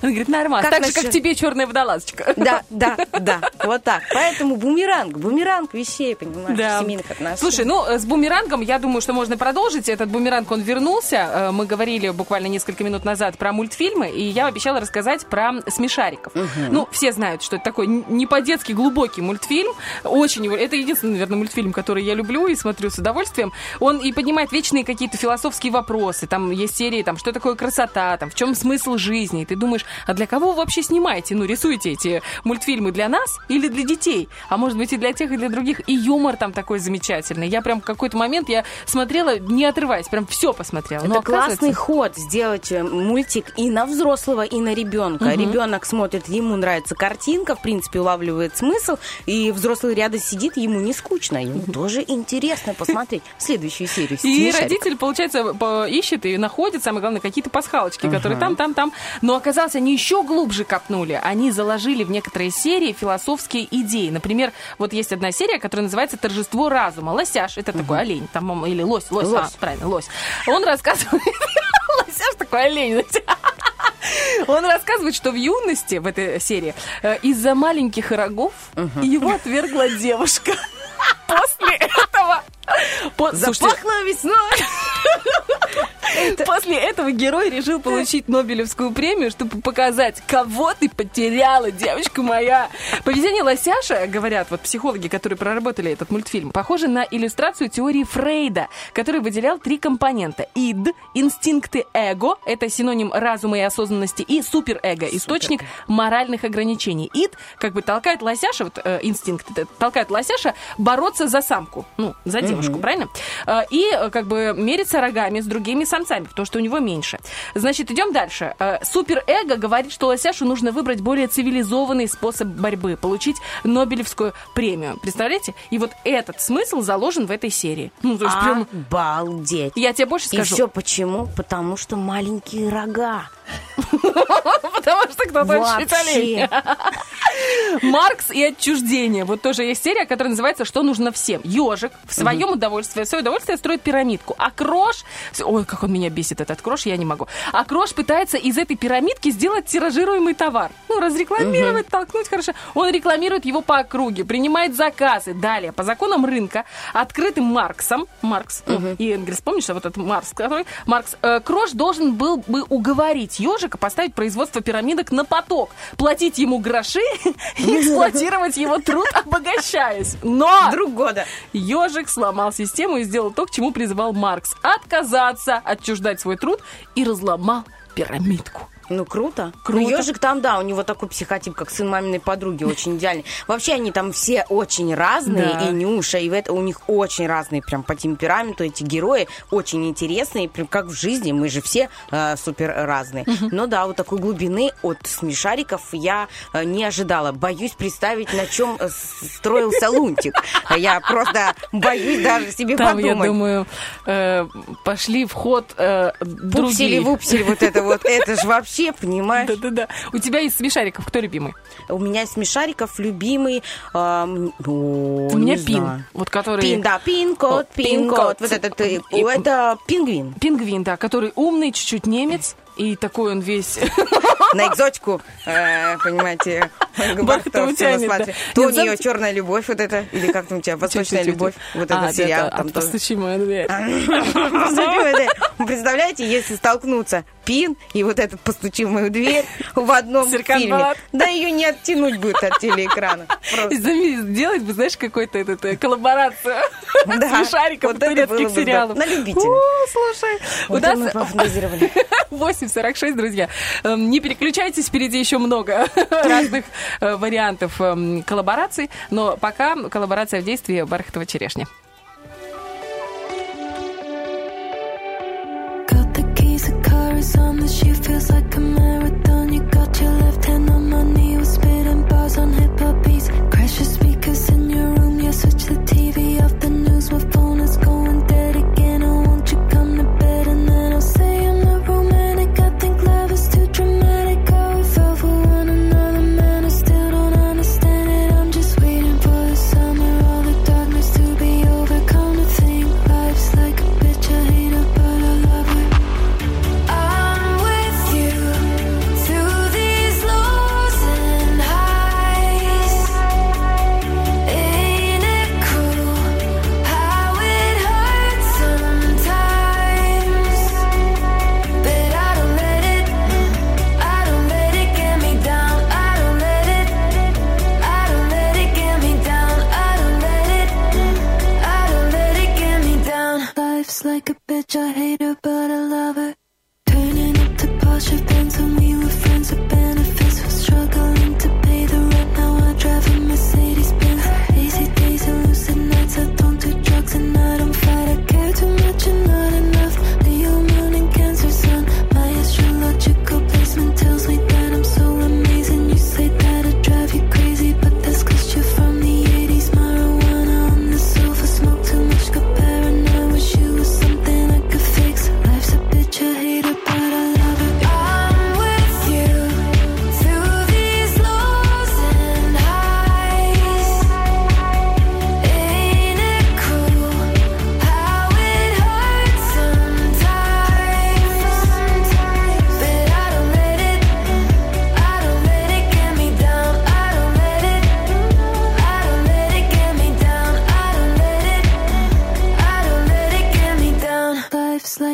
S3: Она говорит, нормально.
S4: Как
S3: так же, как тебе черная водолазочка.
S4: Да, да, да, вот так. Поэтому бумеранг, бумеранг вещей, понимаешь,
S3: Да.
S4: семейных отношений.
S3: Слушай, ну э, с бумерангом, я думаю, что можно продолжить. Этот бумеранг, он вернулся. Э, Мы говорили буквально несколько минут назад про мультфильмы, и я обещала рассказать про смешариков. Ну, все знают, что это такой не по-детски глубокий мультфильм. Очень его... Это единственный, наверное, мультфильм, который я люблю и смотрю с удовольствием. Он и поднимает вечные какие-то философские вопросы. Там есть серии, там, что такое красота, там, в чем смысл жизни. И ты думаешь, а для кого вы вообще снимаете? Ну, рисуете эти мультфильмы для нас или для детей? А может быть и для тех, и для других. И юмор там такой замечательный. Я прям в какой-то момент я смотрела, не отрываясь, прям все посмотрела.
S4: Это
S3: Но оказывается-
S4: классный ход сделать э, мультик и на взрослого, и на ребенка.
S3: Мгм.
S4: Ребенок смотрит, ему нравится картинка, в принципе, улавливает смысл, и взрослый рядом сидит, ему не скучно, ему тоже интересно посмотреть следующую серию.
S3: И родитель, получается, по- ищет и находит, самое главное, какие-то пасхалочки, которые там, там, там. Но оказалось, они еще глубже копнули. Они заложили в некоторые серии философские идеи. Например, вот есть одна серия, которая называется «Торжество разума». Лосяш, это такой олень, там, или лось, лось,
S4: Лось.
S3: а, правильно, лось. Он рассказывает... *laughs* Лосяш такой олень, знаете. Он рассказывает, что в юности, в этой серии, э, из-за маленьких рогов его отвергла девушка. После этого... по-
S4: Запахло весной.
S3: После этого герой решил получить Нобелевскую премию, чтобы показать, кого ты потеряла, девочка моя. Поведение Лосяша, говорят вот психологи, которые проработали этот мультфильм, похоже на иллюстрацию теории Фрейда, который выделял три компонента. Ид, инстинкты эго, это синоним разума и осознанности, и суперэго, источник моральных ограничений. Ид как бы толкает Лосяша, вот э, инстинкт толкает Лосяша бороться за самку, ну, за девушку, правильно? Э, И э, как бы мериться рогами с другими самцами, потому что у него меньше. Значит, идем дальше. Э, Суперэго говорит, что Лосяшу нужно выбрать более цивилизованный способ борьбы, получить Нобелевскую премию. Представляете? И вот этот смысл заложен в этой серии. Ну, то есть прям...
S4: Обалдеть.
S3: Я тебе больше
S4: И
S3: скажу.
S4: все почему? Потому что маленькие рога. *laughs*
S3: Потому что кто-то олень. *laughs* Маркс и отчуждение. Вот тоже есть серия, которая называется «Что нужно всем». Ежик в своем удовольствии, в свое удовольствие строит пирамидку. А Крош... Ой, как он меня бесит, этот Крош, я не могу. А Крош пытается из этой пирамидки сделать тиражируемый товар. Ну, разрекламировать, толкнуть хорошо. Он рекламирует его по округе, принимает заказы. Далее, по законам рынка, открытым Марксом, Маркс ну, и Энгельс, помнишь, вот этот Маркс, который... Маркс, э, Крош должен был бы уговорить ежика поставить производство пирамидок на поток, платить ему гроши *laughs* и эксплуатировать его труд, обогащаясь. Но
S4: Друг года.
S3: ежик сломал систему и сделал то, к чему призывал Маркс. Отказаться, отчуждать свой труд и разломал пирамидку.
S4: Ну, круто.
S3: Круто.
S4: Ну, ежик там, да, у него такой психотип, как сын маминой подруги, очень идеальный. Вообще они там все очень разные,
S3: Да.
S4: и Нюша, и это, у них очень разные прям по темпераменту эти герои, очень интересные, прям как в жизни, мы же все э, супер разные. Но да, вот такой глубины от смешариков я э, не ожидала. Боюсь представить, на чем э, строился Лунтик. Я просто боюсь даже себе
S3: Там, я
S4: подумать.
S3: думаю, э, пошли в ход э, другие.
S4: Пупсели-вупсели, вот это вот, это же вообще, понимаешь?
S3: Да-да-да. У тебя из смешариков кто любимый?
S4: У меня из смешариков любимый... эм, о,
S3: У меня пин.
S4: знаю.
S3: Вот который...
S4: Пин, да, пин-код. пин-код. Вот этот, э, это пингвин.
S3: Пингвин, да, который умный, чуть-чуть немец. И такой он весь... *laughs*
S4: На экзотику, э, понимаете,
S3: Бархатовый тянет, да.
S4: То у нее черная любовь, вот это, или как там у тебя, восточная любовь, вот
S3: А,
S4: этот сериал.
S3: постучи, моя дверь. *laughs*
S4: Представляете, если столкнуться Пин и вот этот «Постучи в мою дверь» в одном фильме, да ее не оттянуть будет от телеэкрана.
S3: Сделать бы, знаешь, какой-то этот, э, коллаборацию *laughs*
S4: Да, *laughs*
S3: с шариком
S4: вот
S3: турецких сериалов.
S4: На любителя.
S3: О, слушай, у
S4: Вот мы
S3: нас
S4: пофантазировали.
S3: 8.46, друзья. Эм, Не переключайтесь, впереди еще много *laughs* разных э, вариантов эм, коллабораций, но пока коллаборация в действии Бархатова черешня.
S5: Switch the TV off. The news, phone bitch, I hate her, but I love her. Turning up to Porsche Benz when we were friends with benefits. Was struggling to pay the rent, now I drive a Mercedes Benz. Easy days and lucid nights, I don't do drugs and I don't fight. I care too much and not enough.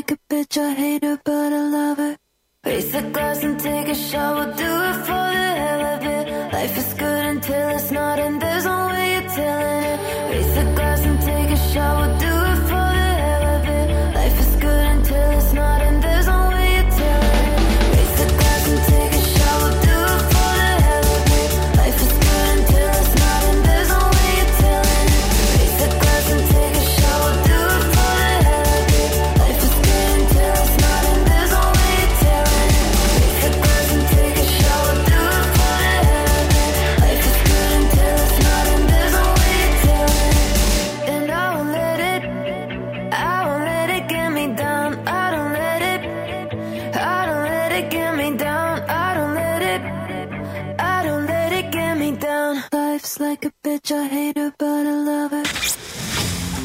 S5: Like a bitch, I hate her, but I love her. Raise the glass and take a shot. We'll do it for the hell of it. Life is good until it's not, and there's no way you're telling it. Raise the glass and take a shot. We'll do it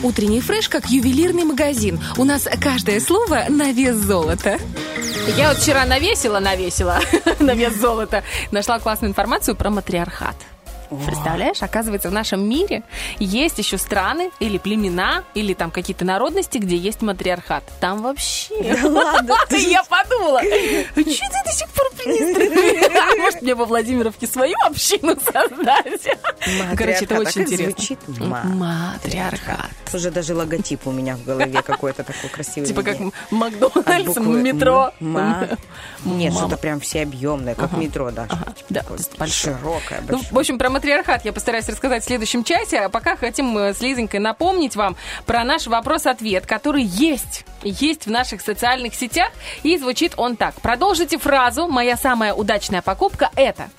S3: Утренний фреш как ювелирный магазин. У нас каждое слово на вес золота. Я вот вчера навесила, навесила *laughs* на вес золота. Нашла классную информацию про матриархат. Представляешь, оказывается, в нашем мире есть еще страны или племена, или там какие-то народности, где есть матриархат. Там вообще...
S4: Да *laughs* ладно, *laughs*
S3: Я подумала, что ты до сих пор министр? Может, мне во Владимировке свою общину *laughs* создать? Короче, это.
S4: А
S3: очень интересно.
S4: звучит? Ма-
S3: Матриархат.
S4: Уже даже логотип у меня в голове какой-то такой красивый.
S3: Типа как Макдональдс, метро.
S4: Нет, что-то прям всеобъемное, как метро даже.
S3: Да,
S4: Такое
S3: большое.
S4: Широкое,
S3: Ну, в общем, про матриархат я постараюсь рассказать в следующем часе. А пока хотим э, с Лизонькой напомнить вам про наш вопрос-ответ, который есть. Есть в наших социальных сетях. И звучит он так. Продолжите фразу «Моя самая удачная покупка – это».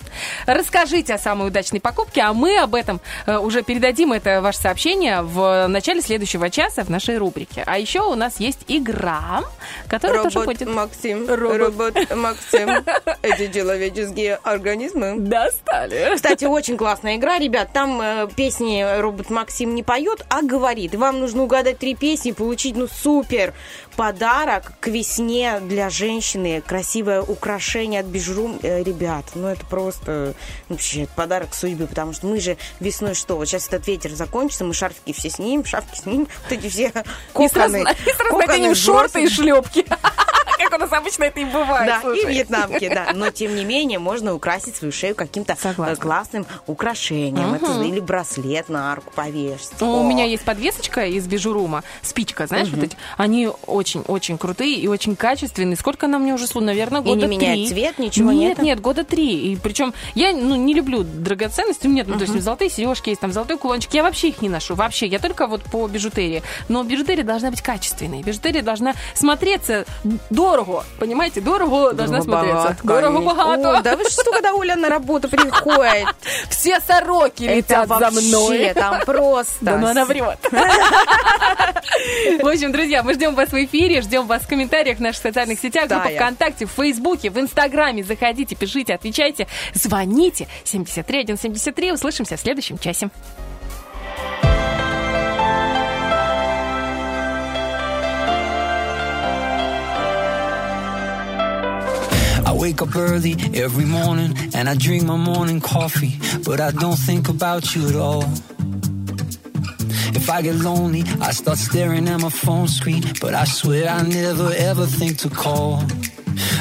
S3: Расскажите о самой удачной покупке, а мы об этом э, уже передадим это ваше сообщение в начале следующего часа в нашей рубрике. А еще у нас есть игра, которая тоже
S4: Робот
S3: будет...
S4: Максим,
S3: Робот.
S4: робот Максим. Эти человеческие организмы.
S3: Достали.
S4: Кстати, очень классная игра, ребят. Там э, песни робот Максим не поет, а говорит. И Вам нужно угадать три песни и получить, ну, супер подарок к весне для женщины. Красивое украшение от Бижрум. Э, ребят, ну, это просто вообще подарок судьбы, потому что мы же весной что? Вот сейчас этот ветер закончится, мы шарфики все снимем, шапки снимем, вот эти все
S3: И сразу,
S4: коконы.
S3: и сразу
S4: коконы
S3: шорты и шлепки. *laughs* Как у нас обычно это и бывает.
S4: Да,
S3: слушай.
S4: и вьетнамки, да. Но, *laughs* тем не менее, можно украсить свою шею каким-то
S3: Согласна.
S4: э, классным украшением. Это или браслет на арку повесить.
S3: У
S4: О.
S3: меня есть подвесочка из бижурума, спичка, знаешь, вот эти. Они очень-очень крутые и очень качественные. Сколько она мне уже слу? Наверное,
S4: И
S3: года
S4: не меняет
S3: три.
S4: цвет, ничего
S3: нет?
S4: нет?
S3: Нет, года три. И причем я ну, не люблю драгоценности. У меня, ну, то есть золотые сережки есть, там золотой кулончик. Я вообще их не ношу. Вообще. Я только вот по бижутерии. Но бижутерия должна быть качественной. Бижутерия должна смотреться дорого. Понимаете? Дорого должна смотреться. Дорого богато.
S4: О, да вы что, когда Оля на работу приходит? *laughs*
S3: Все сороки летят за мной.
S4: там просто...
S3: Да ну она врет. *laughs* В общем, друзья, мы ждем вас в эфире, ждем вас в комментариях в наших социальных сетях, группа. ВКонтакте, в Фейсбуке, в Инстаграме. Заходите, пишите, отвечайте, звоните. 73173. Услышимся в следующем часе.
S13: I wake up early every morning and I drink my morning coffee, but I don't think about you at all. If I get lonely, I start staring at my phone screen, but I swear I never ever think to call.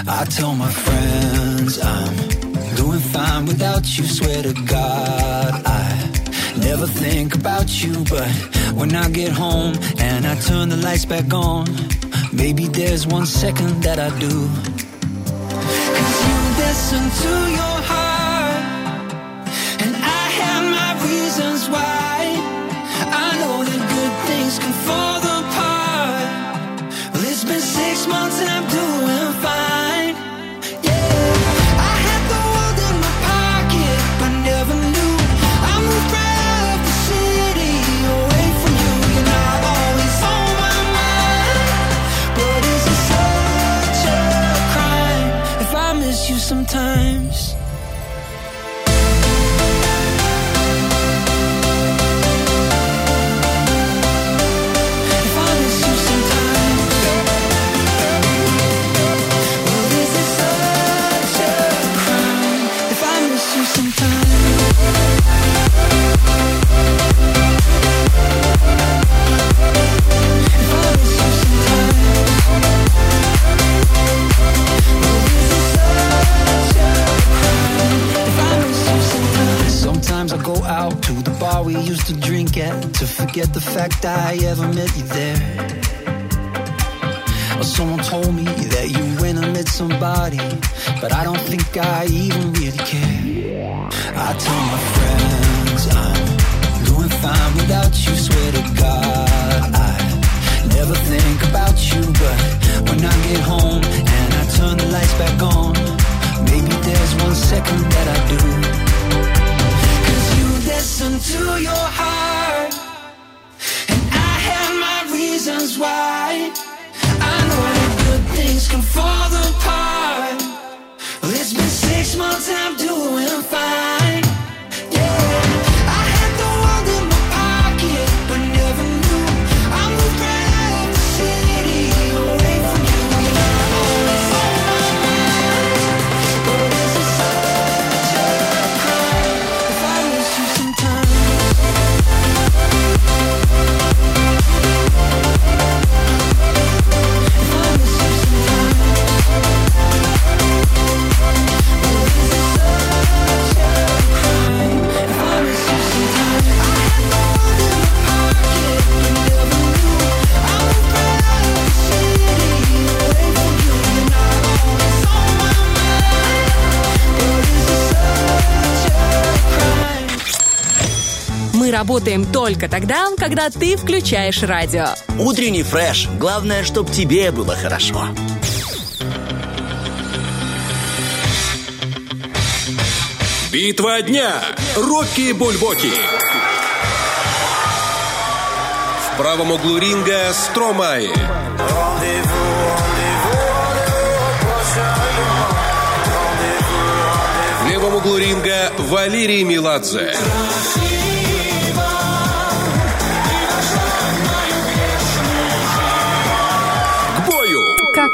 S13: I tell my friends I'm doing fine without you, swear to God I never think about you, but when I get home and I turn the lights back on,
S10: Maybe there's one second that I do. Listen to your heart, and I have my reasons why. I know that good things can fall apart. Well, it's been six months and I'm doing
S3: работаем только тогда, когда ты включаешь радио.
S8: Утренний фреш. Главное, чтобы тебе было хорошо.
S9: Битва дня. Рокки Бульбоки. В правом углу ринга Стромай. В левом углу ринга Валерий Меладзе. К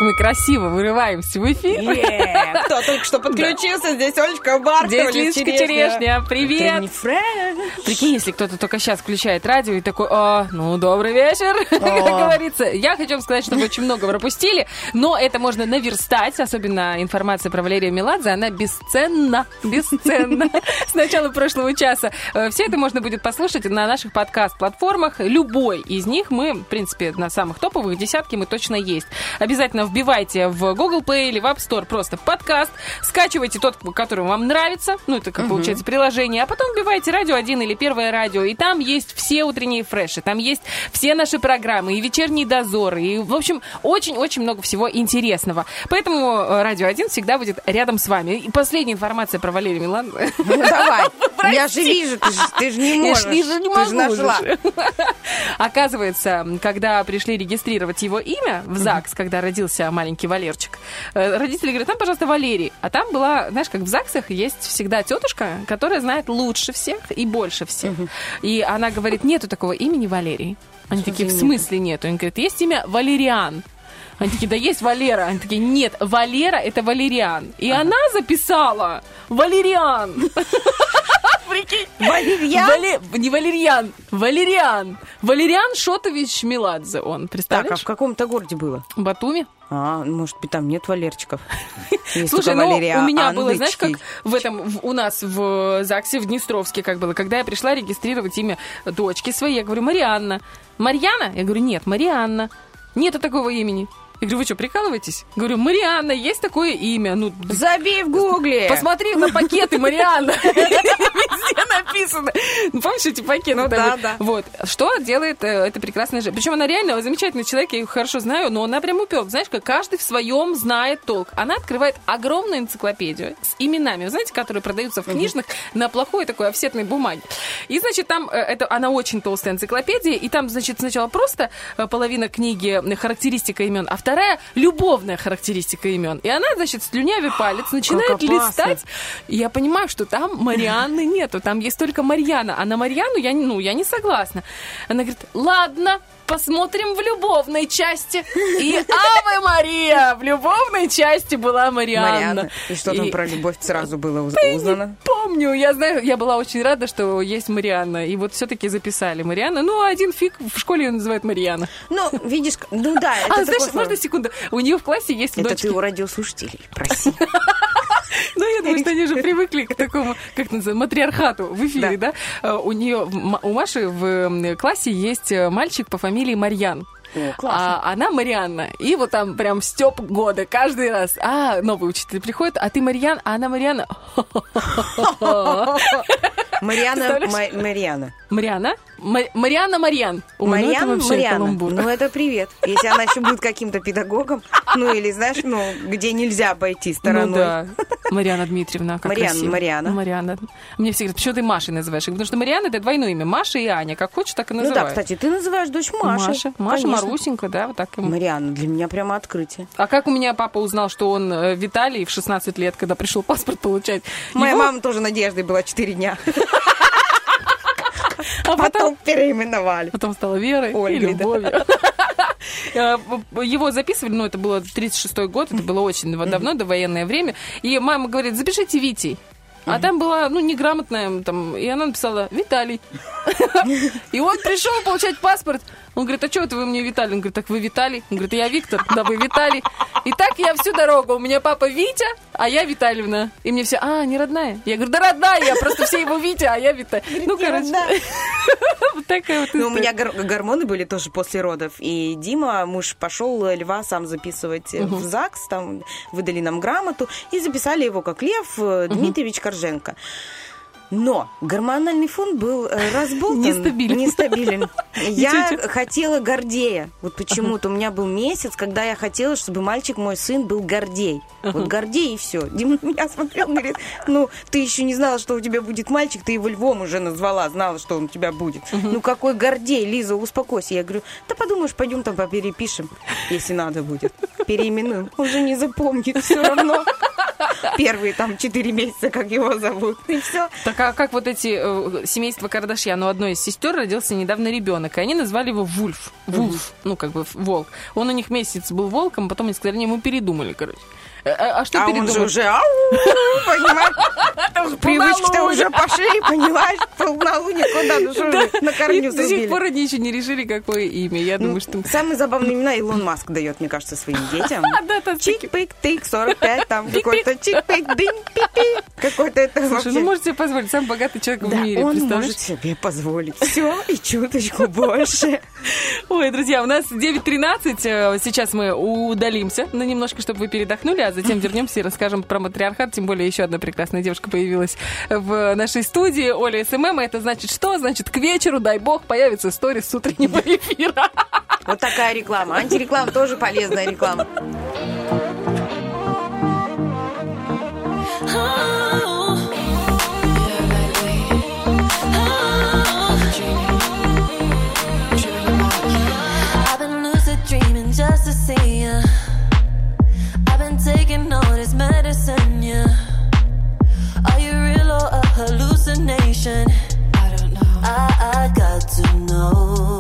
S3: мы красиво вырываемся в эфир.
S4: Е, Кто *laughs* только что подключился, здесь Олечка Бархатова,
S3: Здесь Лизочка Черешня. Привет. Прикинь, если кто-то только сейчас включает радио и такой, а, ну, добрый вечер, *laughs* как говорится. Я хочу вам сказать, что вы очень много пропустили, но это можно наверстать, особенно информация про Валерию Меладзе, она бесценна, бесценна. *laughs* С начала прошлого часа. Э, Все это можно будет послушать на наших подкаст-платформах. Любой из них мы, в принципе, на самых топовых десятке мы точно есть. Обязательно вбивайте в Google Play или в App Store просто подкаст, скачивайте тот, который вам нравится, ну, это как получается приложение, а потом вбивайте радио 1 или первое радио, и там есть все утренние фреши, там есть все наши программы, и вечерний дозор, и, в общем, очень-очень много всего интересного. Поэтому э, радио 1 всегда будет рядом с вами. И последняя информация про Валерия Меладзе.
S4: Ну давай, *laughs* я же вижу, ты же, ты же не
S3: Я
S4: можешь.
S3: не- же не
S4: Ты же
S3: могу
S4: нашла. *laughs*
S3: Оказывается, когда пришли регистрировать его имя в ЗАГС, когда родился маленький Валерчик, э, родители говорят, там, пожалуйста, Валерий. А там была, знаешь, как в ЗАГСах есть всегда тетушка, которая знает лучше всех и больше всех. И она говорит, нету такого имени Валерий. Они такие, в смысле нету? Они говорят, есть имя Валериан. Они такие, да есть Валера. Они такие, нет, Валера это Валериан. И она записала Валериан. *laughs* Прикинь.
S4: Валерьян?
S3: Вале- Не Валерьян, Валериан. Валериан Шотович Меладзе он,
S4: Так, а
S3: представляешь?
S4: в каком-то городе было?
S3: Батуми.
S4: А, может быть, там нет Валерчиков. *laughs* Есть
S3: Слушай, ну
S4: Валериан,
S3: у меня было, знаешь, как в этом в- у нас в ЗАГСе в Днестровске как было, когда я пришла регистрировать имя дочки своей, я говорю Марианна. Марьяна? Я говорю нет, Марианна. Нету такого имени. Я говорю, вы что, прикалываетесь? Говорю, Марианна, есть такое имя. Ну,
S4: Забей в гугле.
S3: Посмотри на пакеты, Марианна. *laughs* Везде написано. Ну, помнишь эти пакеты?
S4: Ну, да, да.
S3: Вот. Что делает э, эта прекрасная женщина? Причем она реально замечательный человек, я ее хорошо знаю, но она прям упер. Знаешь, как каждый в своем знает толк. Она открывает огромную энциклопедию с именами, вы знаете, которые продаются в книжных на плохой такой офсетной бумаге. И, значит, там, э, это, она очень толстая энциклопедия, и там, значит, сначала просто э, половина книги характеристика имен, а вторая любовная характеристика имен. И она, значит, слюнявя палец, начинает листать. И я понимаю, что там Марианны нету, там есть только Марьяна. А на Марьяну я, ну, я не согласна. Она говорит, ладно, посмотрим в любовной части. И Аве Мария в любовной части была Марианна.
S4: Марианна. И что там
S3: И-
S4: про любовь сразу было уз-
S3: Да *laughs* я не
S4: узнано?
S3: помню, я знаю, я была очень рада, что есть Марианна. И вот все-таки записали Марианна. Ну, один фиг в школе ее называют Марианна.
S4: Ну, видишь, ну да, *laughs* это
S3: а, знаешь,
S4: такое
S3: можно секунду? У нее в классе есть
S4: Это
S3: дочки.
S4: ты у радиослушателей, проси. *laughs*
S3: Ну, я думаю, что они же привыкли к такому, как называется, матриархату в эфире, да? Э, У нее, у Маши в классе есть э, мальчик по фамилии Марьян.
S4: О, классно.
S3: А она Марианна. И вот там прям степ года каждый раз. А, новый учитель приходит, а ты Марьян, а она Марьяна. *laughs* *laughs*
S4: Мариана, Мариана.
S3: Мариана? Ма- Марианна Марьян. Ой, ну
S4: Мариан, Мариана.
S3: каламбур.
S4: Ну, это привет. Если она еще будет каким-то педагогом, ну, или, знаешь, ну, где нельзя обойти
S3: Ну
S4: стороной.
S3: да. Мариана Дмитриевна, как
S4: Марианна,
S3: красиво.
S4: Мариана.
S3: Ну, Марианна. Мне все говорят, почему ты Машей называешь? Потому что Марианна это двойное имя. Маша и Аня. Как хочешь, так и
S4: Ну
S3: называй.
S4: да, кстати, ты называешь дочь Машей.
S3: Маша. Маша,
S4: Конечно.
S3: Марусенька, да, вот так. ему.
S4: Марианна, для меня прямо открытие.
S3: А как у меня папа узнал, что он э, Виталий в 16 лет, когда пришел паспорт получать?
S4: Моя
S3: Его-
S4: мама тоже Надеждой была 4 дня.
S3: А потом,
S4: Потом переименовали.
S3: потом стала Верой и
S4: Ольгой, да.
S3: Любовью. Э, Его записывали, ну, это было 36-й год, это было очень давно, до военное время. И мама говорит, запишите Витей. А там была, ну, неграмотная, там, и она написала «Виталий». *laughs* И он пришел получать паспорт. Он говорит, а что это вы мне Виталий? Он говорит, так вы Виталий? Он говорит, я Виктор, да вы Виталий. И так я всю дорогу. У меня папа Витя, а я Витальевна. И мне все, а, не родная? Я говорю, да родная, я просто все его Витя, а я Виталий. Ну,
S4: «Не
S3: короче,
S4: родная». *laughs*
S3: вот такая вот
S4: Ну, у меня гор- гормоны были тоже после родов. И Дима, муж, пошел льва сам записывать э, в ЗАГС. Там выдали нам грамоту. И записали его как Лев э, Дмитриевич Корженко. Но гормональный фон был э, разболтан.
S3: Нестабилен.
S4: Нестабилен. *laughs* Я хотела Гордея. Вот почему-то у меня был месяц, когда я хотела, чтобы мальчик, мой сын, был Гордей. Вот Гордей и все. Дима меня смотрел, говорит, ну, ты еще не знала, что у тебя будет мальчик, ты его львом уже назвала, знала, что он у тебя будет. Ну, какой Гордей, Лиза, успокойся. Я говорю, да подумаешь, пойдем там поперепишем, если надо будет. Переименуем. Он же не запомнит все равно. Первые там четыре месяца, как его зовут. И все.
S3: Так а как вот эти э, семейства Кардашьян, у одной из сестер родился недавно ребенок, и они назвали его Вульф. Вулф, ну как бы волк. Он у них месяц был волком, потом они сказали, не, мы передумали, короче. А, а что
S4: А он
S3: передумали?
S4: же уже, ау, понимаешь? Привычки-то уже пошли, понимаешь? Полнолуние, куда *laughs* ну на корню
S3: до сих пор они еще не решили, какое имя. Я думаю, что...
S4: Самые забавные имена Илон Маск дает, мне кажется, своим детям. *laughs*
S3: Да,
S4: Чик-пик-тик, 45, там какой-то чик-пик, дынь, пи-пи. Какой-то это
S3: Слушай,
S4: вообще...
S3: ну можете себе позволить, самый богатый человек в мире,
S4: он может себе позволить все и чуточку больше. *laughs*
S3: Ой, друзья, у нас 9.13. э, Сейчас мы удалимся на немножко, чтобы вы передохнули, а затем вернемся и расскажем про матриархат. Тем более еще одна прекрасная девушка появилась в нашей студии. Оля SMM. Это значит что? Значит, к вечеру, дай бог, появится stories с утреннего *laughs* эфира.
S4: Вот такая реклама. Антиреклама тоже полезная реклама.
S14: Just to see all medicine, yeah. Are you real or a hallucination? I don't know. I, I got to know.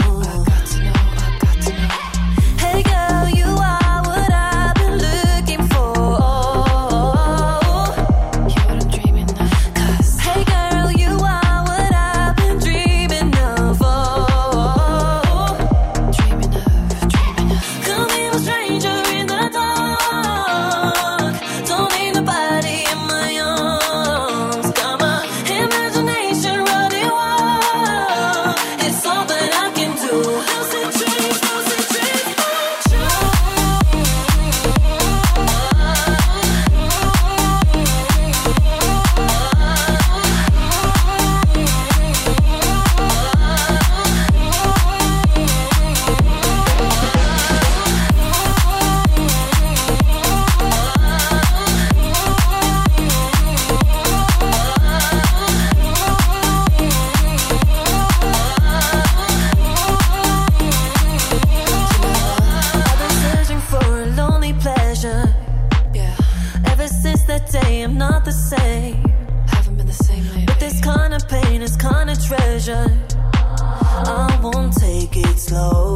S5: Slow.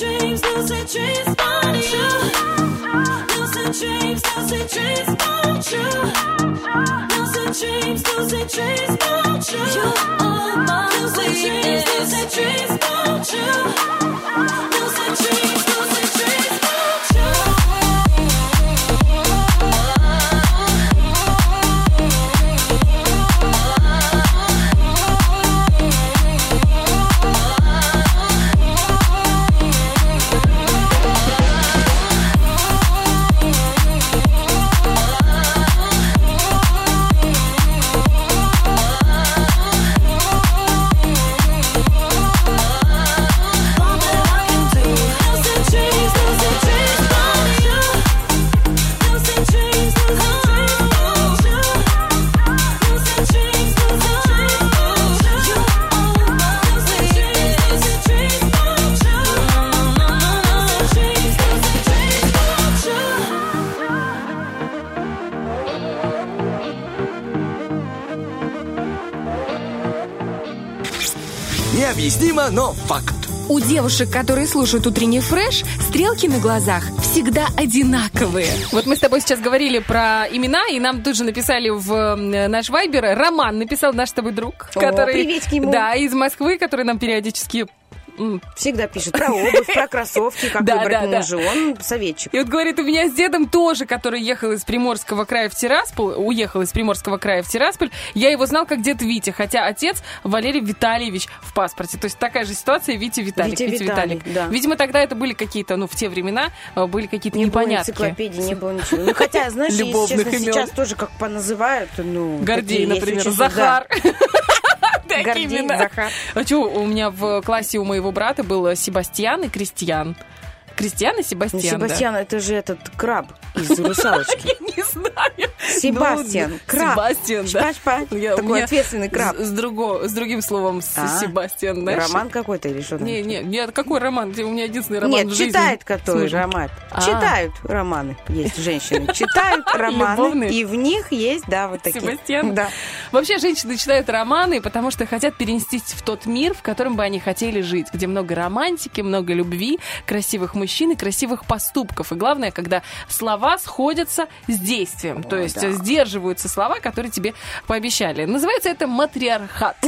S5: Dreams, lucid dreams about you. Lucid dreams, lucid dreams about you. Lucid dreams, lucid dreams about you. You are my lucid dreams, lucid dreams about you. Lucid dreams, lucid dreams
S8: но факт.
S3: У девушек, которые слушают утренний фреш, стрелки на глазах всегда одинаковые. Вот мы с тобой сейчас говорили про имена, и нам тут же написали в наш вайбер. Роман написал наш с тобой друг,
S4: О,
S3: который...
S4: приветики ему.
S3: Да, из Москвы, который нам периодически...
S4: Всегда пишет про *laughs* обувь, про кроссовки, как
S3: Да,
S4: выбрать
S3: да, да.
S4: мужа. Он советчик.
S3: И вот говорит, у меня с дедом тоже, который ехал из Приморского края в Тирасполь, уехал из Приморского края в Тирасполь, я его знал как дед Витя, хотя отец Валерий Витальевич в паспорте. То есть такая же ситуация Витя Виталик.
S4: Витя Виталик, да.
S3: Видимо, тогда это были какие-то, ну, в те времена э, были какие-то
S4: Не было
S3: непонятки.
S4: энциклопедии, не было ничего. Ну, *laughs* хотя, знаешь, если честно, сейчас тоже как поназывают, ну...
S3: Гордей, например, Захар.
S4: да.
S3: Такие имена. А что, у меня в классе у моего брата был Себастьян и Кристиан. Кристиан и
S4: Ну,
S3: Себастьян, да.
S4: Себастьян, это же этот краб из «Русалочки». *laughs*
S3: Не знаю.
S4: Себастьян,
S3: Ну,
S4: краб.
S3: Себастьян, да.
S4: Шпа-шпа.
S3: Я- у
S4: Такой ответственный краб.
S3: С, другим словом,
S4: А,
S3: Себастьян, знаешь?
S4: Роман какой-то или что там?
S3: Не, не, нет, какой роман? У меня единственный роман
S4: Нет, читает который роман.
S3: А.
S4: Читают романы. Есть женщины. *laughs* Читают романы. И в них есть, да, вот такие.
S3: Себастьян.
S4: Да.
S3: Вообще женщины читают романы, потому что хотят перенестись в тот мир, в котором бы они хотели жить, где много романтики, много любви, красивых мужчин и красивых поступков. И главное, когда слова сходятся с действием, то есть
S4: да.
S3: сдерживаются слова, которые тебе пообещали. Называется это матриархат. *laughs*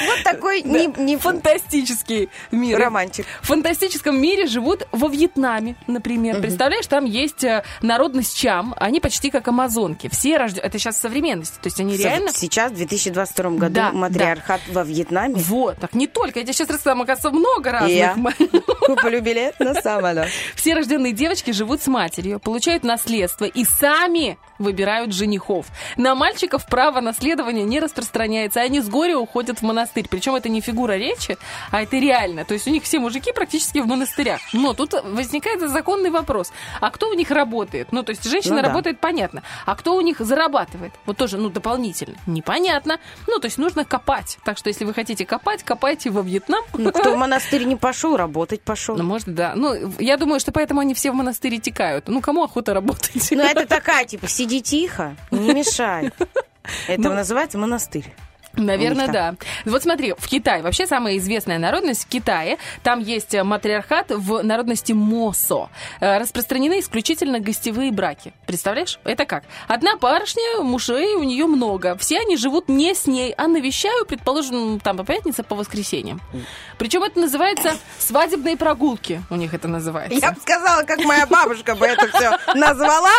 S4: Вот такой не, не
S3: Фантастический мир.
S4: романтик.
S3: В фантастическом мире живут во Вьетнаме, например. Представляешь, там есть э, народность Чам, они почти как амазонки. Все рождены... Это сейчас современность. То есть они реально...
S4: Сейчас, в 2022 году,
S3: Да,
S4: матриархат во Вьетнаме.
S3: Вот, так не только. Я тебе сейчас рассказала, оказывается, много
S4: Я.
S3: разных.
S4: Купили *laughs* билет на самолет. *laughs*
S3: Все рожденные девочки живут с матерью, получают наследство и сами выбирают женихов. На мальчиков право наследования не распространяется, они с горя уходят в монастырь. Причем это не фигура речи, а это реально. То есть у них все мужики практически в монастырях. Но тут возникает законный вопрос. А кто у них работает? Ну, то есть женщина
S4: Ну да.
S3: работает, понятно. А кто у них зарабатывает? Вот тоже, ну, дополнительно. Непонятно. Ну, то есть нужно копать. Так что если вы хотите копать, копайте во Вьетнам.
S4: Ну, кто в монастырь не пошел, работать пошел.
S3: Ну, может, да. Ну, я думаю, что поэтому они все в монастыре текают. Ну, кому охота работать?
S4: Ну, это такая, типа, сиди тихо, не мешай. *laughs* Это
S3: Ну,
S4: называется монастырь.
S3: Наверное, да. Вот смотри, в Китае, вообще самая известная народность в Китае, там есть матриархат в народности Мосо. Э, Распространены исключительно гостевые браки. Представляешь? Это как? Одна барышня, мужей у нее много. Все они живут не с ней, а навещаю, предположим, там по пятнице, по воскресеньям. Причем это называется свадебные прогулки. У них это называется.
S4: Я бы сказала, как моя бабушка бы это все назвала.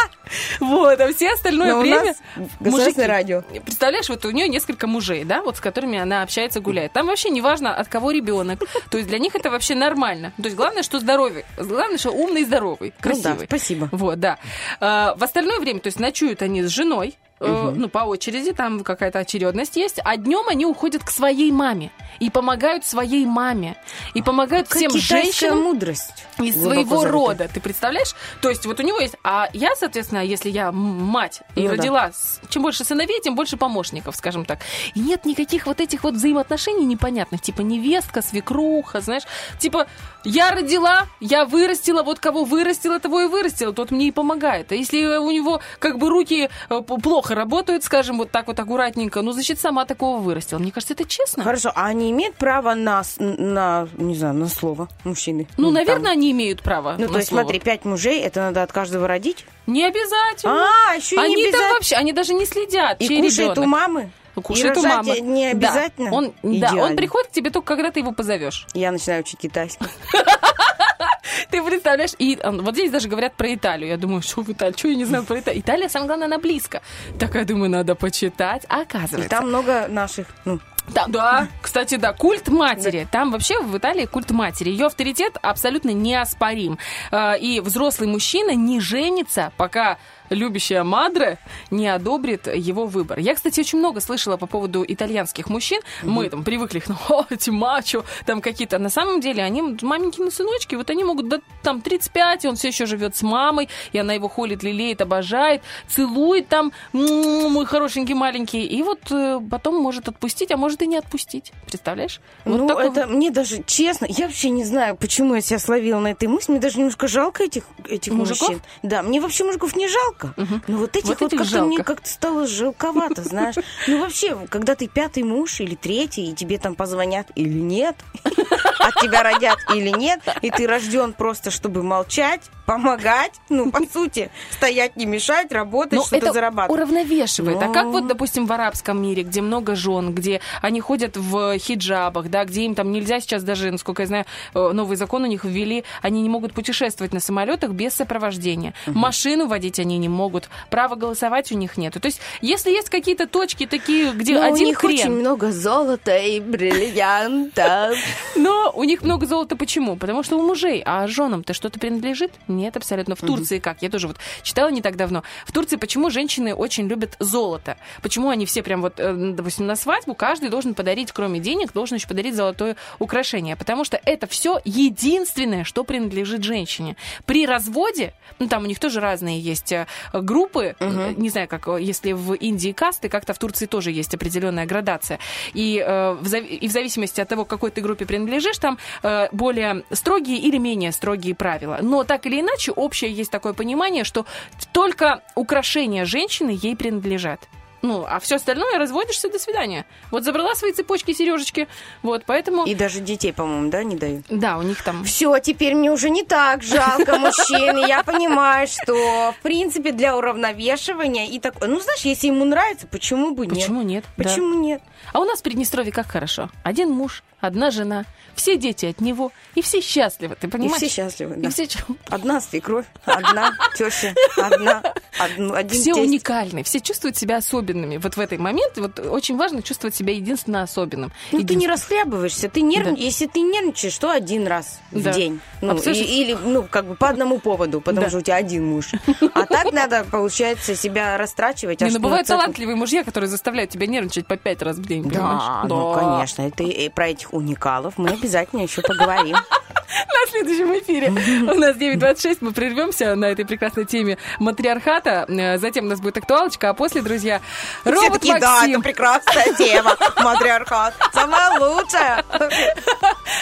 S3: Вот, а все остальное время...
S4: государственное радио.
S3: Представляешь, вот у нее несколько мужей, да, вот с которыми она общается, гуляет. Там вообще не важно, от кого ребенок. То есть для них это вообще нормально. То есть главное, что здоровый. Главное, что умный здоровый,
S4: Ну да,
S3: красивый.
S4: спасибо.
S3: Вот, да. А, В остальное время, то есть ночуют они с женой, э, ну, по очереди, там какая-то очередность есть, а днем они уходят к своей маме. и помогают своей маме, и помогают
S4: Как
S3: всем женщинам
S4: мудрость.
S3: из своего рода. Ты представляешь? То есть вот у него есть... А я, соответственно, если я мать и
S4: Ну да.
S3: родила, с- чем больше сыновей, тем больше помощников, скажем так. И нет никаких вот этих вот взаимоотношений непонятных, типа невестка, свекруха, знаешь. Типа я родила, я вырастила, вот кого вырастила, того и вырастила, тот мне и помогает. А если у него как бы руки э, плохо работают, скажем, вот так вот аккуратненько, ну, значит, сама такого вырастила. Мне кажется, это честно.
S4: Хорошо, а они имеют право на, на не знаю, на слово мужчины?
S3: Ну,
S4: там.
S3: наверное, они имеют право.
S4: Ну, то есть,
S3: слово.
S4: смотри, пять мужей, это надо от каждого родить?
S3: Не обязательно.
S4: А, еще и не
S3: они там
S4: обязательно.
S3: вообще, они даже не следят,
S4: И
S3: чей
S4: кушает
S3: ребенок.
S4: у мамы?
S3: Кушает
S4: И
S3: у мамы.
S4: не обязательно?
S3: Да. Он, да, он
S4: Идеально.
S3: приходит к тебе только когда ты его позовешь.
S4: Я начинаю учить китайский. *laughs*
S3: Ты представляешь? И а, вот здесь даже говорят про Италию. Я думаю, что в Италии? Что я не знаю про Италию? Италия, самое главное, она близко. Так я думаю, надо почитать. А
S4: И
S3: оказывается...
S4: там много наших, ну,
S3: Да, да, кстати, да, культ матери. Там вообще в Италии культ матери. Ее авторитет абсолютно неоспорим. Э, И взрослый мужчина не женится, пока любящая мадре не одобрит его выбор. Я, кстати, очень много слышала по поводу итальянских мужчин. Мы там привыкли их, ну, о, эти мачо, там какие-то. На самом деле они маменькины сыночки, вот они могут до там 35, и он все еще живет с мамой, и она его холит, лелеет, обожает, целует там, «М, мой хорошенький маленький, и вот э, потом может отпустить, а может и не отпустить. Представляешь? Вот
S4: ну,
S3: такой
S4: это мне даже честно, я вообще не знаю, почему я себя словила на этой мысли. Мне даже немножко жалко этих, этих
S3: Мужиков?
S4: мужчин. Да, мне вообще мужиков не жалко. Но вот этих
S3: Вот
S4: вот, как-то мне
S3: жалко.
S4: как-то стало жалковато, знаешь. *laughs* Ну вообще, когда ты пятый муж или третий, и тебе там позвонят или нет, *laughs* от тебя родят или нет, и ты рожден просто, чтобы молчать, помогать, ну, по сути, стоять, не мешать, работать, что-то зарабатывать.
S3: уравновешивает. А как
S4: Ну.
S3: вот, допустим, в арабском мире, где много жен, где они ходят в хиджабах, да, где им там нельзя сейчас даже, насколько я знаю, э, новый закон у них ввели, они не могут путешествовать на самолетах без сопровождения. Машину водить они не могут, право голосовать у них нету. То есть, если есть какие-то точки такие, где
S4: Но
S3: один
S4: у них
S3: крен,
S4: очень много золота и бриллиантов. *laughs*
S3: но у них много золота почему? Потому что у мужей, а женам-то что-то принадлежит? Нет, абсолютно. В Турции как? Я тоже вот читала не так давно. В Турции почему женщины очень любят золото? Почему они все прям вот, э, допустим, на свадьбу каждый должен подарить, кроме денег, должен еще подарить золотое украшение? Потому что это все единственное, что принадлежит женщине. При разводе, ну там у них тоже разные есть э, группы, э, не знаю, как э, если в Индии касты, как-то в Турции тоже есть определенная градация. И, э, в, и в зависимости от того, к какой ты группе принадлежишь, там э, более строгие или менее строгие правила. Но так или иначе, общее есть такое понимание, что только украшения женщины ей принадлежат. Ну, а все остальное разводишься, до свидания. Вот забрала свои цепочки, сережечки. Вот, поэтому...
S4: И даже детей, по-моему, да, не дают?
S3: Да, у них там...
S4: Все, теперь мне уже не так жалко мужчин. Я понимаю, что, в принципе, для уравновешивания и такое... Ну, знаешь, если ему нравится, почему бы нет?
S3: Почему нет?
S4: Почему нет?
S3: А у нас в Приднестровье как хорошо. Один муж, одна жена, все дети от него, и все счастливы, ты
S4: И
S3: понимаешь?
S4: все счастливы,
S3: И
S4: да.
S3: все, чё-
S4: Одна свекровь, одна теща, одна, одну- один
S3: все
S4: тесть.
S3: уникальны, все чувствуют себя особенными. Вот в этот момент вот очень важно чувствовать себя единственно особенным.
S4: Ну, ты не расхлябываешься, ты нерв...
S3: Да.
S4: если ты нервничаешь, то один раз в
S3: Да.
S4: день. Ну,
S3: Абсолютно.
S4: и- или, ну, как бы по одному поводу, потому
S3: Да.
S4: что у тебя один муж. А так надо, получается, себя растрачивать.
S3: Не, ну бывают талантливые мужья, которые заставляют тебя нервничать по пять раз в день, понимаешь?
S4: Да, ну, конечно. Это и про этих уникалов мы обязательно еще поговорим.
S3: На следующем эфире у нас 9.26, мы прервемся на этой прекрасной теме матриархата, Э, затем у нас будет актуалочка, а после, друзья, робот
S4: Все-таки, да,
S3: Максим.
S4: это прекрасная тема. Матриархат. Самая лучшая.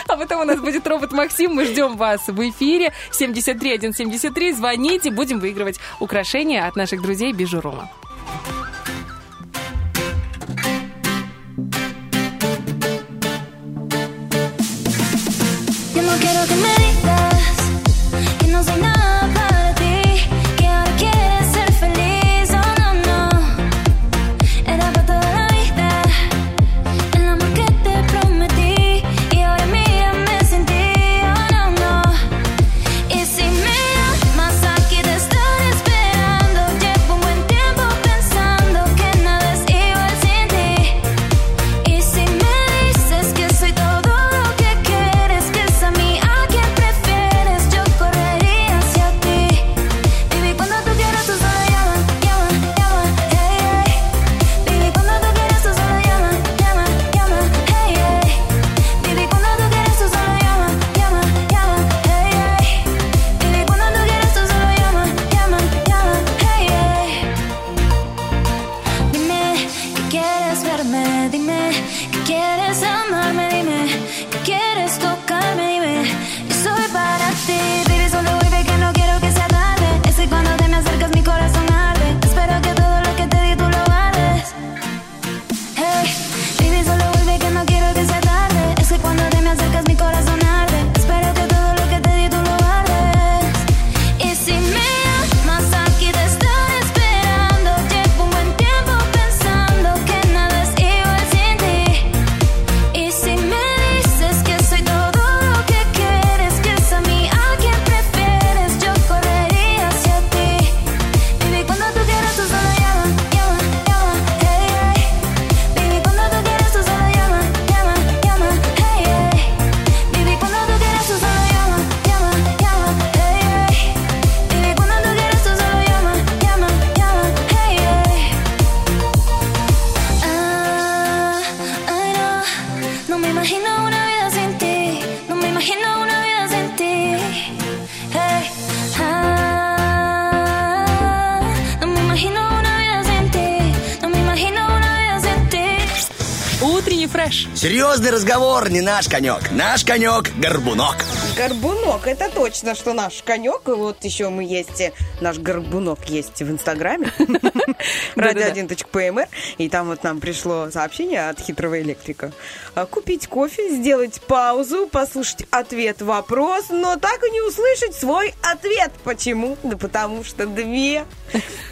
S3: А потом у нас будет робот Максим. Мы ждем вас в эфире. 73173. Звоните. Будем выигрывать украшения от наших друзей Бижурума.
S5: Quiero que me digas que no soy nada
S3: фреш.
S8: Серьезный разговор не наш конек. Наш конек – горбунок.
S4: Горбунок, это точно, что наш конек. И вот еще мы есть, э, наш горбунок есть в Инстаграме. *laughs* Radio1.pmr. И там вот нам пришло сообщение от хитрого электрика. А, Купить кофе, сделать паузу, послушать ответ вопрос, но так и не услышать свой ответ. Почему? Да потому что две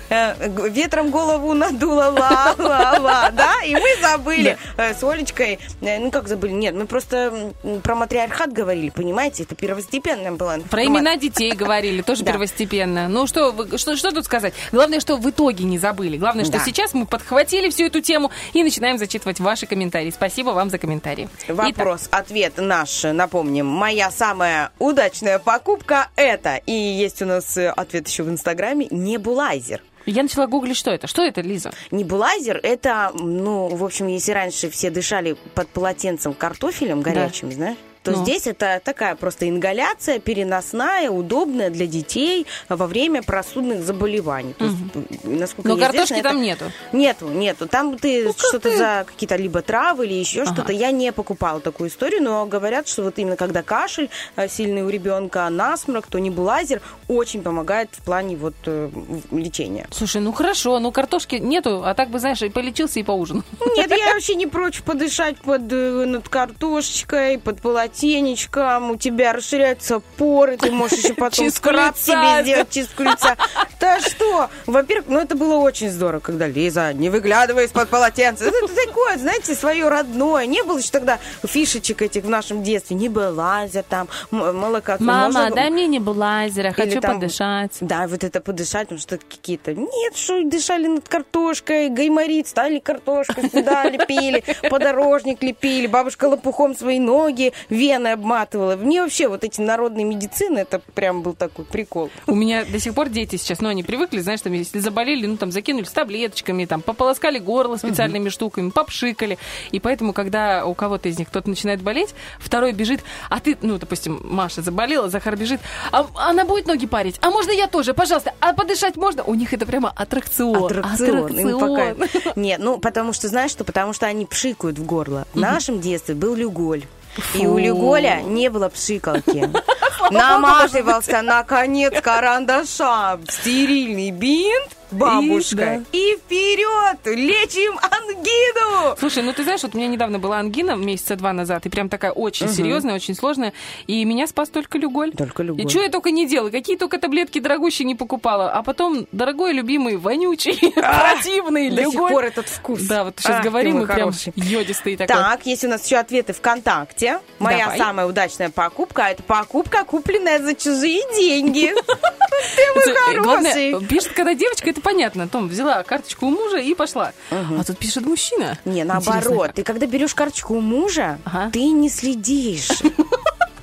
S4: э, ветром голову надуло, ла, ла, ла, да? И мы забыли э, с Олечкой, э, ну как забыли, нет, мы просто про матриархат говорили, понимаете, это первостепенная была
S3: Про имена детей говорили, тоже *laughs* первостепенно. Ну, что, что, что тут сказать? Главное, что в итоге не забыли. Главное, что
S4: Да.
S3: сейчас мы подхватили всю эту тему и начинаем зачитывать ваши комментарии. Спасибо вам за комментарии.
S4: Вопрос, ответ наш, напомним. Моя самая удачная покупка это. И есть у нас ответ еще в Инстаграме. Небулайзер.
S3: Я начала гуглить, что это. Что это, Лиза?
S4: Небулайзер это, ну, в общем, если раньше все дышали под полотенцем картофелем горячим, знаешь? То
S3: Ну.
S4: здесь это такая просто ингаляция переносная, удобная для детей во время простудных заболеваний. То есть, насколько
S3: Но
S4: мне известно,
S3: картошки
S4: это-
S3: там нету.
S4: Нету, нету. Там ты что-то
S3: ты?
S4: за какие-то либо травы или еще
S3: Ага.
S4: что-то. Я не покупала такую историю, но говорят, что вот именно когда кашель э, сильный у ребенка, насморк, то небулайзер очень помогает в плане вот э, лечения.
S3: Слушай, ну хорошо, ну картошки нету, а так бы, знаешь, и полечился, и поужинал.
S4: Нет, я вообще не прочь подышать под э, над картошечкой, под полотенечком. У тебя расширяются поры, ты можешь еще *laughs* потом скраб себе сделать, чистку лица. *laughs* Да что? Во-первых, ну это было очень здорово, когда Лиза, не выглядывай из-под полотенца. Это такое, знаете, свое родное. Не было еще тогда фишечек этих в нашем детстве. Не было лазер там, молоко.
S3: Мама, дай мне небулайзера,
S4: Или
S3: хочу
S4: там-
S3: подышать.
S4: Да, вот это подышать, потому что какие-то... Нет, что дышали над картошкой, гайморит, стали картошку сюда лепили, *laughs* подорожник лепили, бабушка лопухом свои ноги, вены обматывала. Мне вообще вот эти народные медицины, это прям был такой прикол.
S3: У меня до сих пор дети сейчас, ну, они привыкли, знаешь, там, если заболели, ну, там, закинули с таблеточками, там, пополоскали горло специальными штуками, попшикали. И поэтому, когда у кого-то из них кто-то начинает болеть, второй бежит, а ты, ну, допустим, Маша заболела, Захар бежит, а она будет ноги парить? А можно я тоже? Пожалуйста, а подышать можно? У них это прямо аттракцион.
S4: Аттракцион. им пока-
S3: Аттракцион. *laughs*
S4: Нет, ну, потому что, знаешь что? Потому что они пшикают в горло. В нашем детстве был люголь. И у люголя не было пшикалки. *laughs* Наматывался на конец карандаша стерильный бинт, бабушка, и вперед! Лечим ангину!
S3: Слушай, ну ты знаешь, вот у меня недавно была ангина месяца два назад, и прям такая очень
S4: Мгм.
S3: серьезная, очень сложная, и меня спас только люголь.
S4: Только люголь.
S3: И что я только не делала, какие только таблетки дорогущие не покупала, а потом дорогой, любимый, вонючий, *laughs* противный
S4: До сих
S3: люголь.
S4: пор этот вкус.
S3: Да, вот сейчас говорим, и прям йодистый такой.
S4: Так, есть у нас еще ответы ВКонтакте. Моя самая удачная покупка – это покупка, купленная за чужие деньги. *laughs* Ты мой
S3: главное,
S4: хороший.
S3: пишет, когда девочка, это понятно. Том взяла карточку у мужа и пошла. А тут пишет мужчина.
S4: Не,
S3: Интересно,
S4: наоборот.
S3: как.
S4: Ты когда берешь карточку у мужа, ты не следишь.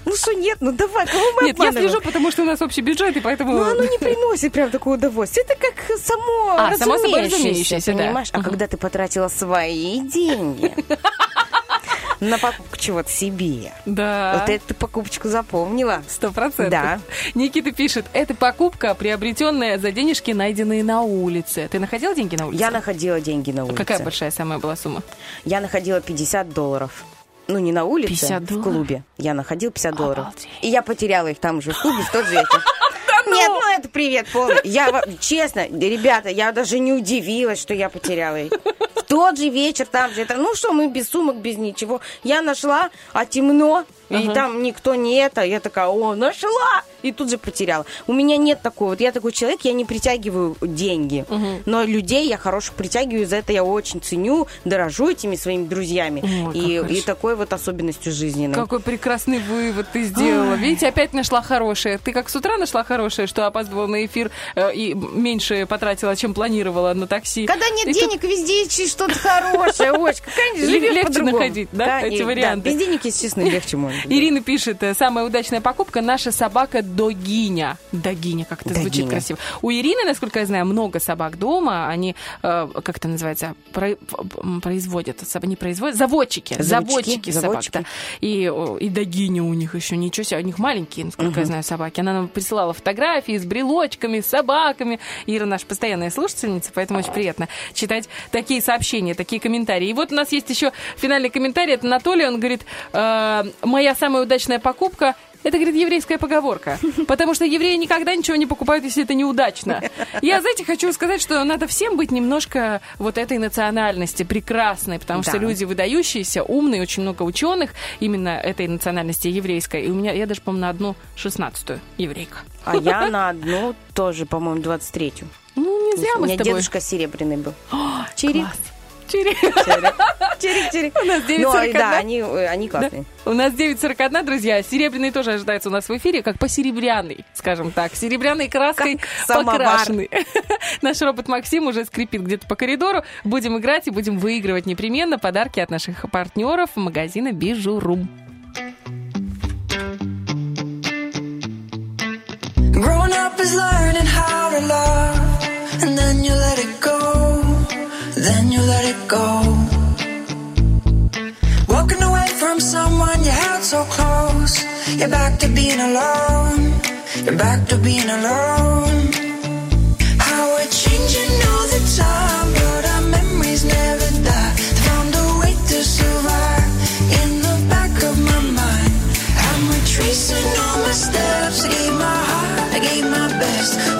S4: Ну что нет, ну давай, кого мы
S3: Нет, я
S4: обманываем?
S3: слежу, потому что у нас общий бюджет, и поэтому...
S4: Ну, оно не приносит прям такого удовольствия. Это как само
S3: А, само собой
S4: разумеющееся,
S3: разумеющееся, да.
S4: понимаешь? А когда ты потратила свои деньги на покупку чего-то себе,
S3: Да.
S4: вот эту покупочку запомнила.
S3: Сто процентов.
S4: Да.
S3: Никита пишет, это покупка, приобретенная за денежки, найденные на улице. Ты находила деньги на улице?
S4: Я находила деньги на улице.
S3: Какая большая самая была сумма?
S4: Я находила 50 долларов. Ну, не на улице,
S3: 50
S4: в клубе. Я находила 50 долларов. И я потеряла их там же в клубе в тот вечер. *laughs* Нет, ну это привет полный. Я, честно, ребята, я даже не удивилась, что я потеряла их. В тот же вечер там же. Это, ну что, мы без сумок, без ничего. Я нашла, а темно, и
S3: Ага.
S4: там никто не это. Я такая, о, нашла! И тут же потеряла. У меня нет такого. Вот я такой человек, я не притягиваю деньги. Но людей я хороших притягиваю, за это я очень ценю, дорожу этими своими друзьями.
S3: Ой,
S4: и, и такой вот особенностью жизненной.
S3: Какой прекрасный вывод ты сделала. Видите, опять нашла хорошее. Ты как с утра нашла хорошее, что опаздывала на эфир э, и меньше потратила, чем планировала на такси.
S4: Когда нет
S3: И тут
S4: денег, везде есть что-то хорошее. Очка, конечно,
S3: Легче находить, да, эти варианты?
S4: без денег, если честно, легче быть.
S3: Ирина пишет, э, самая удачная покупка наша собака Догиня. Догиня, как это звучит красиво. У Ирины, насколько я знаю, много собак дома. Они, э, как это называется, производят, не производят, заводчики.
S4: Заводчики,
S3: собак, да. И, и Догиня у них еще, ничего себе, у них маленькие, насколько я знаю, собаки. Она нам присылала фотографии с брелочками, с собаками. Ира наша постоянная слушательница, поэтому очень приятно читать такие сообщения, такие комментарии. И вот у нас есть еще финальный комментарий от Анатолия. Он говорит, «Э, моя самая удачная покупка это, говорит, еврейская поговорка. Потому что евреи никогда ничего не покупают, если это неудачно. Я, знаете, хочу сказать, что надо всем быть немножко вот этой национальности прекрасной, потому что
S4: Да.
S3: люди выдающиеся, умные, очень много ученых именно этой национальности еврейской. И у меня, я даже, по-моему, на одну шестнадцатую еврейка.
S4: А я на одну тоже, по-моему, 23-ю.
S3: Ну, не зря
S4: У
S3: мы с
S4: меня
S3: тобой.
S4: дедушка серебряный был. Чирик.
S3: Чирик. *laughs*
S4: Чирик, чирик.
S3: У нас
S4: Ну,
S3: 9.41.
S4: да, они, э, они классные.
S3: У нас 9.41, друзья. Серебряный тоже ожидается у нас в эфире, как посеребряный, скажем так. Серебряной краской
S4: самовар.
S3: покрашенный. *laughs* Наш робот Максим уже скрипит где-то по коридору. Будем играть и будем выигрывать непременно подарки от наших партнеров магазина Бижурум.
S10: Growing up is learning how to love, and then you let it go, then you let it go. Walking away from someone you held so close, you're back to being alone, you're back to being alone. How we're changing all the time, but our memories never die. Found a way to survive in the back of my mind. I'm retracing all my steps. I gave my heart, I gave my best.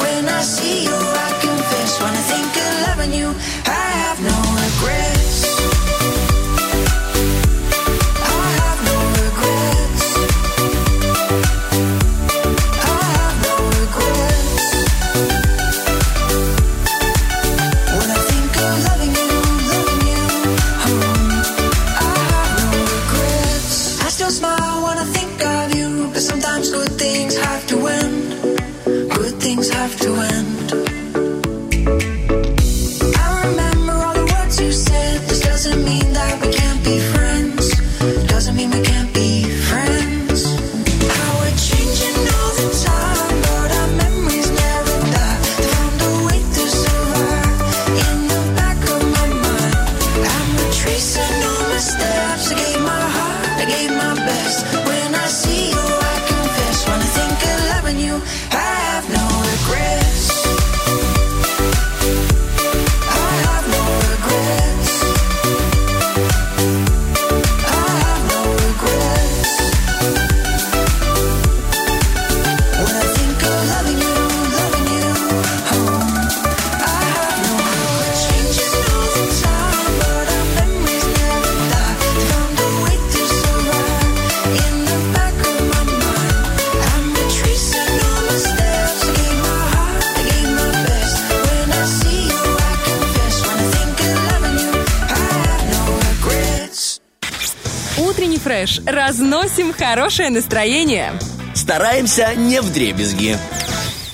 S3: Фреш. Разносим хорошее настроение.
S8: Стараемся не в дребезги.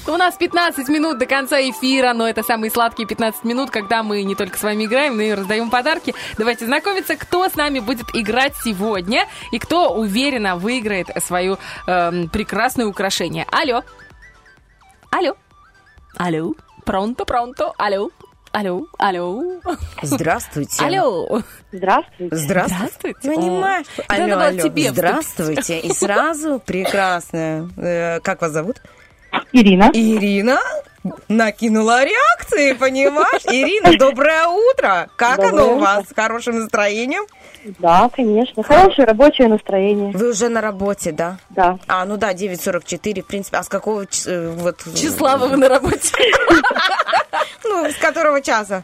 S3: У нас 15 минут до конца эфира, но это самые сладкие 15 минут, когда мы не только с вами играем, но и раздаем подарки. Давайте знакомиться, кто с нами будет играть сегодня и кто уверенно выиграет свое эм, прекрасное украшение. Алло. Алло. Алло. Пронто, пронто. Алло. Алло. Алло.
S4: Здравствуйте.
S3: Алло.
S4: Здравствуйте. Здравствуйте. Понимаешь?
S3: О, это надо было тебе
S4: Здравствуйте. И сразу прекрасная. Э, Как вас зовут?
S15: Ирина.
S4: Ирина накинула реакции, понимаешь? Ирина, доброе утро. Как
S15: Доброе
S4: оно у
S15: утро.
S4: вас? С хорошим настроением?
S15: Да, конечно. Хорошее рабочее настроение.
S4: Вы уже на работе, да?
S15: Да.
S4: А, ну да, 9.44, в принципе. А с какого э, вот...
S3: Числа вы на работе? *laughs*
S4: Ну, с которого часа?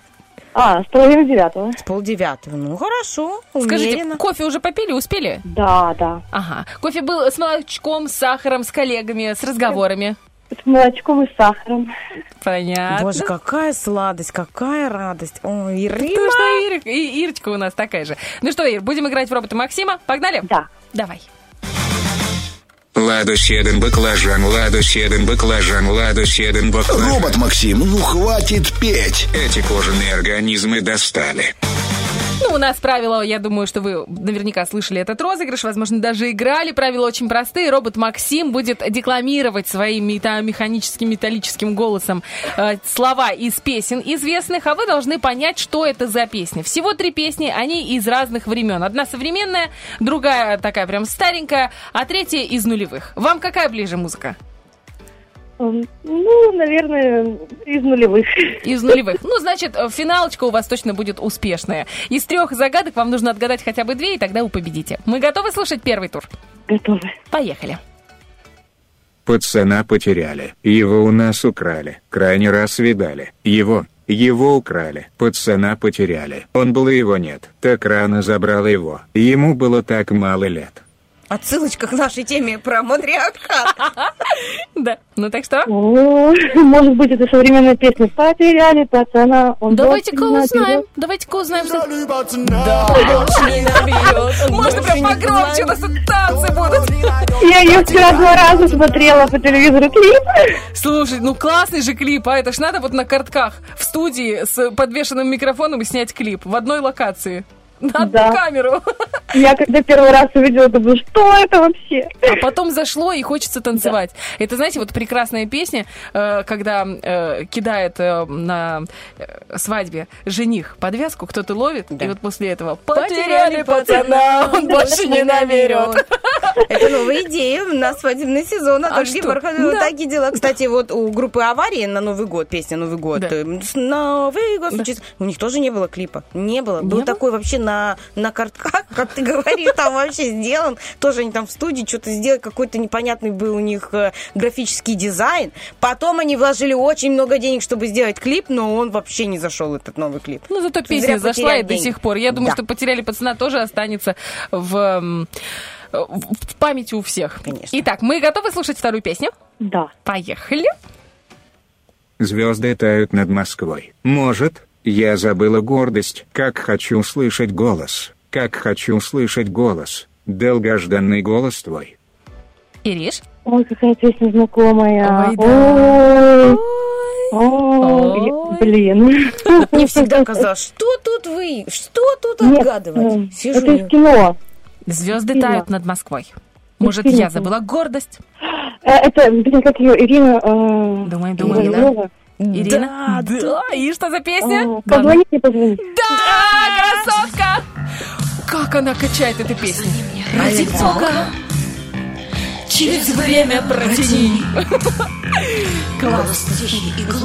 S15: А, с половины девятого.
S4: С полдевятого. Ну, хорошо,
S3: Скажите,
S4: умеренно.
S3: кофе уже попили, успели?
S15: Да, да.
S3: Ага. Кофе был с молочком, с сахаром, с коллегами, с разговорами.
S15: С молочком и сахаром.
S3: Понятно.
S4: Боже, какая сладость, какая радость. Ой, Ирина.
S3: Потому что Ир- и- Ирочка у нас такая же. Ну что, Ир, будем играть в робота Максима? Погнали?
S15: Да.
S3: Давай.
S16: Ладу седен баклажан, ладу седен баклажан, ладу седен баклажан.
S12: Робот Максим, ну хватит петь.
S16: Эти кожаные организмы достали.
S3: Ну, у нас правила, я думаю, что вы наверняка слышали этот розыгрыш, возможно, даже играли. Правила очень простые. Робот Максим будет декламировать своим механическим металлическим голосом э, слова из песен известных, а вы должны понять, что это за песни. Всего три песни, они из разных времен. Одна современная, другая такая прям старенькая, а третья из нулевых. Вам какая ближе музыка?
S15: М, Ну, наверное, из нулевых.
S3: Из нулевых. Ну, значит, э, финалочка у вас точно будет успешная. Из трех загадок вам нужно отгадать хотя бы две, и тогда вы победите. Мы готовы слушать первый тур?
S15: Готовы.
S3: Поехали.
S16: Пацана потеряли. Его у нас украли. Крайний раз видали. Его. Его украли. Пацана потеряли. Он был и его нет. Так рано забрал его. Ему было так мало лет.
S4: Отсылочка к нашей теме про матриархат. *laughs*
S3: Да. Ну так что?
S15: Может быть, это современная песня. Потеряли пацана.
S3: Давайте-ка узнаем. Давайте-ка узнаем. Можно прям погромче, у нас танцы будут.
S15: Я ее вчера два раза смотрела по телевизору клип.
S3: Слушай, ну классный же клип, а это ж надо вот на картках в студии с подвешенным микрофоном и снять клип в одной локации. На одну
S15: Да.
S3: камеру. *laughs*
S15: Я когда первый раз увидела, думаю, что это вообще?
S3: А потом зашло и хочется танцевать. Это, знаете, вот прекрасная песня, э, когда э, кидает э, на свадьбе жених подвязку, кто-то ловит, и вот после этого потеряли пацана, он больше не наберет. *laughs*
S4: Это новая идея на свадебный сезон. А
S3: А что? Да.
S4: такие дела. Кстати, вот у группы «Аварии» на Новый год, песня «Новый год»,
S3: Да.
S4: Новый год случится. У них тоже не было клипа. Не было. Был такой вообще на, на картках, *laughs* как ты говоришь, там вообще сделан. Тоже они там в студии что-то сделали, какой-то непонятный был у них э, графический дизайн. Потом они вложили очень много денег, чтобы сделать клип, но он вообще не зашел, этот новый клип.
S3: Ну, зато
S4: Зря
S3: песня зашла и
S4: потеряли
S3: до
S4: деньги.
S3: сих пор. Я думаю,
S4: Да.
S3: что потеряли пацана тоже останется в, м, в в памяти у всех.
S4: Конечно.
S3: Итак, мы готовы слушать вторую песню?
S15: Да.
S3: Поехали.
S16: Звезды тают над Москвой. Может, я забыла гордость, как хочу слышать голос. Как хочу слышать голос. Долгожданный голос твой.
S3: Ириш?
S15: Ой, какая песня знакомая.
S3: Ой, да.
S15: Ой. Ой,
S3: Ой.
S15: блин.
S4: Мне всегда казалось, что тут вы, что тут
S15: Нет,
S4: отгадывать?
S15: э,
S4: Сижу,
S15: Это из кино.
S3: Звезды
S15: Фильма.
S3: тают над Москвой. Может, я забыла гордость?
S15: Э, Это, блин, как ее, Ирина... э,
S3: Думай, думай,
S15: Ирина.
S3: Ирина? Да, И что за песня?
S15: Позвоните, позвоните.
S3: Да, красотка! Как она качает эту песню? Ради бога! Через время протяни. *laughs* Класс.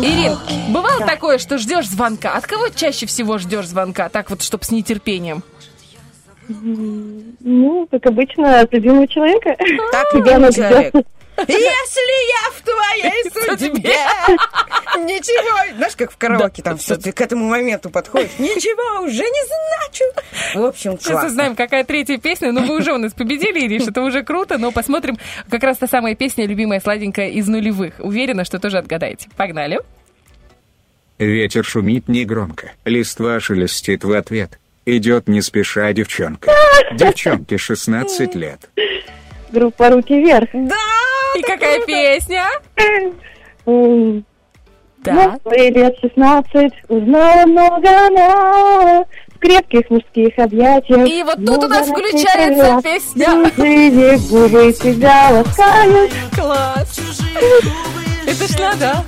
S3: Ирин, бывало такое, что ждешь звонка? От кого чаще всего ждешь звонка? Так вот, чтобы с нетерпением.
S15: Ну, как обычно, от любимого человека.
S4: Так, любимый человек. Если я в твоей *laughs* судьбе, *laughs* ничего. Знаешь, как в караоке там все, ты к этому моменту подходишь. Ничего уже не значу. В общем,
S3: Сейчас узнаем, какая третья песня. Ну, вы уже у нас победили, Ириш, это уже круто, но посмотрим как раз та самая песня, любимая сладенькая из нулевых. Уверена, что тоже отгадаете. Погнали.
S16: Ветер шумит негромко. Листва шелестит в ответ. Идет не спеша девчонка. *laughs* Девчонке 16 лет.
S15: Группа «Руки вверх».
S4: Да!
S3: И какая песня? Так.
S15: Ну, лет 16, узнала много она в крепких мужских объятиях.
S3: И вот тут у нас включается песня.
S15: Чужие губы тебя ласкают.
S3: Класс. Это ж надо.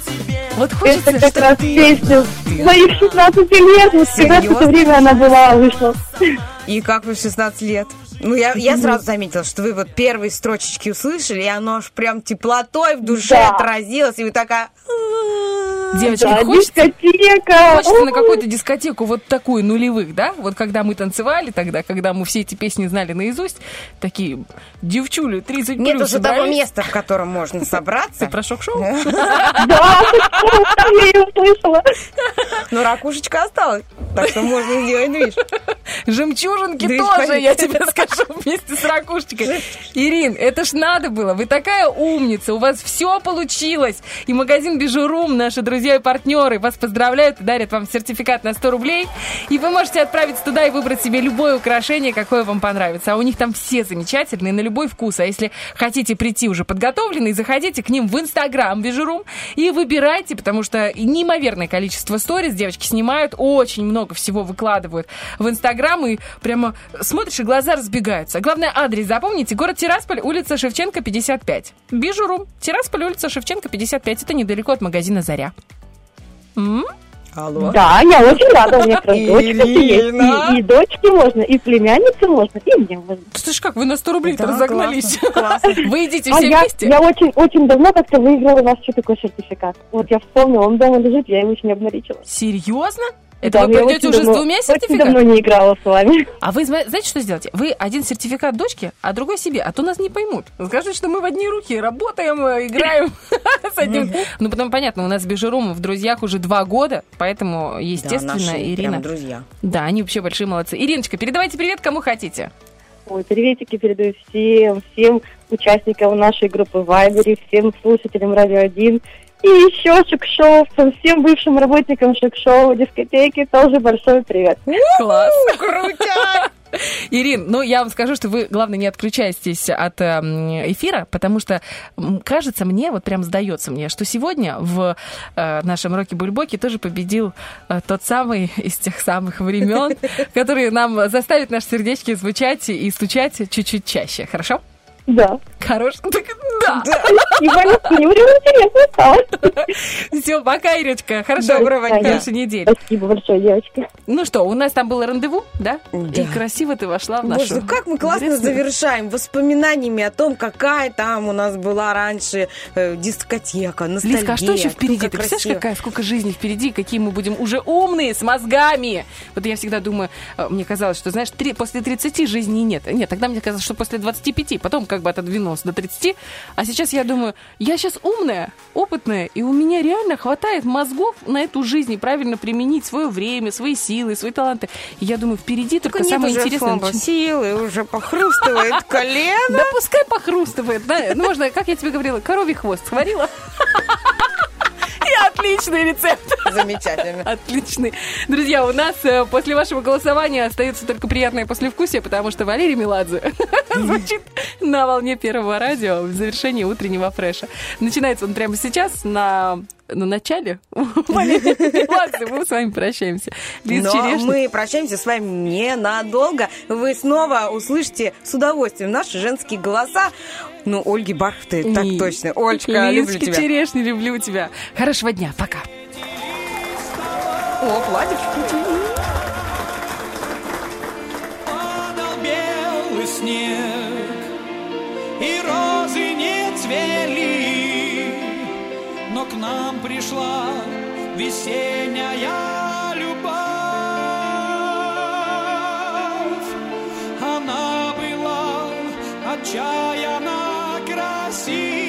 S3: Вот
S15: Это
S3: хочется,
S15: как
S3: что...
S15: раз песня моих 16 лет. Вот как раз это время она была, вышла.
S4: И как вы в 16 лет? Ну, я, я сразу заметила, что вы вот первые строчечки услышали, и оно аж прям теплотой в душе
S15: Да.
S4: отразилось, и вы такая...
S3: Девочки,
S15: Да,
S3: хочется,
S15: дискотека.
S3: хочется на какую-то дискотеку вот такую нулевых, да? Вот когда мы танцевали тогда, когда мы все эти песни знали наизусть, такие девчули 30
S4: Нет уже того
S3: собрались.
S4: места, в котором можно собраться.
S3: Ты про шок-шоу?
S15: Да, я ее услышала.
S4: Но ракушечка осталась, так что можно сделать движ.
S3: Жемчужинки тоже, я тебе скажу, *laughs* вместе с ракушечкой. Ирин, это ж надо было. Вы такая умница, у вас все получилось. И магазин Bijou Room, наши друзья и партнеры вас поздравляют и дарят вам сертификат на 100 рублей. И вы можете отправиться туда и выбрать себе любое украшение, какое вам понравится. А у них там все замечательные, на любой вкус. А если хотите прийти уже подготовленные, заходите к ним в Инстаграм Bijou Room и выбирайте, потому что неимоверное количество stories девочки снимают, очень много всего выкладывают в Инстаграм, и прямо смотришь, и глаза разбегаются. Главное, адрес запомните. Город Тирасполь, улица Шевченко, 55. Bijou Room. Тирасполь, улица Шевченко, 55. Это недалеко от магазина «Заря». М?
S4: Алло.
S15: Да, я очень рада, у меня просто *laughs* дочка есть. И, и дочке можно, и племяннице можно, и мне можно.
S3: Слышь, как вы на 100 рублей
S4: Да,
S3: разогнались?
S4: классно, *laughs*
S3: Вы идите
S15: А
S3: все
S15: я,
S3: вместе?
S15: я очень, очень давно как-то выиграла у нас что такой сертификат. Вот я вспомнила, он дома лежит, я его еще не обналичила.
S3: Серьезно? Это
S15: Да,
S3: вы
S15: я очень
S3: уже с
S15: давно-
S3: двумя
S15: Очень давно
S3: сертификатами?
S15: не играла с вами.
S3: А вы зна- знаете, что сделаете? Вы один сертификат дочке, а другой себе, а то нас не поймут. Скажут, что мы в одни руки работаем, э, играем *laughs* с одним. Ну, потом понятно, у нас с Бежером в друзьях уже два года, поэтому, естественно, Ирина...
S4: друзья.
S3: Да, они вообще большие молодцы. Ириночка, передавайте привет кому хотите.
S15: Ой, приветики передаю всем, всем участникам нашей группы Вайбери, всем слушателям Радио 1. И еще шок-шоу, всем бывшим работникам шок-шоу, дискотеки тоже большой привет.
S3: Класс. Крутяк! *laughs* Ирин, ну я вам скажу, что вы, главное, не отключайтесь от эм, эфира, потому что кажется мне, вот прям сдается мне, что сегодня в э, нашем Роке Бульбоке тоже победил э, тот самый из тех самых времен, *laughs* который нам заставит наши сердечки звучать и стучать чуть-чуть чаще. Хорошо?
S15: Да.
S3: Хорош? Так, да.
S15: И прям интересно стало.
S3: Все, пока, Ирочка. Хорошо.
S15: Доброго дня.
S3: Хорошей недели.
S15: Спасибо большое, девочки.
S3: Ну что, у нас там было рандеву, да?
S4: Да.
S3: И красиво ты вошла в нашу...
S4: Боже, ну как мы классно завершаем воспоминаниями о том, какая там у нас была раньше э, дискотека, ностальгия.
S3: Лизка, а что еще впереди? Ты представляешь,
S4: красиво.
S3: какая, сколько жизни впереди, какие мы будем уже умные, с мозгами. Вот я всегда думаю, э, мне казалось, что, знаешь, три- после 30 жизни нет. Нет, тогда мне казалось, что после 25, потом как бы отодвинулась до 30. А сейчас я думаю, я сейчас умная, опытная, и у меня реально хватает мозгов на эту жизнь и правильно применить свое время, свои силы, свои таланты. И я думаю, впереди только
S4: нет
S3: самое интересное. начин-
S4: силы, уже похрустывает *laughs* колено.
S3: Да пускай похрустывает. Да? Ну, можно, как я тебе говорила, коровий хвост сварила. *laughs* И отличный рецепт.
S4: Замечательно.
S3: Отличный. Друзья, у нас э, после вашего голосования остается только приятное послевкусие, потому что Валерий Меладзе *laughs* звучит на волне первого радио в завершении утреннего фреша. Начинается он прямо сейчас на на начале. *laughs* Меладзе, мы с вами прощаемся. Лиз
S4: Но
S3: Черешня.
S4: мы прощаемся с вами ненадолго. Вы снова услышите с удовольствием наши женские голоса. Ну, Ольги Бархты, так точно. Олечка, люблю
S3: Лизки
S4: тебя.
S3: Черешни, люблю тебя. Хорошего дня, пока.
S4: О, платьишко.
S10: Падал белый снег, и розы не цвели, но к нам пришла весенняя любовь. Она была отчаянно see.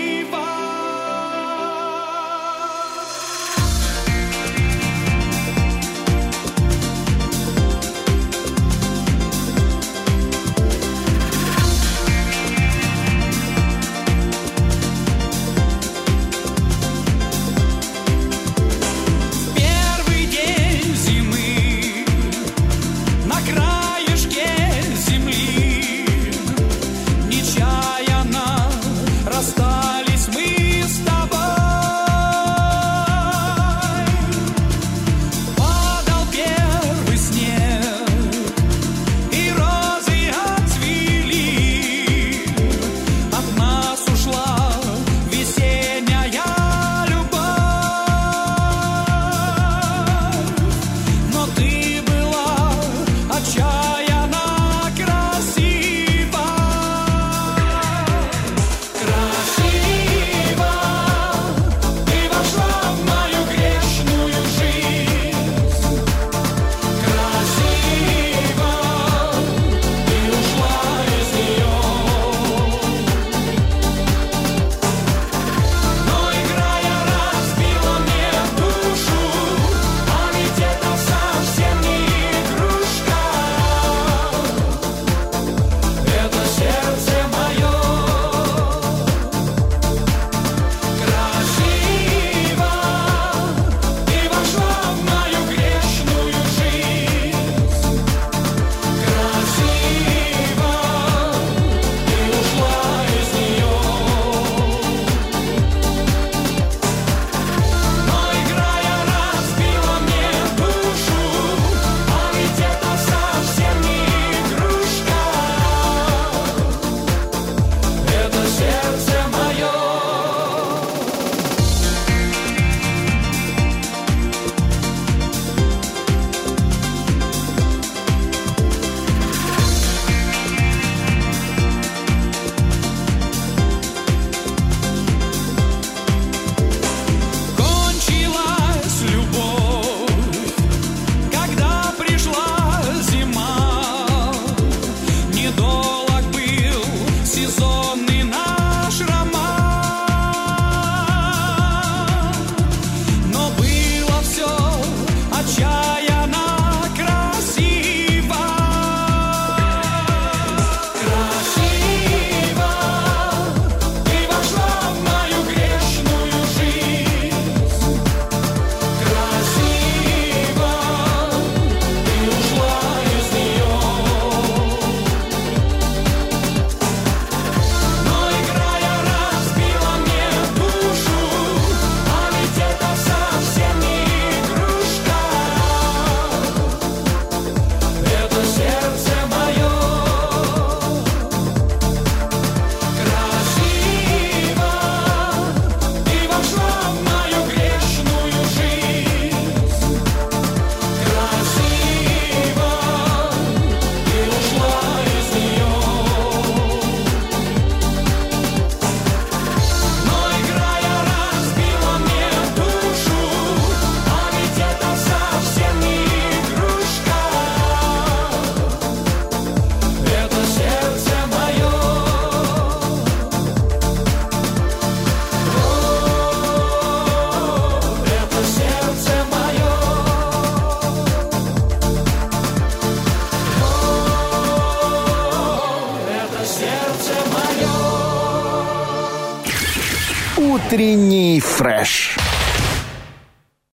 S12: Утренний фреш.